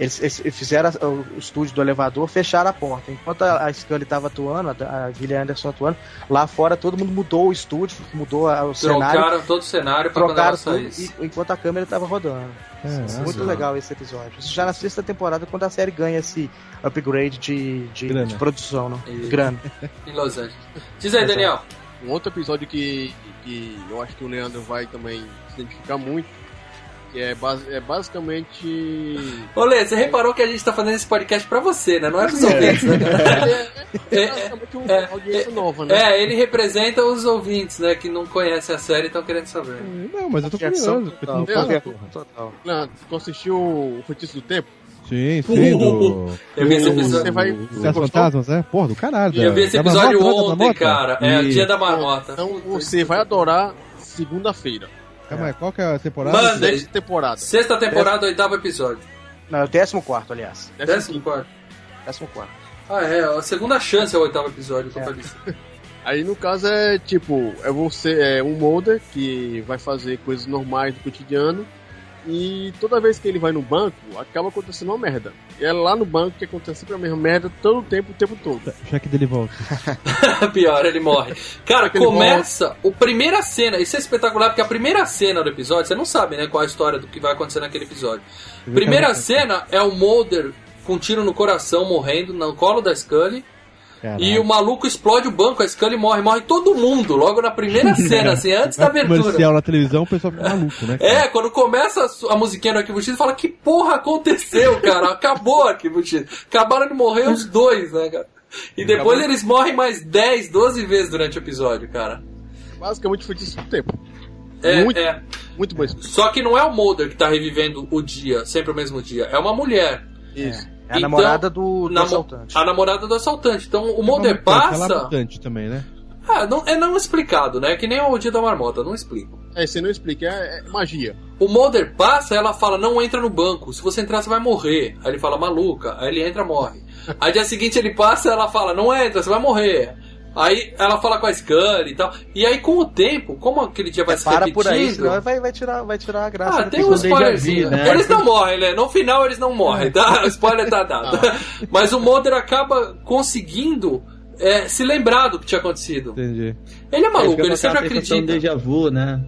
eles, eles fizeram o estúdio do elevador, fecharam a porta. Enquanto a, a Scully estava atuando, a, a Gillian Anderson atuando, lá fora todo mundo mudou o estúdio, mudou a, o Trocaram cenário. Trocaram todo o cenário para trocaram tudo, e, enquanto a câmera estava rodando. É, muito legal esse episódio. Isso já na sexta temporada, quando a série ganha esse upgrade de, de, de produção, né? E... Grana. em Los Angeles. Diz aí, Daniel. Um outro episódio que, que eu acho que o Leandro vai também se identificar muito que é, base, é basicamente. Ô Lê, você reparou que a gente tá fazendo esse podcast pra você, né? Não é pros ouvintes, né? É, é, é, é, é audiência nova, né? É, ele representa os ouvintes, né? Que não conhecem a série e estão querendo saber. Não, mas eu tô curioso. Total, total. Não, tu assistiu o Feitiço do Tempo? Sim, sim. Do... Eu vi esse episódio. Você vai. Você fantasmas, é? Porra, do caralho. Eu vi esse episódio ontem, cara. É, o dia da marmota. Então você vai adorar segunda-feira. Calma aí, qual que é a temporada? Manda, Sexta temporada. Sexta temporada, oitavo episódio. Não, é o décimo quarto, aliás. Décimo quarto. Décimo quarto. Ah, é, a segunda chance é o oitavo episódio, é. Aí no caso é tipo, é você, é um molder que vai fazer coisas normais do cotidiano e toda vez que ele vai no banco, acaba acontecendo uma merda. E é lá no banco que acontece sempre a mesma merda todo o tempo, o tempo todo. Cheque dele volta. Pior, ele morre. Cara, começa o primeira cena, isso é espetacular, porque a primeira cena do episódio, você não sabe, né, qual a história do que vai acontecer naquele episódio. Primeira cena é o Mulder com um tiro no coração, morrendo no colo da Scully. Caraca. E o maluco explode o banco, a Scully morre, morre todo mundo, logo na primeira cena, assim, antes da abertura. comercial na televisão, o pessoal fica maluco, né? Cara? É, quando começa a, a musiquinha do Arquivo X, fala, que porra aconteceu, cara? Acabou o Arquivo X. Acabaram de morrer os dois, né, cara? E depois Acabou. eles morrem mais 10, 12 vezes durante o episódio, cara. Basicamente foi isso o tempo. É, muito, é. Muito bom. Só que não é o Mulder que tá revivendo o dia, sempre o mesmo dia. É uma mulher. Isso. É. É a então, namorada do, do assaltante. A namorada do assaltante. Então o Mulder passa. assaltante também, né? Ah, não, é não explicado, né? Que nem o dia da marmota, não explico. É, você não explica, é, é magia. O Mulder passa, ela fala, não entra no banco. Se você entrar, você vai morrer. Aí ele fala, maluca. Aí ele entra, morre. Aí dia seguinte ele passa, ela fala, não entra, você vai morrer. Aí ela fala com a Scully e tal. E aí, com o tempo, como aquele dia vai é, se para repetindo... por aí, senão vai, vai, tirar, vai tirar a graça. Ah, tem um spoilerzinho. Né? Eles não morrem, né? No final eles não morrem, tá? O spoiler tá dado. Mas o Mulder acaba conseguindo é, se lembrar do que tinha acontecido. Entendi. Ele é É, maluco, ele sempre acredita. de déjà vu, né?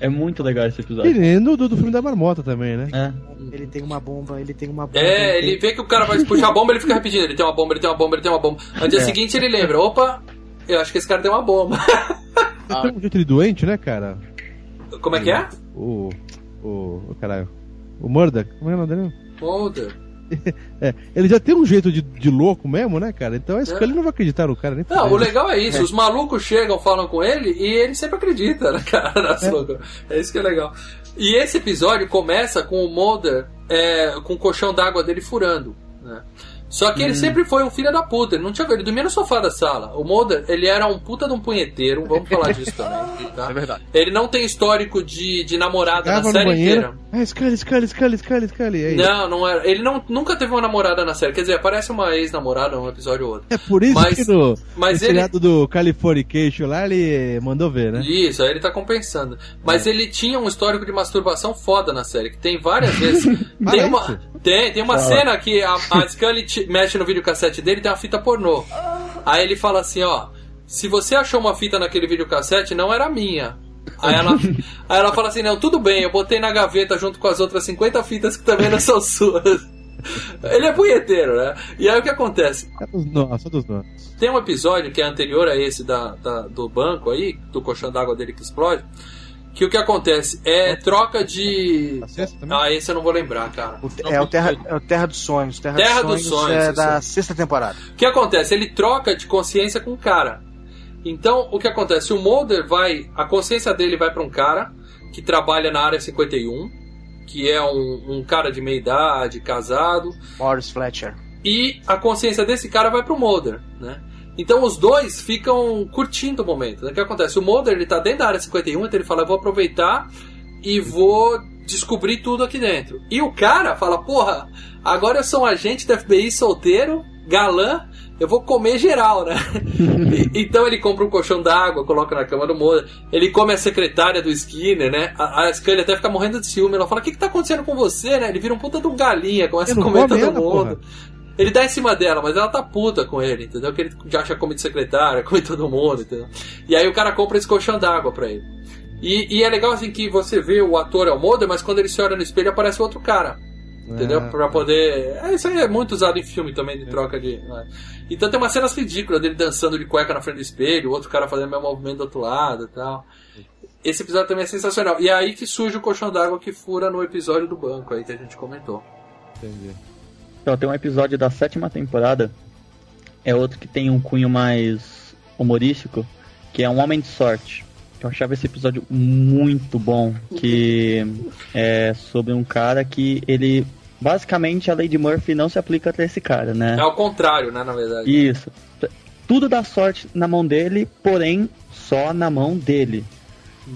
É. É muito legal esse episódio. E nem do, do filme da marmota também, né? É. Ele tem uma bomba, ele tem uma bomba. É, tem- ele vê que o cara vai puxar a bomba, ele fica repetindo, ele tem uma bomba, ele tem uma bomba, ele tem uma bomba. No dia É. seguinte ele lembra, opa, eu acho que esse cara tem uma bomba. Ele tem um jeito de doente, né, cara? Como é que é? O. O. o caralho. O Murdoch. Como é o nome dele? Holder. É, ele já tem um jeito de, de louco mesmo, né, cara? Então a Scully não vai acreditar no cara nem Não, o legal é isso, os malucos chegam, falam com ele e ele sempre acredita, né, cara? Loucuras. É isso que é legal. E esse episódio começa com o Mulder é, com o colchão d'água dele furando, né? Só que ele sempre foi um filho da puta, ele não tinha ele dormia no sofá da sala. O Mulder, ele era um puta de um punheteiro, vamos falar disso também, tá? É verdade. Ele não tem histórico de, de namorada Chegava na série inteira. Ah, Scully, Scully, Scully, Scully, Scully. Aí. Não, não era. Ele não, nunca teve uma namorada na série. Quer dizer, aparece uma ex-namorada um episódio ou outro. É por isso Mas- que no, mas no ele- do Californication lá ele mandou ver, né? Isso, aí ele tá compensando. Mas ele tinha um histórico de masturbação foda na série, que tem várias vezes. tem, uma, tem, tem uma cena que a, a Scully mexe no videocassete dele e tem uma fita pornô. Aí ele fala assim, ó. Se você achou uma fita naquele videocassete, não era minha. Aí ela, aí ela fala assim, não, tudo bem, eu botei na gaveta junto com as outras 50 fitas que também não são suas. Ele é punheteiro, né? E aí o que acontece? É dos nossos, só dos nossos. Tem um episódio que é anterior a esse da, da- do banco aí, do colchão d'água dele que explode, que o que acontece é troca de. Também? Ah, esse eu não vou lembrar, cara. O- é, o Terra, é o Terra dos Sonhos. Terra, Terra dos dos Sonhos, Sonhos, é da sexta temporada. O que acontece? Ele troca de consciência com o cara. Então, o que acontece? O Mulder vai. A consciência dele vai para um cara que trabalha na área 51, que é um, um cara de meia idade, casado. Morris Fletcher. e a consciência desse cara vai pro Mulder, né? Então os dois ficam curtindo o momento. né? O que acontece? O Mulder ele tá dentro da área 51, então ele fala: eu vou aproveitar e vou descobrir tudo aqui dentro. E o cara fala: porra, agora eu sou um agente da FBI solteiro, galã. Eu vou comer geral, né? Então ele compra um colchão d'água, coloca na cama do Mulder. Ele come a secretária do Skinner, né? A, a Scully até fica morrendo de ciúme. Ela fala: O que, que tá acontecendo com você, né? Ele vira um puta de um galinha, começa a comer come todo mundo. porra. Ele dá em cima dela, mas ela tá puta com ele, entendeu? Que ele já acha come de secretária, come todo mundo, entendeu? E aí o cara compra esse colchão d'água pra ele. E, e é legal assim que você vê o ator é o Mulder, mas quando ele se olha no espelho aparece outro cara. Entendeu? Ah. Pra poder. É, isso aí é muito usado em filme também, de troca de. né? Então tem umas cenas ridículas dele dançando de cueca na frente do espelho, o outro cara fazendo o mesmo movimento do outro lado e tal. Esse episódio também é sensacional. E é aí que surge o colchão d'água que fura no episódio do banco aí que a gente comentou. Entendi. Então, tem um episódio da sétima temporada, é outro que tem um cunho mais humorístico, que é Um Homem de Sorte. Eu achava esse episódio muito bom, que é sobre um cara que ele... Basicamente, a Lady Murphy não se aplica pra esse cara, né? É ao contrário, né, na verdade. Isso. Tudo dá sorte na mão dele, porém só na mão dele.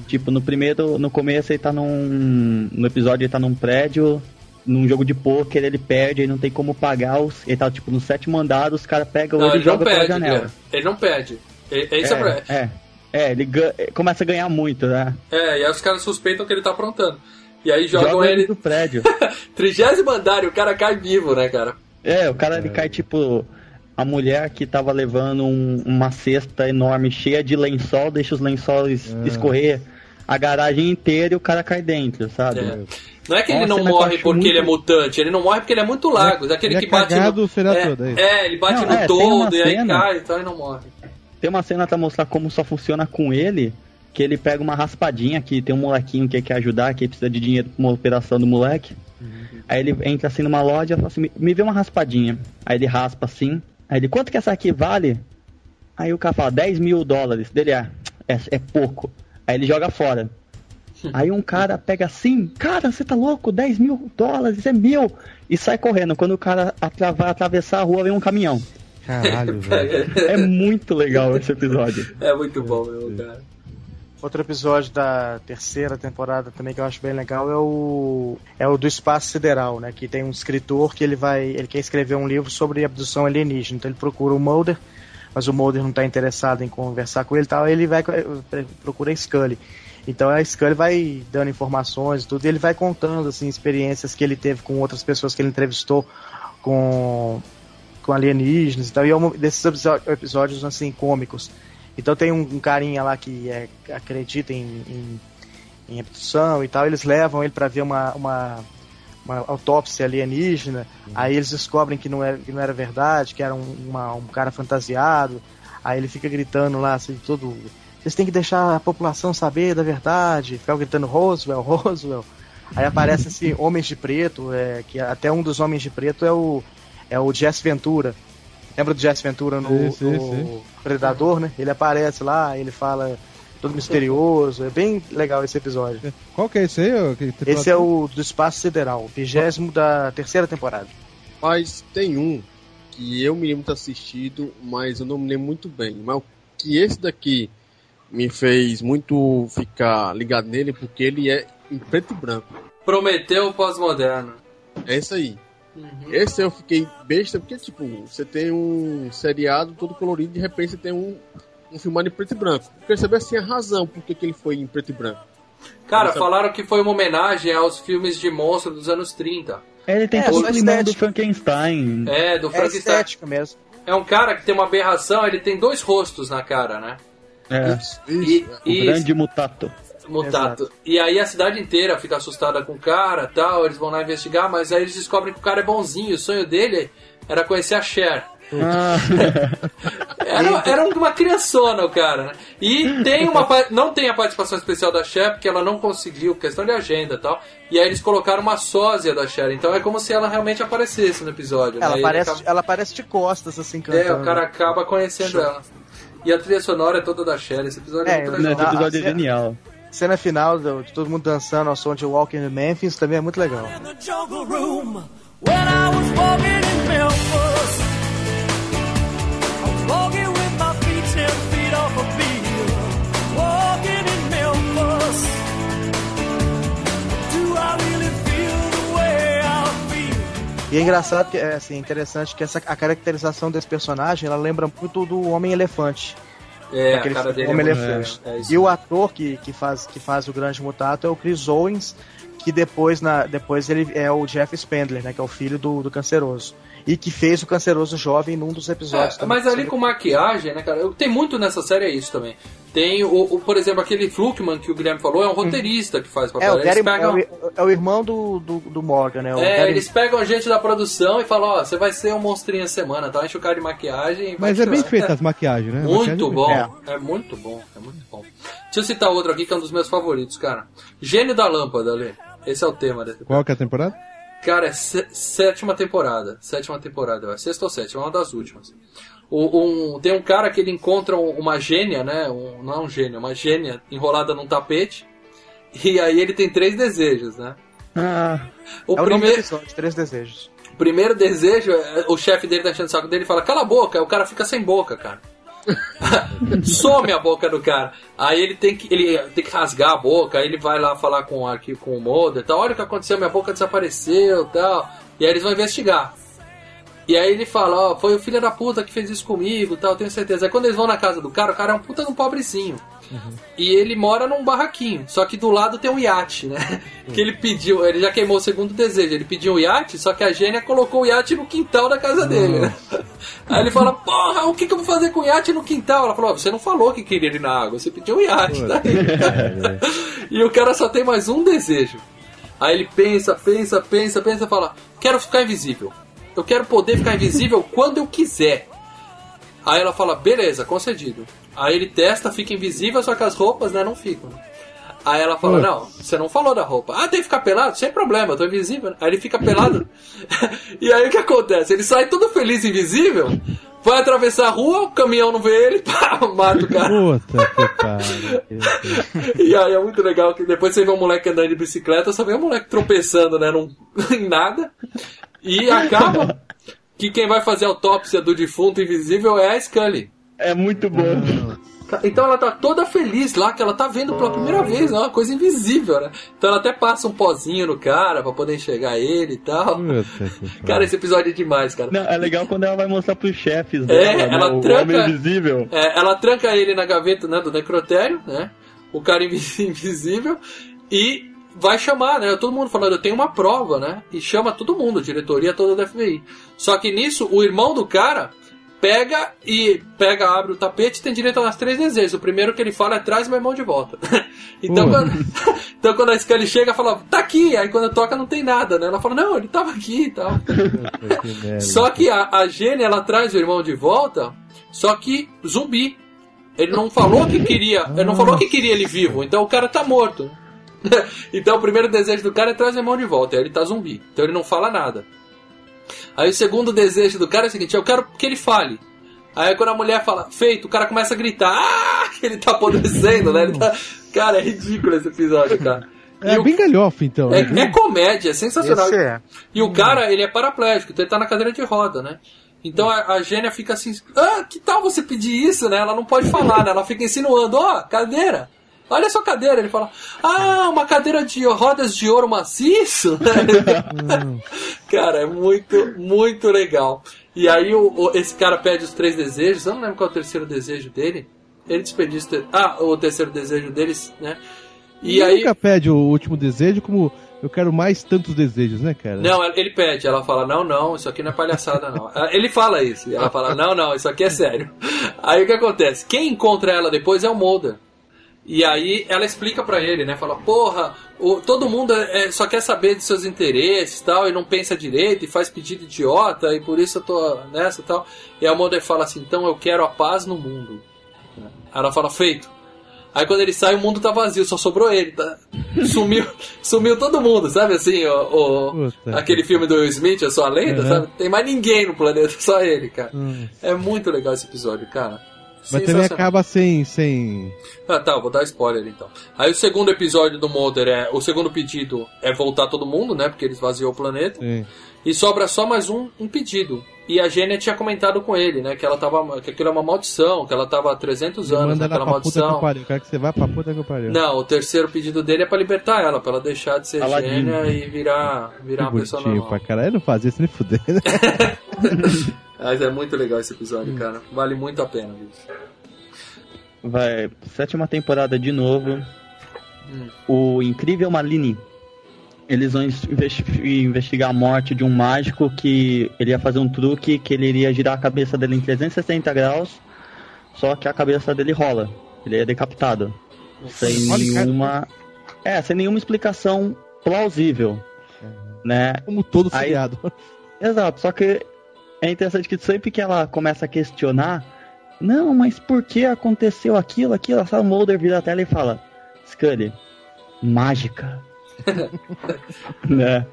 Tipo, no primeiro, no começo ele tá num. No episódio ele tá num prédio, num jogo de pôquer, ele perde, ele não tem como pagar os. Ele tá tipo no sétimo andar, os caras pegam ele e ele jogam pela perde, janela. Ele não perde. É, é isso é, pra- É, é, é, ele ga- começa a ganhar muito, né? é, e aí os caras suspeitam que ele tá aprontando. E aí jogam Joga ele do prédio. Trigésimo andar e o cara cai vivo, né, cara? É, o cara ele cai tipo. A mulher que tava levando um- uma cesta enorme cheia de lençol, deixa os lençóis Ah. escorrer a garagem inteira e o cara cai dentro, sabe? É. Não é que É ele uma não morre porque muito- ele é mutante, ele não morre porque ele é muito largo. É aquele ele é que bate cagado no. é, todo, é é, ele bate Não, no é, todo e aí cena- cai, então ele não morre. Tem uma cena pra mostrar como só funciona com ele, que ele pega uma raspadinha que tem um molequinho que quer ajudar, que precisa de dinheiro pra uma operação do moleque. Aí ele entra assim numa loja e fala assim, "Me- vê uma raspadinha. Aí ele raspa assim. Aí ele, quanto que essa aqui vale? Aí o cara fala, 10 mil dólares. Dele, é, é, é pouco. Aí ele joga fora. Aí um cara pega assim, cara, você tá louco? 10 mil dólares, é meu. E sai correndo. Quando o cara vai atravessar a rua, vem um caminhão. Caralho, velho. É muito legal esse episódio. É muito bom, meu cara. Outro episódio da terceira temporada também que eu acho bem legal é o é o do espaço sideral, né? Que tem um escritor que ele vai ele quer escrever um livro sobre abdução alienígena, então ele procura o Mulder, mas o Mulder não está interessado em conversar com ele, e tal. Ele vai procura a Scully. Então a Scully vai dando informações e tudo, e ele vai contando assim experiências que ele teve com outras pessoas que ele entrevistou com com alienígenas e tal, e é um desses episó- episódios assim cômicos. Então tem um, um carinha lá que é, acredita em, em, em abdução e tal, eles levam ele para ver uma, uma, uma autópsia alienígena, aí eles descobrem que não, era, que não era verdade, que era um, uma- um cara fantasiado, aí ele fica gritando lá, assim, todo. Vocês têm que deixar a população saber da verdade, ficar gritando Roswell, Roswell. Aí aparece assim, Homens de Preto, é, que até um dos Homens de Preto é o, é o Jesse Ventura. Lembra do Jesse Ventura no, Sim, sim, no sim. Predador, né? Ele aparece lá, ele fala todo misterioso. É bem legal esse episódio. Qual que é esse aí? Esse é o do Espaço Sideral, vigésimo da terceira temporada. Mas tem um que eu me lembro de ter assistido, mas eu não me lembro muito bem. Mas o que esse daqui me fez muito ficar ligado nele, porque ele é em preto e branco. Prometeu pós-moderno. É isso aí. Uhum. Esse eu fiquei besta, porque, tipo, você tem um seriado todo colorido, de repente você tem um, um filmado em preto e branco. Eu queria saber, assim, a razão por que que ele foi em preto e branco. Cara, Essa- falaram que foi uma homenagem aos filmes de monstro dos anos 30. Ele tem É, todo o limão do. Frankenstein. É, do É Frankenstein. estética mesmo. É um cara que tem uma aberração, ele tem dois rostos na cara, né? É, Isso, E, isso. o e grande mutato. Mutato. E aí a cidade inteira fica assustada com o cara tal, eles vão lá investigar, mas aí eles descobrem que o cara é bonzinho. O sonho dele era conhecer a Cher. Ah, Era, era uma criançona o cara, né? E tem uma não tem a participação especial da Cher, porque ela não conseguiu, questão de agenda e tal. E aí eles colocaram uma sósia da Cher. Então é como se ela realmente aparecesse no episódio. né? Ela ele aparece, acaba- ela aparece de costas, assim, cantando. É, o cara acaba conhecendo ela. E a trilha sonora é toda da Cher. Esse episódio é, É, muito legal. Esse episódio é Ah, genial. Cena final de todo mundo dançando ao som de Walking in Memphis também é muito legal. E é engraçado que é assim, interessante que essa, a caracterização desse personagem ela lembra muito do Homem Elefante. É, a Aquele cara dele é Elefante. é, é e o ator que, que, faz, que faz o grande mutato é o Chris Owens, que depois, na, depois ele é o Jeff Spendler, né? Que é o filho do, do canceroso. E que fez o canceroso jovem num dos episódios. É, mas ali com maquiagem, né, cara? Tem muito nessa série é isso também. Tem, o, o- por exemplo, aquele Fluckman que o Guilherme falou, é um roteirista que faz o É, papel. o eles Gary, pegam, é, o, é o irmão do, do, do Morgan, né? O é, Gary- eles pegam gente da produção e falam, ó, você vai ser um monstrinho a semana, tá? Enche o cara de maquiagem e vai Mas é bem tirar. feita as maquiagens, né? A maquiagem Muito é bom, É. é muito bom, é muito bom. Deixa eu citar outro aqui que é um dos meus favoritos, cara. Gênio da Lâmpada, ali. Esse é o tema desse. Qual que é a temporada? Cara, é sé- sétima temporada. Sétima temporada, acho. Sexta ou sétima, é uma das últimas. O- um- tem um cara que ele encontra um- uma gênia, né? Um- não é um gênio, uma gênia enrolada num tapete. E aí ele tem três desejos, né? Ah, O é o primeiro, episódio, Três Desejos. o primeiro desejo, é- o chefe dele tá enchendo o saco dele e fala, cala a boca, o cara fica sem boca, cara. Some a boca do cara. Aí ele tem que, ele tem que rasgar a boca, aí ele vai lá falar com, aqui, com o Mulder e tal. Olha o que aconteceu, minha boca desapareceu tal. E aí eles vão investigar. E aí ele fala, ó, foi o filho da puta que fez isso comigo tal, tenho certeza. Aí quando eles vão na casa do cara, o cara é um puta de um pobrezinho. E ele mora num barraquinho, só que do lado tem um iate, né? Que ele pediu, ele já queimou o segundo desejo, ele pediu um iate, só que a gênia colocou o iate no quintal da casa dele, né? Aí ele fala, porra, o que, que eu vou fazer com o iate no quintal? Ela falou, "Ó, você não falou que queria ir na água, você pediu um iate, tá? e o cara só tem mais um desejo. Aí ele pensa, pensa, pensa, pensa e fala: Quero ficar invisível. Eu quero poder ficar invisível quando eu quiser. Aí ela fala: Beleza, concedido. Aí ele testa, fica invisível, só que as roupas né, não ficam. Aí ela fala: Não, você não falou da roupa. Ah, tem que ficar pelado? Sem problema, eu tô invisível. Aí ele fica pelado. e aí o que acontece? Ele sai todo feliz, invisível. Vai atravessar a rua, o caminhão não vê ele, pá, mata o cara. Puta que pariu. E aí é muito legal que depois você vê um moleque andando de bicicleta, só vê um moleque tropeçando, né, num, em nada. E acaba que quem vai fazer a autópsia do defunto invisível é a Scully. É muito bom. Então ela tá toda feliz lá, que ela tá vendo pela primeira vez, é uma coisa invisível, né? Então ela até passa um pozinho no cara pra poder enxergar ele e tal. Cara, esse episódio é demais, cara. Não, é legal quando ela vai mostrar pros chefes É, né, ela o tranca- Homem Invisível. É, ela tranca ele na gaveta né, do necrotério, né? O cara invi- invisível. E vai chamar, né? Todo mundo falando, eu tenho uma prova, né? E chama todo mundo, a diretoria toda da FBI. Só que nisso, o irmão do cara pega e pega, abre o tapete e tem direito aos três desejos. O primeiro que ele fala é traz meu irmão de volta. então, Pô. quando, então quando a Scully chega, fala, tá aqui. Aí quando toca não tem nada, né? Ela fala, não, ele tava aqui e tal. Só que a, a Jenny, ela traz o irmão de volta, só que zumbi. Ele não falou que queria, ele não falou que queria ele vivo, então o cara tá morto. então o primeiro desejo do cara é trazer o irmão de volta, aí ele tá zumbi. Então ele não fala nada. Aí o segundo desejo do cara é o seguinte, eu quero que ele fale. Aí quando a mulher fala, feito, o cara começa a gritar, ah, que ele tá apodrecendo, né? Ele tá... Cara, é ridículo esse episódio, cara. É o- bem galhofa, então. é, né? é comédia, é sensacional. Esse é. E o cara, ele é paraplégico, então ele tá na cadeira de roda, né? Então a, a Gênia fica assim, ah, que tal você pedir isso, né? Ela não pode falar, né? Ela fica insinuando, ó, cadeira. Olha a sua cadeira. Ele fala, ah, uma cadeira de rodas de ouro maciço. cara, é muito, muito legal. E aí o, o- esse cara pede os três desejos, eu não lembro qual é o terceiro desejo dele. Ele te- Ah, o terceiro desejo deles, né? E Ele aí. nunca pede o último desejo como eu quero mais tantos desejos, né, cara? Não, ele pede, ela fala, não, não, isso aqui não é palhaçada, não. Ah, Ele fala isso, e ela fala, não, não, isso aqui é sério. Aí o que acontece? Quem encontra ela depois é o Mulder. E aí ela explica pra ele, né? Fala, porra, o- todo mundo é, só quer saber de seus interesses tal, e não pensa direito, e faz pedido idiota, e por isso eu tô nessa e tal. E a Mulder fala assim, então eu quero a paz no mundo. Ela fala, feito. Aí quando ele sai, o mundo tá vazio, só sobrou ele, tá? Sumiu, sumiu todo mundo, sabe assim, o, o- aquele filme do Will Smith, a Lenda, Uhum. sabe? Tem mais ninguém no planeta, só ele, cara. Hum. É muito legal esse episódio, cara. Mas também acaba sem. sem... Ah, tá, vou dar spoiler então. Aí o segundo episódio do Mulder é. O segundo pedido é voltar todo mundo, né? Porque eles vaziou o planeta. sem- E sobra só mais um, um pedido. E a Gênia tinha comentado com ele, né? Que ela tava. Que aquilo é uma maldição, que ela tava há 300 anos Manda ela naquela puta que eu maldição. pariu. Quero que você vá pra puta que eu pariu. Não, o terceiro pedido dele é pra libertar ela, pra ela deixar de ser Aladdin. gênia e virar, virar que uma pessoa normal. pra caralho. não fazia isso nem fuder. né? Mas é muito legal esse Hum. episódio, cara. Vale muito a pena, bicho. Vai, sétima temporada de novo. Hum. O Incrível Malini. Eles vão investi- investigar a morte de um mágico que ele ia fazer um truque que ele iria girar a cabeça dele em 360 graus, só que a cabeça dele rola. Ele é decapitado. Sem Olha, nenhuma. É, sem nenhuma explicação plausível. Né? Como todo Aí- seriado. Exato, só que é interessante que sempre que ela começa a questionar, não, mas por que aconteceu aquilo, aquilo? A Mulder vira a tela e fala, Scully, mágica. né?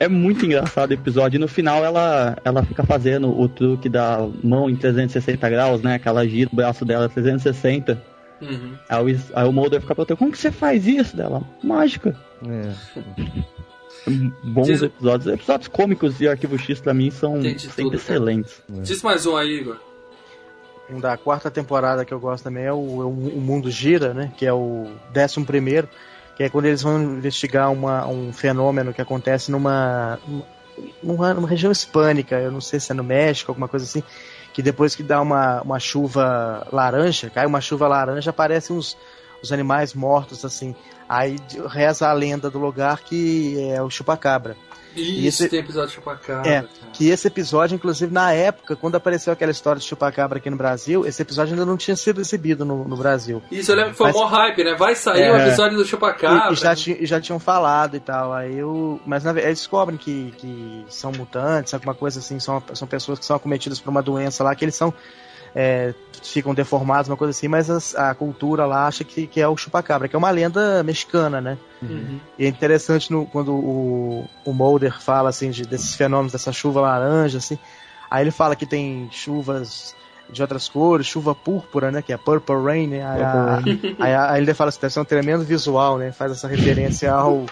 É muito engraçado o episódio. E no final ela, ela fica fazendo o truque da mão em 360 graus, né? Que ela gira o braço dela 360. Uhum. Aí o, aí o Mulder fica perguntando, como que você faz isso dela? Mágica. É. Bons Diz- episódios. Episódios cômicos de Arquivo X pra mim são sempre tudo, cara. excelentes. Diz mais um aí, Igor. Um da quarta temporada que eu gosto também é o, é o O Mundo Gira, né? Que é o décimo primeiro, que é quando eles vão investigar uma, um fenômeno que acontece numa, numa, numa região hispânica, eu não sei se é no México, alguma coisa assim, que depois que dá uma, uma chuva laranja, cai uma chuva laranja, aparecem uns, os animais mortos assim. Aí reza a lenda do lugar que é o chupacabra. Isso, esse- tem episódio de chupacabra. É, cara. Que esse episódio, inclusive, na época, quando apareceu aquela história de chupacabra aqui no Brasil, esse episódio ainda não tinha sido exibido no, no Brasil. Isso, eu lembro que foi Mas- mó hype, né? Vai sair É. o episódio do chupacabra. E, já, e já tinham falado e tal. Aí eu, mas na, eles descobrem que, que são mutantes, alguma coisa assim, são, são pessoas que são acometidas por uma doença lá, que eles são. É, ficam deformados, uma coisa assim, mas as- a cultura lá acha que, que é o chupacabra, que é uma lenda mexicana, né? Uhum. E é interessante no- quando o, o Mulder fala assim de, desses fenômenos, dessa chuva laranja, assim. Aí ele fala que tem chuvas de outras cores, chuva púrpura, né? Que é Purple Rain, né? Aí, a- aí, a- aí ele fala assim, deve ser um tremendo visual, né? Faz essa referência ao,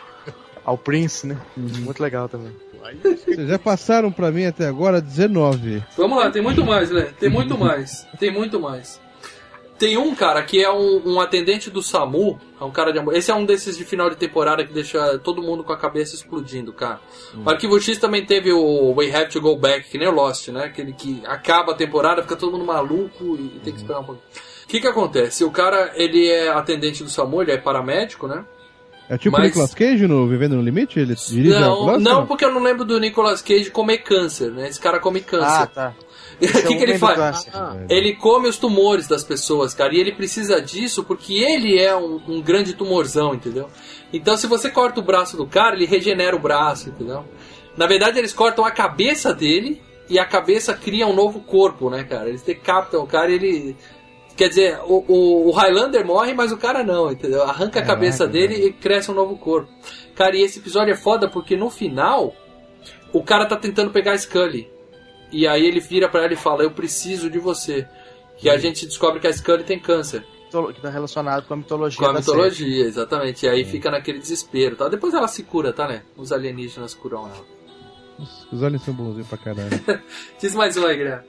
ao Prince, né? Muito legal também. Vocês já passaram pra mim até agora 19. Vamos lá, tem muito mais, né? Tem muito mais. Tem muito mais. Tem um cara que é um, um atendente do SAMU, é um cara de amor. Esse é um desses de final de temporada que deixa todo mundo com a cabeça explodindo, cara. O Arquivo X também teve o We Have to Go Back, que nem o Lost, né? Aquele que acaba a temporada, fica todo mundo maluco e tem que esperar um pouquinho. O que que acontece? O cara, ele é atendente do SAMU, ele é paramédico, né? É tipo Mas- o Nicolas Cage no Vivendo no Limite? Ele dirige a Não, ambulância? não, porque eu não lembro do Nicolas Cage comer câncer, né? Esse cara come Ah, câncer. tá. o Esse é que, que ele faz? câncer. Ele come os tumores das pessoas, cara, e ele precisa disso porque ele é um, um grande tumorzão, entendeu? Então, se você corta o braço do cara, ele regenera o braço, entendeu? Na verdade, eles cortam a cabeça dele e a cabeça cria um novo corpo, né, cara? Eles decapitam o cara e ele. Quer dizer, o, o, o Highlander morre, mas o cara não, entendeu? Arranca a cabeça dele e cresce um novo corpo. Cara, e esse episódio é foda porque no final, o cara tá tentando pegar a Scully. E aí ele vira pra ela e fala: Eu preciso de você. E a gente descobre que a Scully tem câncer. Que tá relacionado com a mitologia Com a da mitologia, exatamente. E aí fica naquele desespero, tá? Depois ela se cura, tá, né? Os alienígenas curam ela. Os aliens são bonzinhos pra caralho. Diz mais um aí, Guilherme.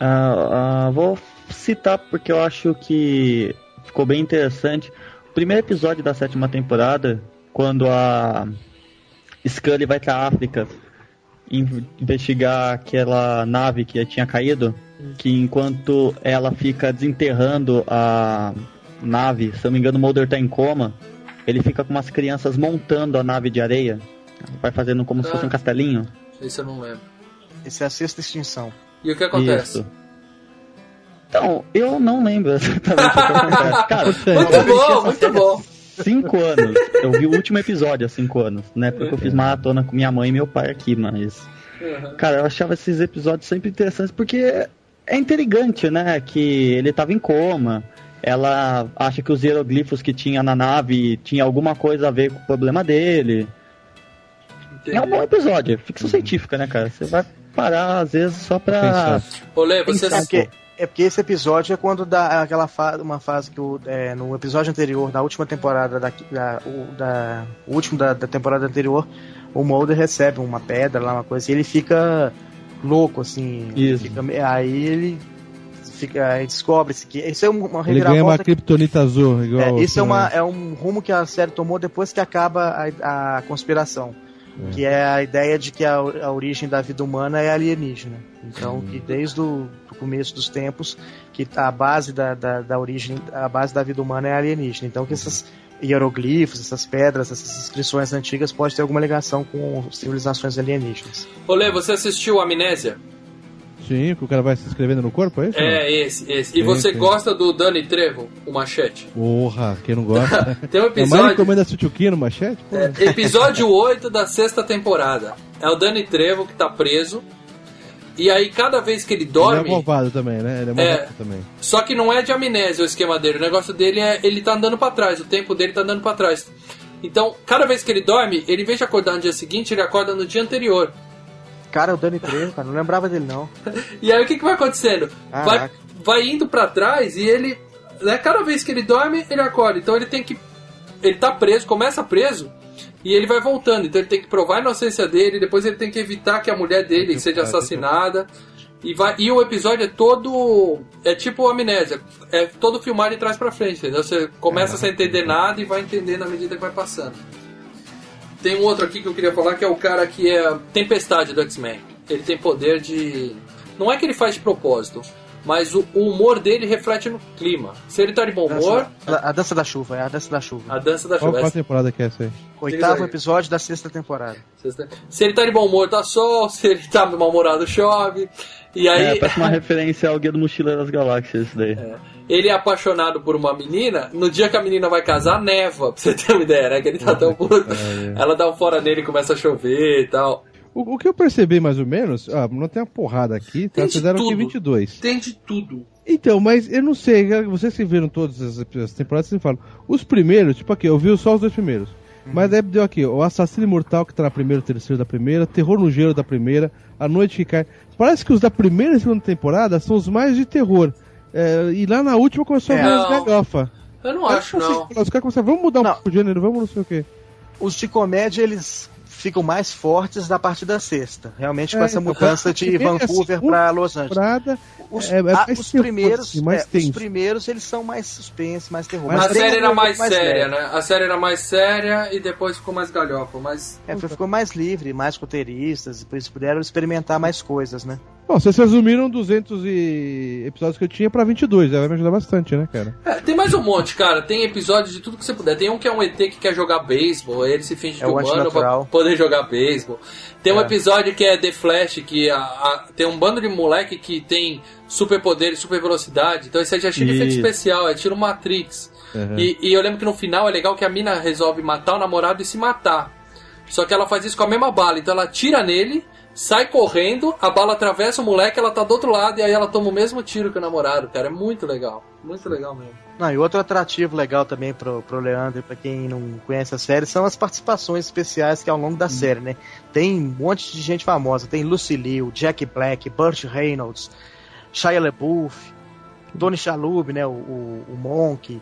Ah, ah, vou citar porque eu acho que ficou bem interessante. O primeiro episódio da sétima temporada, quando a Scully vai pra África in- investigar aquela nave que tinha caído, que enquanto ela fica desenterrando a nave, se eu não me engano o Mulder tá em coma, ele fica com umas crianças montando a nave de areia, vai fazendo como se fosse um castelinho. Isso eu não lembro. Esse é a sexta extinção. E o que acontece? Isso. Então, eu não lembro exatamente o que acontece. Cara, Muito assisti bom, muito série bom. Cinco anos. Eu vi o último episódio há cinco anos. Na época que eu fiz maratona com minha mãe e meu pai aqui, mas. Uhum. Cara, eu achava esses episódios sempre interessantes porque é intrigante, né? Que ele tava em coma. Ela acha que os hieroglifos que tinha na nave tinha alguma coisa a ver com o problema dele. É um bom episódio, é ficção científica, né, cara? Você vai parar às vezes só pra. Pensar. Olê, você. É porque, esse episódio é quando dá aquela fase, uma fase que o, é, no episódio anterior, da última temporada, da, da, o, da- o último da, da temporada anterior, o Mulder recebe uma pedra lá, uma coisa, e ele fica louco, assim. Isso. fica- aí ele fica, descobre-se que isso é uma Ele ganha uma criptonita azul. Igual É, isso é, uma, Superman. é um rumo que a série tomou depois que acaba a, a conspiração. Que é a ideia de que a, a origem da vida humana é alienígena. Então, que desde o do começo dos tempos, que a base da, da, da origem, a base da vida humana é alienígena. Então, que esses hieroglifos, essas pedras, essas inscrições antigas podem ter alguma ligação com civilizações alienígenas. Olê, você assistiu Amnésia? Sim, que o cara vai se inscrevendo no corpo, é isso? É, esse, esse. E Sim, você sim. gosta do Danny Trevo, o machete? Porra, quem não gosta? Tem um É mais episódio. recomenda Suchuki no machete? É, episódio 8 da sexta temporada. É o Danny Trevo que tá preso. E aí, cada vez que ele Ele é dorme. malvado também, né? Ele é malvado também. Só que não é de amnésia o esquema dele. O negócio dele é ele tá andando pra trás. O tempo dele tá andando pra trás. Então, cada vez que ele dorme, ele, em vez de acordar no dia seguinte, ele acorda no dia anterior. Cara, o Danny Trejo, cara, não lembrava dele não. E aí, o que, que vai acontecendo? Vai, vai indo pra trás e ele. Né, cada vez que ele dorme, ele acorda. Então, ele tem que. Ele tá preso, começa preso. E ele vai voltando, então ele tem que provar a inocência dele, depois ele tem que evitar que a mulher dele seja assassinada. E, vai, e o episódio é todo. É tipo amnésia. É todo filmado de trás pra frente, entendeu? Você começa sem entender nada e vai entendendo à medida que vai passando. Tem um outro aqui que eu queria falar que é o cara que é a Tempestade do X-Men. Ele tem poder de. Não é que ele faz de propósito, mas o, o humor dele reflete no clima. Se ele tá de bom humor, a dança da chuva, é a dança da chuva. a dança da Qual, chuva. qual temporada que é essa aí? Oitavo episódio da sexta temporada. Se ele tá de bom humor, tá sol. Se ele tá mal-humorado, chove. E É, aí, parece uma referência ao Guia do Mochileiro das Galáxias, isso daí. ele é apaixonado por uma menina. No dia que a menina vai casar, neva. Pra você ter uma ideia, né? Que ele tá tão puto. Ela dá um fora nele e começa a chover e tal. O, o que eu percebi mais ou menos, ah, não tem uma porrada aqui, tá? Tem de Fizeram aqui tudo. 22. Tem de tudo. Então, mas eu não sei, vocês que viram todas as, as temporadas, vocês falam. Os primeiros, tipo aqui, eu vi só os dois primeiros. Mas aí deu aqui, o Assassino Imortal que tá na primeira, terceira da primeira, Terror no Gelo da primeira, A Noite que Cai. Parece que os da primeira e segunda temporada são os mais de terror. É, e lá na última começou a É. ver as galhofa. Eu não acho, não. Os caras começaram, vamos mudar um Não. pouco o gênero, vamos não sei o quê. Os de comédia, eles ficam mais fortes da partir da sexta. Realmente com É, essa então, mudança de a Vancouver para Los Angeles. Temporada, Os, é, é mais os primeiros, assim, mais é, os primeiros eles são mais suspense, mais terror. Mas a série era pouco mais, séria, leve. né? A série era mais séria e depois ficou mais galhofa. Mas É, foi- ficou mais livre, mais roteiristas, depois puderam experimentar mais coisas, né? Bom, vocês resumiram 200 e... episódios que eu tinha pra 22, vai me ajudar bastante, né, cara? É, tem mais um monte, cara. Tem episódios de tudo que você puder. Tem um que é um ET que quer jogar beisebol, ele se finge É de humano pra poder jogar beisebol. Tem um É. episódio que é The Flash, que a- a- tem um bando de moleque que tem superpoder e super velocidade. Então esse aí já é cheio de efeito especial, é tiro Matrix. E, e eu lembro que no final é legal que a mina resolve matar o namorado e se matar. Só que ela faz isso com a mesma bala. Então ela tira nele, sai correndo, a bala atravessa o moleque, ela tá do outro lado e aí ela toma o mesmo tiro que o namorado, cara. É muito legal. Muito legal mesmo. Não, e outro atrativo legal também pro, pro Leandro e pra quem não conhece a série são as participações especiais que ao longo da série, né? Tem um monte de gente famosa. Tem Lucy Liu, Jack Black, Burt Reynolds, Shia LaBeouf, Tony Shalhoub, né? O, o, o Monk,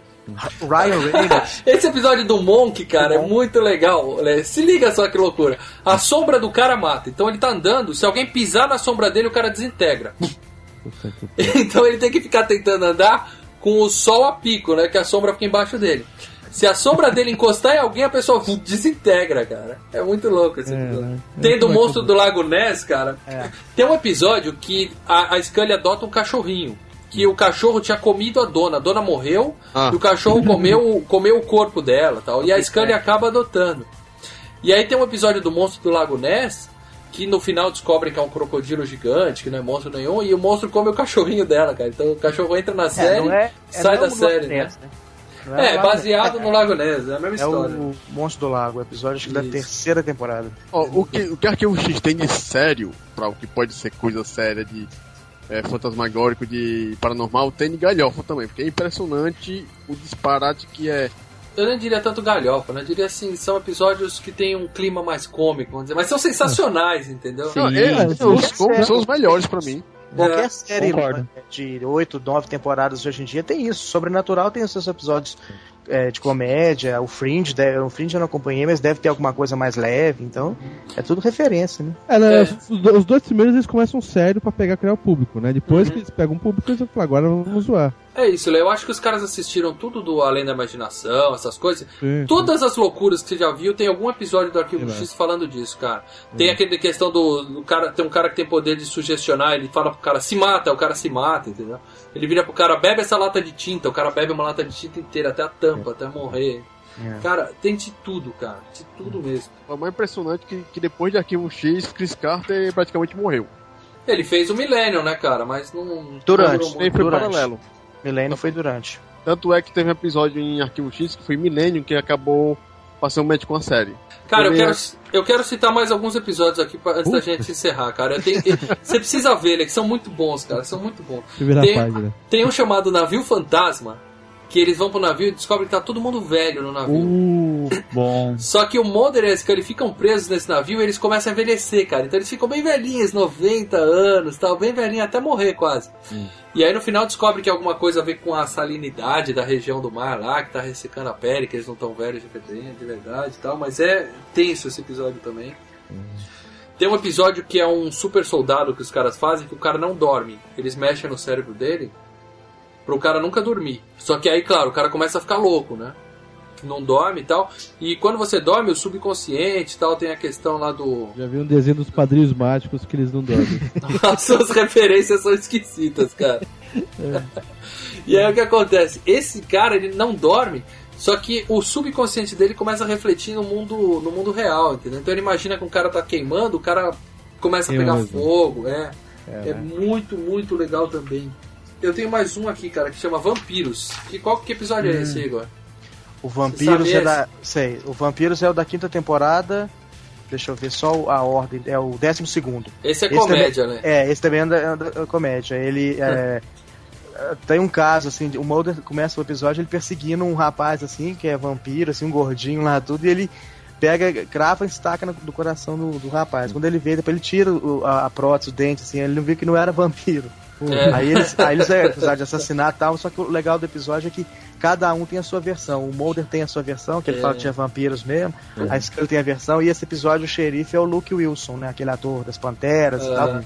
Ryan Reynolds. Esse episódio do Monk, cara, é muito legal. Se liga só que loucura. A sombra do cara mata. Então ele tá andando, se alguém pisar na sombra dele, o cara desintegra. Então ele tem que ficar tentando andar com o sol a pico, né? Que a sombra fica embaixo dele. Se a sombra dele encostar em alguém, a pessoa desintegra, cara. É muito louco esse É, episódio. né? Tem do É, monstro do Lago Ness, cara. É. Tem um episódio que a, a Scully adota um cachorrinho. Que o cachorro tinha comido a dona. A dona morreu Ah. e o cachorro comeu, comeu o corpo dela tal. E a Scully acaba adotando. E aí tem um episódio do monstro do Lago Ness que no final descobrem que é um crocodilo gigante, que não é monstro nenhum, e o monstro come o cachorrinho dela, cara. Então o cachorro entra na série, não é, é sai não da série, né? Ness, né? É, Lago baseado no Lago Ness, é a mesma É história. o Monstro do Lago, o episódio acho que da terceira temporada. Ó, o, que, o que Arquivo X tem de sério, pra o que pode ser coisa séria de é, fantasmagórico, de paranormal, tem de galhofa também, porque é impressionante o disparate que é. Eu não diria tanto galhofa, né? Eu diria assim, são episódios que tem um clima mais cômico, vamos dizer, mas são sensacionais, entendeu? Sim. Não, é, é, são, os, são os melhores pra mim. Qualquer É, série concordo. de 8, 9 temporadas de hoje em dia tem isso. Sobrenatural tem os seus episódios é, de comédia, o Fringe, deve- o Fringe eu não acompanhei, mas deve ter alguma coisa mais leve, então é tudo referência, né? É, né, É. Os, os dois primeiros eles começam sério pra pegar criar o público, né? Depois Uhum. que eles pegam o público, eles vão falar, agora vamos zoar. É isso, Léo. Eu acho que os caras assistiram tudo do Além da Imaginação, essas coisas. Sim, Todas as loucuras que você já viu, tem algum episódio do Arquivo Exato. X falando disso, cara. Tem aquele questão do, do cara, tem um cara que tem poder de sugestionar, ele fala pro cara se mata, o cara se mata, entendeu? Ele vira pro cara, bebe essa lata de tinta, o cara bebe uma lata de tinta inteira, até a tampa, até morrer. É. Cara, tem de tudo, cara, de tudo mesmo. O mais impressionante é que, que depois de Arquivo X, Chris Carter praticamente morreu. Ele fez o Millennium, né, cara, mas não... Durante. muito. foi Durante. paralelo. Milênio foi durante. Tanto é que teve um episódio em Arquivo X que foi Millennium que acabou passando match com a série. Cara, eu Ele quero, é- eu quero citar mais alguns episódios aqui pra, antes da gente encerrar, cara. Eu tenho- você precisa ver, né, que são muito bons, cara, são muito bons. Eu Tem- a página. Tem um chamado Navio Fantasma, que eles vão pro navio e descobrem que tá todo mundo velho no navio. Uh, bom. Só que o Mulder e a Scully ficam presos nesse navio e eles começam a envelhecer, cara. Então eles ficam bem velhinhos, 90 anos, tal, bem velhinhos, até morrer quase. E aí no final descobre que alguma coisa a ver com a salinidade da região do mar lá, que tá ressecando a pele, que eles não tão velhos de verdade, de verdade e tal. Mas é tenso esse episódio também. Tem um episódio que é um super soldado que os caras fazem, que o cara não dorme. Eles mexem no cérebro dele pro cara nunca dormir. Só que aí, claro, o cara começa a ficar louco, né? Não dorme e tal. E quando você dorme, o subconsciente e tal, tem a questão lá do. Já vi um desenho dos padrinhos mágicos que eles não dormem. As suas referências são esquisitas, cara. e aí o que acontece? Esse cara, ele não dorme, só que o subconsciente dele começa a refletir no mundo, no mundo real, entendeu? Então ele imagina que o cara tá queimando, o cara começa a pegar mesmo. fogo, é. É, É muito, muito legal também. Eu tenho mais um aqui, cara, que chama Vampiros. Que, qual que episódio é esse, Igor? O Vampiros é da. Sei, o Vampiros é o da quinta temporada. Deixa eu ver só a ordem. É o décimo segundo. Esse é Esse comédia, também- né? É, esse também é é da comédia. Ele é, é, tem um caso assim, o Mulder começa o episódio ele perseguindo um rapaz assim que é vampiro, assim um gordinho lá tudo e ele pega, crava e estaca no, do coração do, do rapaz. Quando ele vê, depois ele tira o- a, a prótese, o dente, assim, ele não viu que não era vampiro. Aí eles, aí eles é acusado de assassinato e tal, só que o legal do episódio é que cada um tem a sua versão. O Mulder tem a sua versão, que ele É. fala que tinha vampiros mesmo. A Scully tem a versão, e esse episódio o xerife é o Luke Wilson, né? Aquele ator das Panteras e É. tal.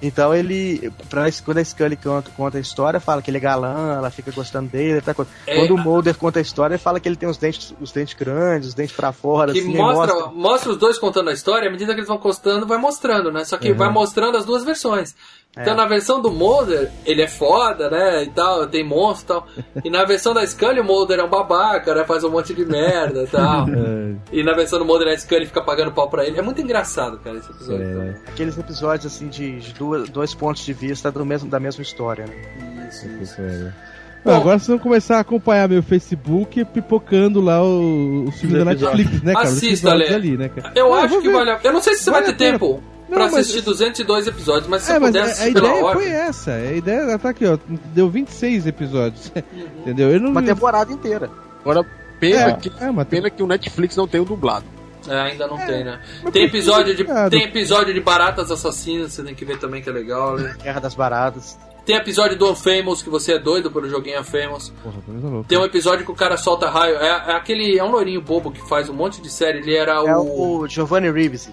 Então ele, pra, quando a Scully conta, conta a história, fala que ele é galã, ela fica gostando dele. É, Quando o Mulder conta a história, ele fala que ele tem os dentes, os dentes grandes, os dentes pra fora, Que assim, mostra, mostra- mostra os dois contando a história, à medida que eles vão contando, vai mostrando, né? Só que vai mostrando as duas versões. Então É. na versão do Mulder, ele é foda, né? E tal, tem monstro e tal. E na versão da Scully, o Mulder é um babaca, né? Faz um monte de merda e tal. É, E na versão do Mulder, a Scully fica pagando pau pra ele. É muito engraçado, cara, esse episódio. é, também. aqueles episódios assim de, de duas, dois pontos de vista do mesmo, da mesma história. Né? Isso, isso. É. Bom. Agora vocês vão começar a acompanhar meu Facebook pipocando lá o, o filme da. Netflix, né, cara? Assista, ali, né, cara? Eu Não, acho que ver. vale a pena. Eu não sei se você Vale vai ter pena. tempo Não, pra mas- assistir 202 episódios, mas se você É, mas puder a, a assistir pela ideia ordem. foi essa. A ideia tá aqui, ó. Deu 26 episódios. Entendeu? Eu não Uma temporada inteira. Agora, pena, É, que, é, pena que o Netflix não tem o dublado. É, ainda não tem, né? Tem episódio, de, tem episódio de Baratas Assassinas, você tem que ver também que é legal, né? Guerra das Baratas. Tem episódio do Unfamous, que você é doido pelo joguinho Unfamous. Porra. Tem um episódio que o cara solta raio. É, é aquele. É um lourinho bobo que faz um monte de série. Ele era É o. o Giovanni Ribisi.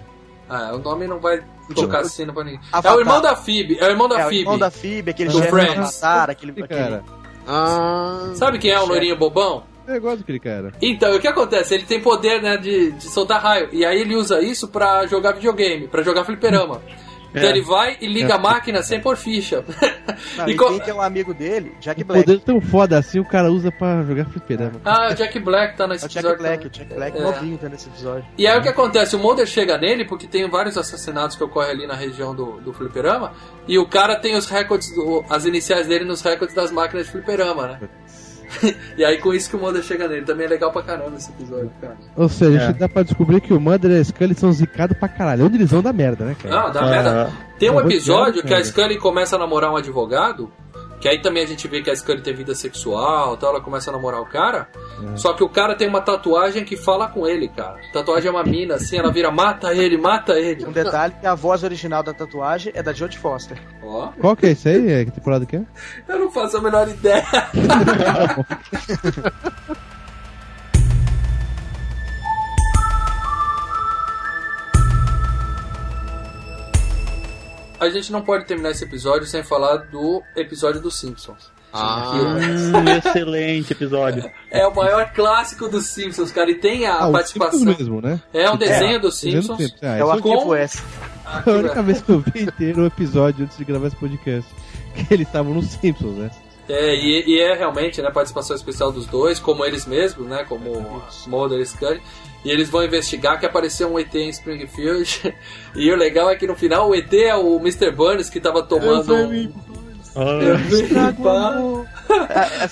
Ah, o nome não vai tocar assim pra ninguém. É Avatar. o irmão da Phoebe. É o irmão da é o Phoebe. irmão da Phoebe, aquele Do chefe Avatar, aquele, Aquele. Ah, Sabe quem é o lourinho bobão? Eu gosto daquele cara. Então, o que acontece? Ele tem poder, né, de, de soltar raio. E aí ele usa isso pra jogar videogame, pra jogar fliperama. Então É. ele vai e liga a máquina sem pôr ficha. Não, E e co- quem que é um amigo dele? Jack O Black. poder tão foda assim, o cara usa pra jogar fliperama. Ah, o Jack Black tá É nesse o Jack episódio. Black, o Jack Black É. novinho tá nesse episódio. E aí o que acontece? O Mulder chega nele, porque tem vários assassinatos que ocorrem ali na região do, do fliperama, e o cara tem os recordes, do- as iniciais dele nos recordes das máquinas de fliperama, né? e aí com isso que o Mulder chega nele. Também é legal pra caramba esse episódio, cara. Ou seja, É. dá pra descobrir que o Mother e a Scully são zicados pra caralho. Onde eles vão da merda, né, cara? Não, dá merda. Ah, Tem um vou episódio que a. Scully começa a namorar um advogado, que aí também a gente vê que a Scully tem vida sexual e tal, ela começa a namorar o cara, só que o cara tem uma tatuagem que fala com ele, cara. A tatuagem é uma mina, assim, ela vira, mata ele, mata ele. Um detalhe que a voz original da tatuagem é da Jodie Foster. Ó, Qual que é isso aí? É, Que temporada que é? eu não faço a menor ideia. A gente não pode terminar esse episódio sem falar do episódio dos Simpsons. ah, hum, excelente episódio. É o maior clássico dos Simpsons, cara, e tem a Ah, o participação. Mesmo, né? É um desenho dos Desenho do Simpsons. Simpsons. Ah, É o com- S. foi a única vez que eu vi inteiro o episódio antes de gravar esse podcast. Que eles estavam nos Simpsons, né? É, e, e é realmente, né, participação especial dos dois, como eles mesmos, né, como Mulder e Scully. E eles vão investigar que apareceu um ET em Springfield. E o legal é que no final o ET é o Mr. Burns que tava tomando. um- Ah,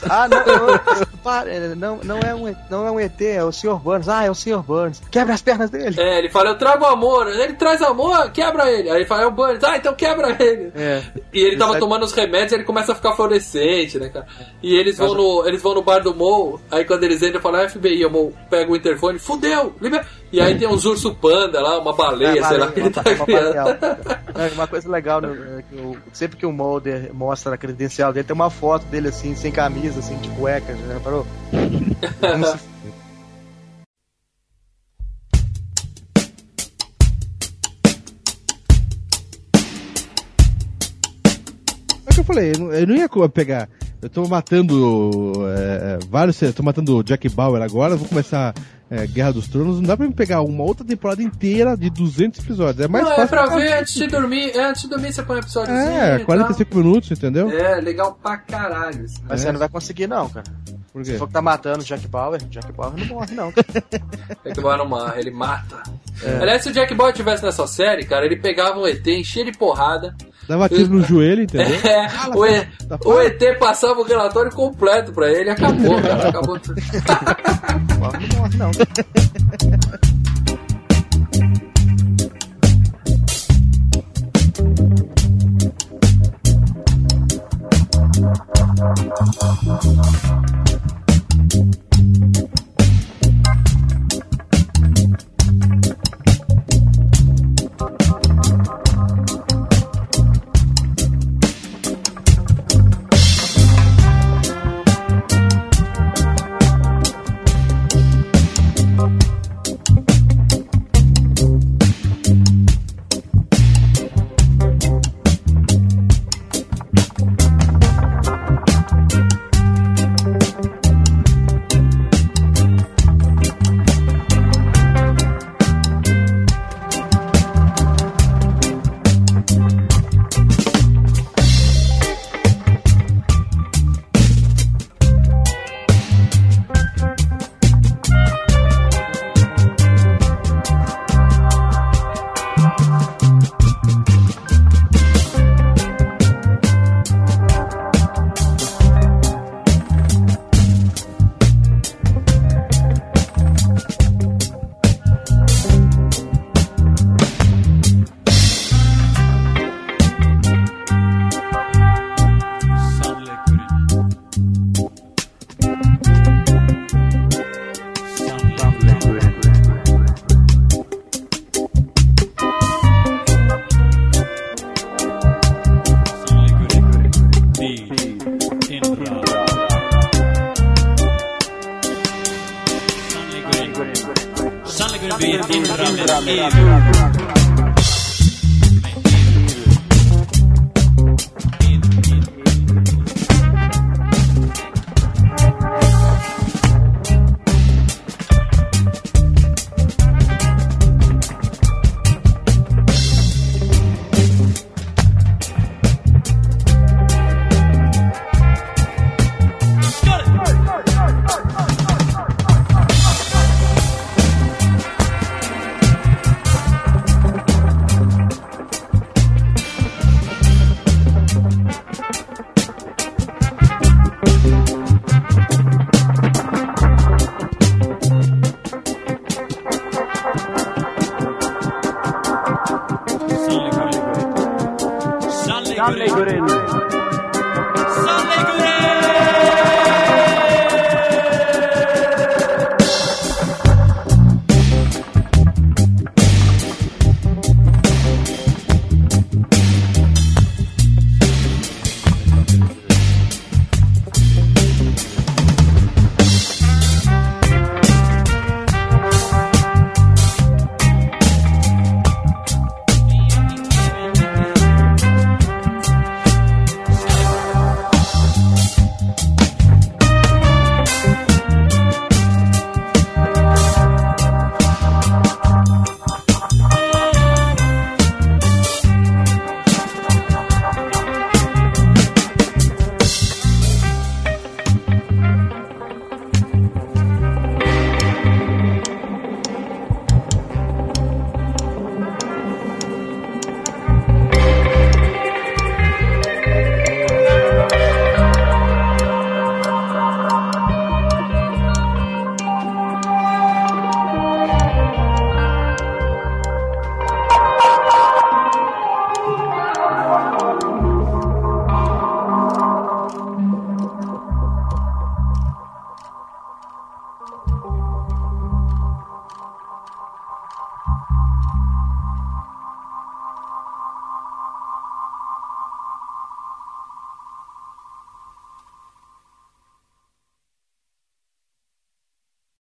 Ah, não, não, para, não, não, é um, não é um ET, é o Sr. Burns. Ah, é o Sr. Burns. Quebra as pernas dele. É, ele fala, eu trago amor. Ele traz amor, quebra ele. Aí ele fala, é o Burns. Ah, então quebra ele. É. E ele tava Sai- tomando os remédios e ele começa a ficar fluorescente, né, cara? E eles vão no, eles vão no bar do Mo, aí quando eles entram, falam, "Ah, FBI, o Mo pega o interfone, fudeu, libera. E aí tem uns urso panda lá, uma baleia, É, sei lá, valeu, que ele uma- tá uma. É, Uma coisa legal, né, é que o- sempre que o Mulder mostra a credencial dele, tem uma foto dele assim, sem camisa, assim, de cueca, já reparou? Como se- É o que eu falei, eu não, eu ia pegar. Eu tô matando é, é, vários. Eu tô matando o Jack Bauer agora, vou começar é, Guerra dos Tronos. Não dá pra me pegar uma outra temporada inteira de 200 episódios. É mais Não, é fácil. pra pegar- ver antes de dormir. É, antes de dormir você põe um episódiozinho. É, e 45 minutos, entendeu? É, legal pra caralho. Mas É. você não vai conseguir, não, cara. Por quê? Você falou que tá matando o Jack Bauer. Jack Bauer não morre, não. Jack Bauer não morre, ele mata. É. Aliás, se o Jack Bauer tivesse nessa série, cara, ele pegava o ET, enchia de porrada. Dava tiro no joelho, entendeu? É, Fala, o, e, tá o, ET passava o relatório completo pra ele acabou, cara. Acabou tudo. não morre, não. Thank you. thank you.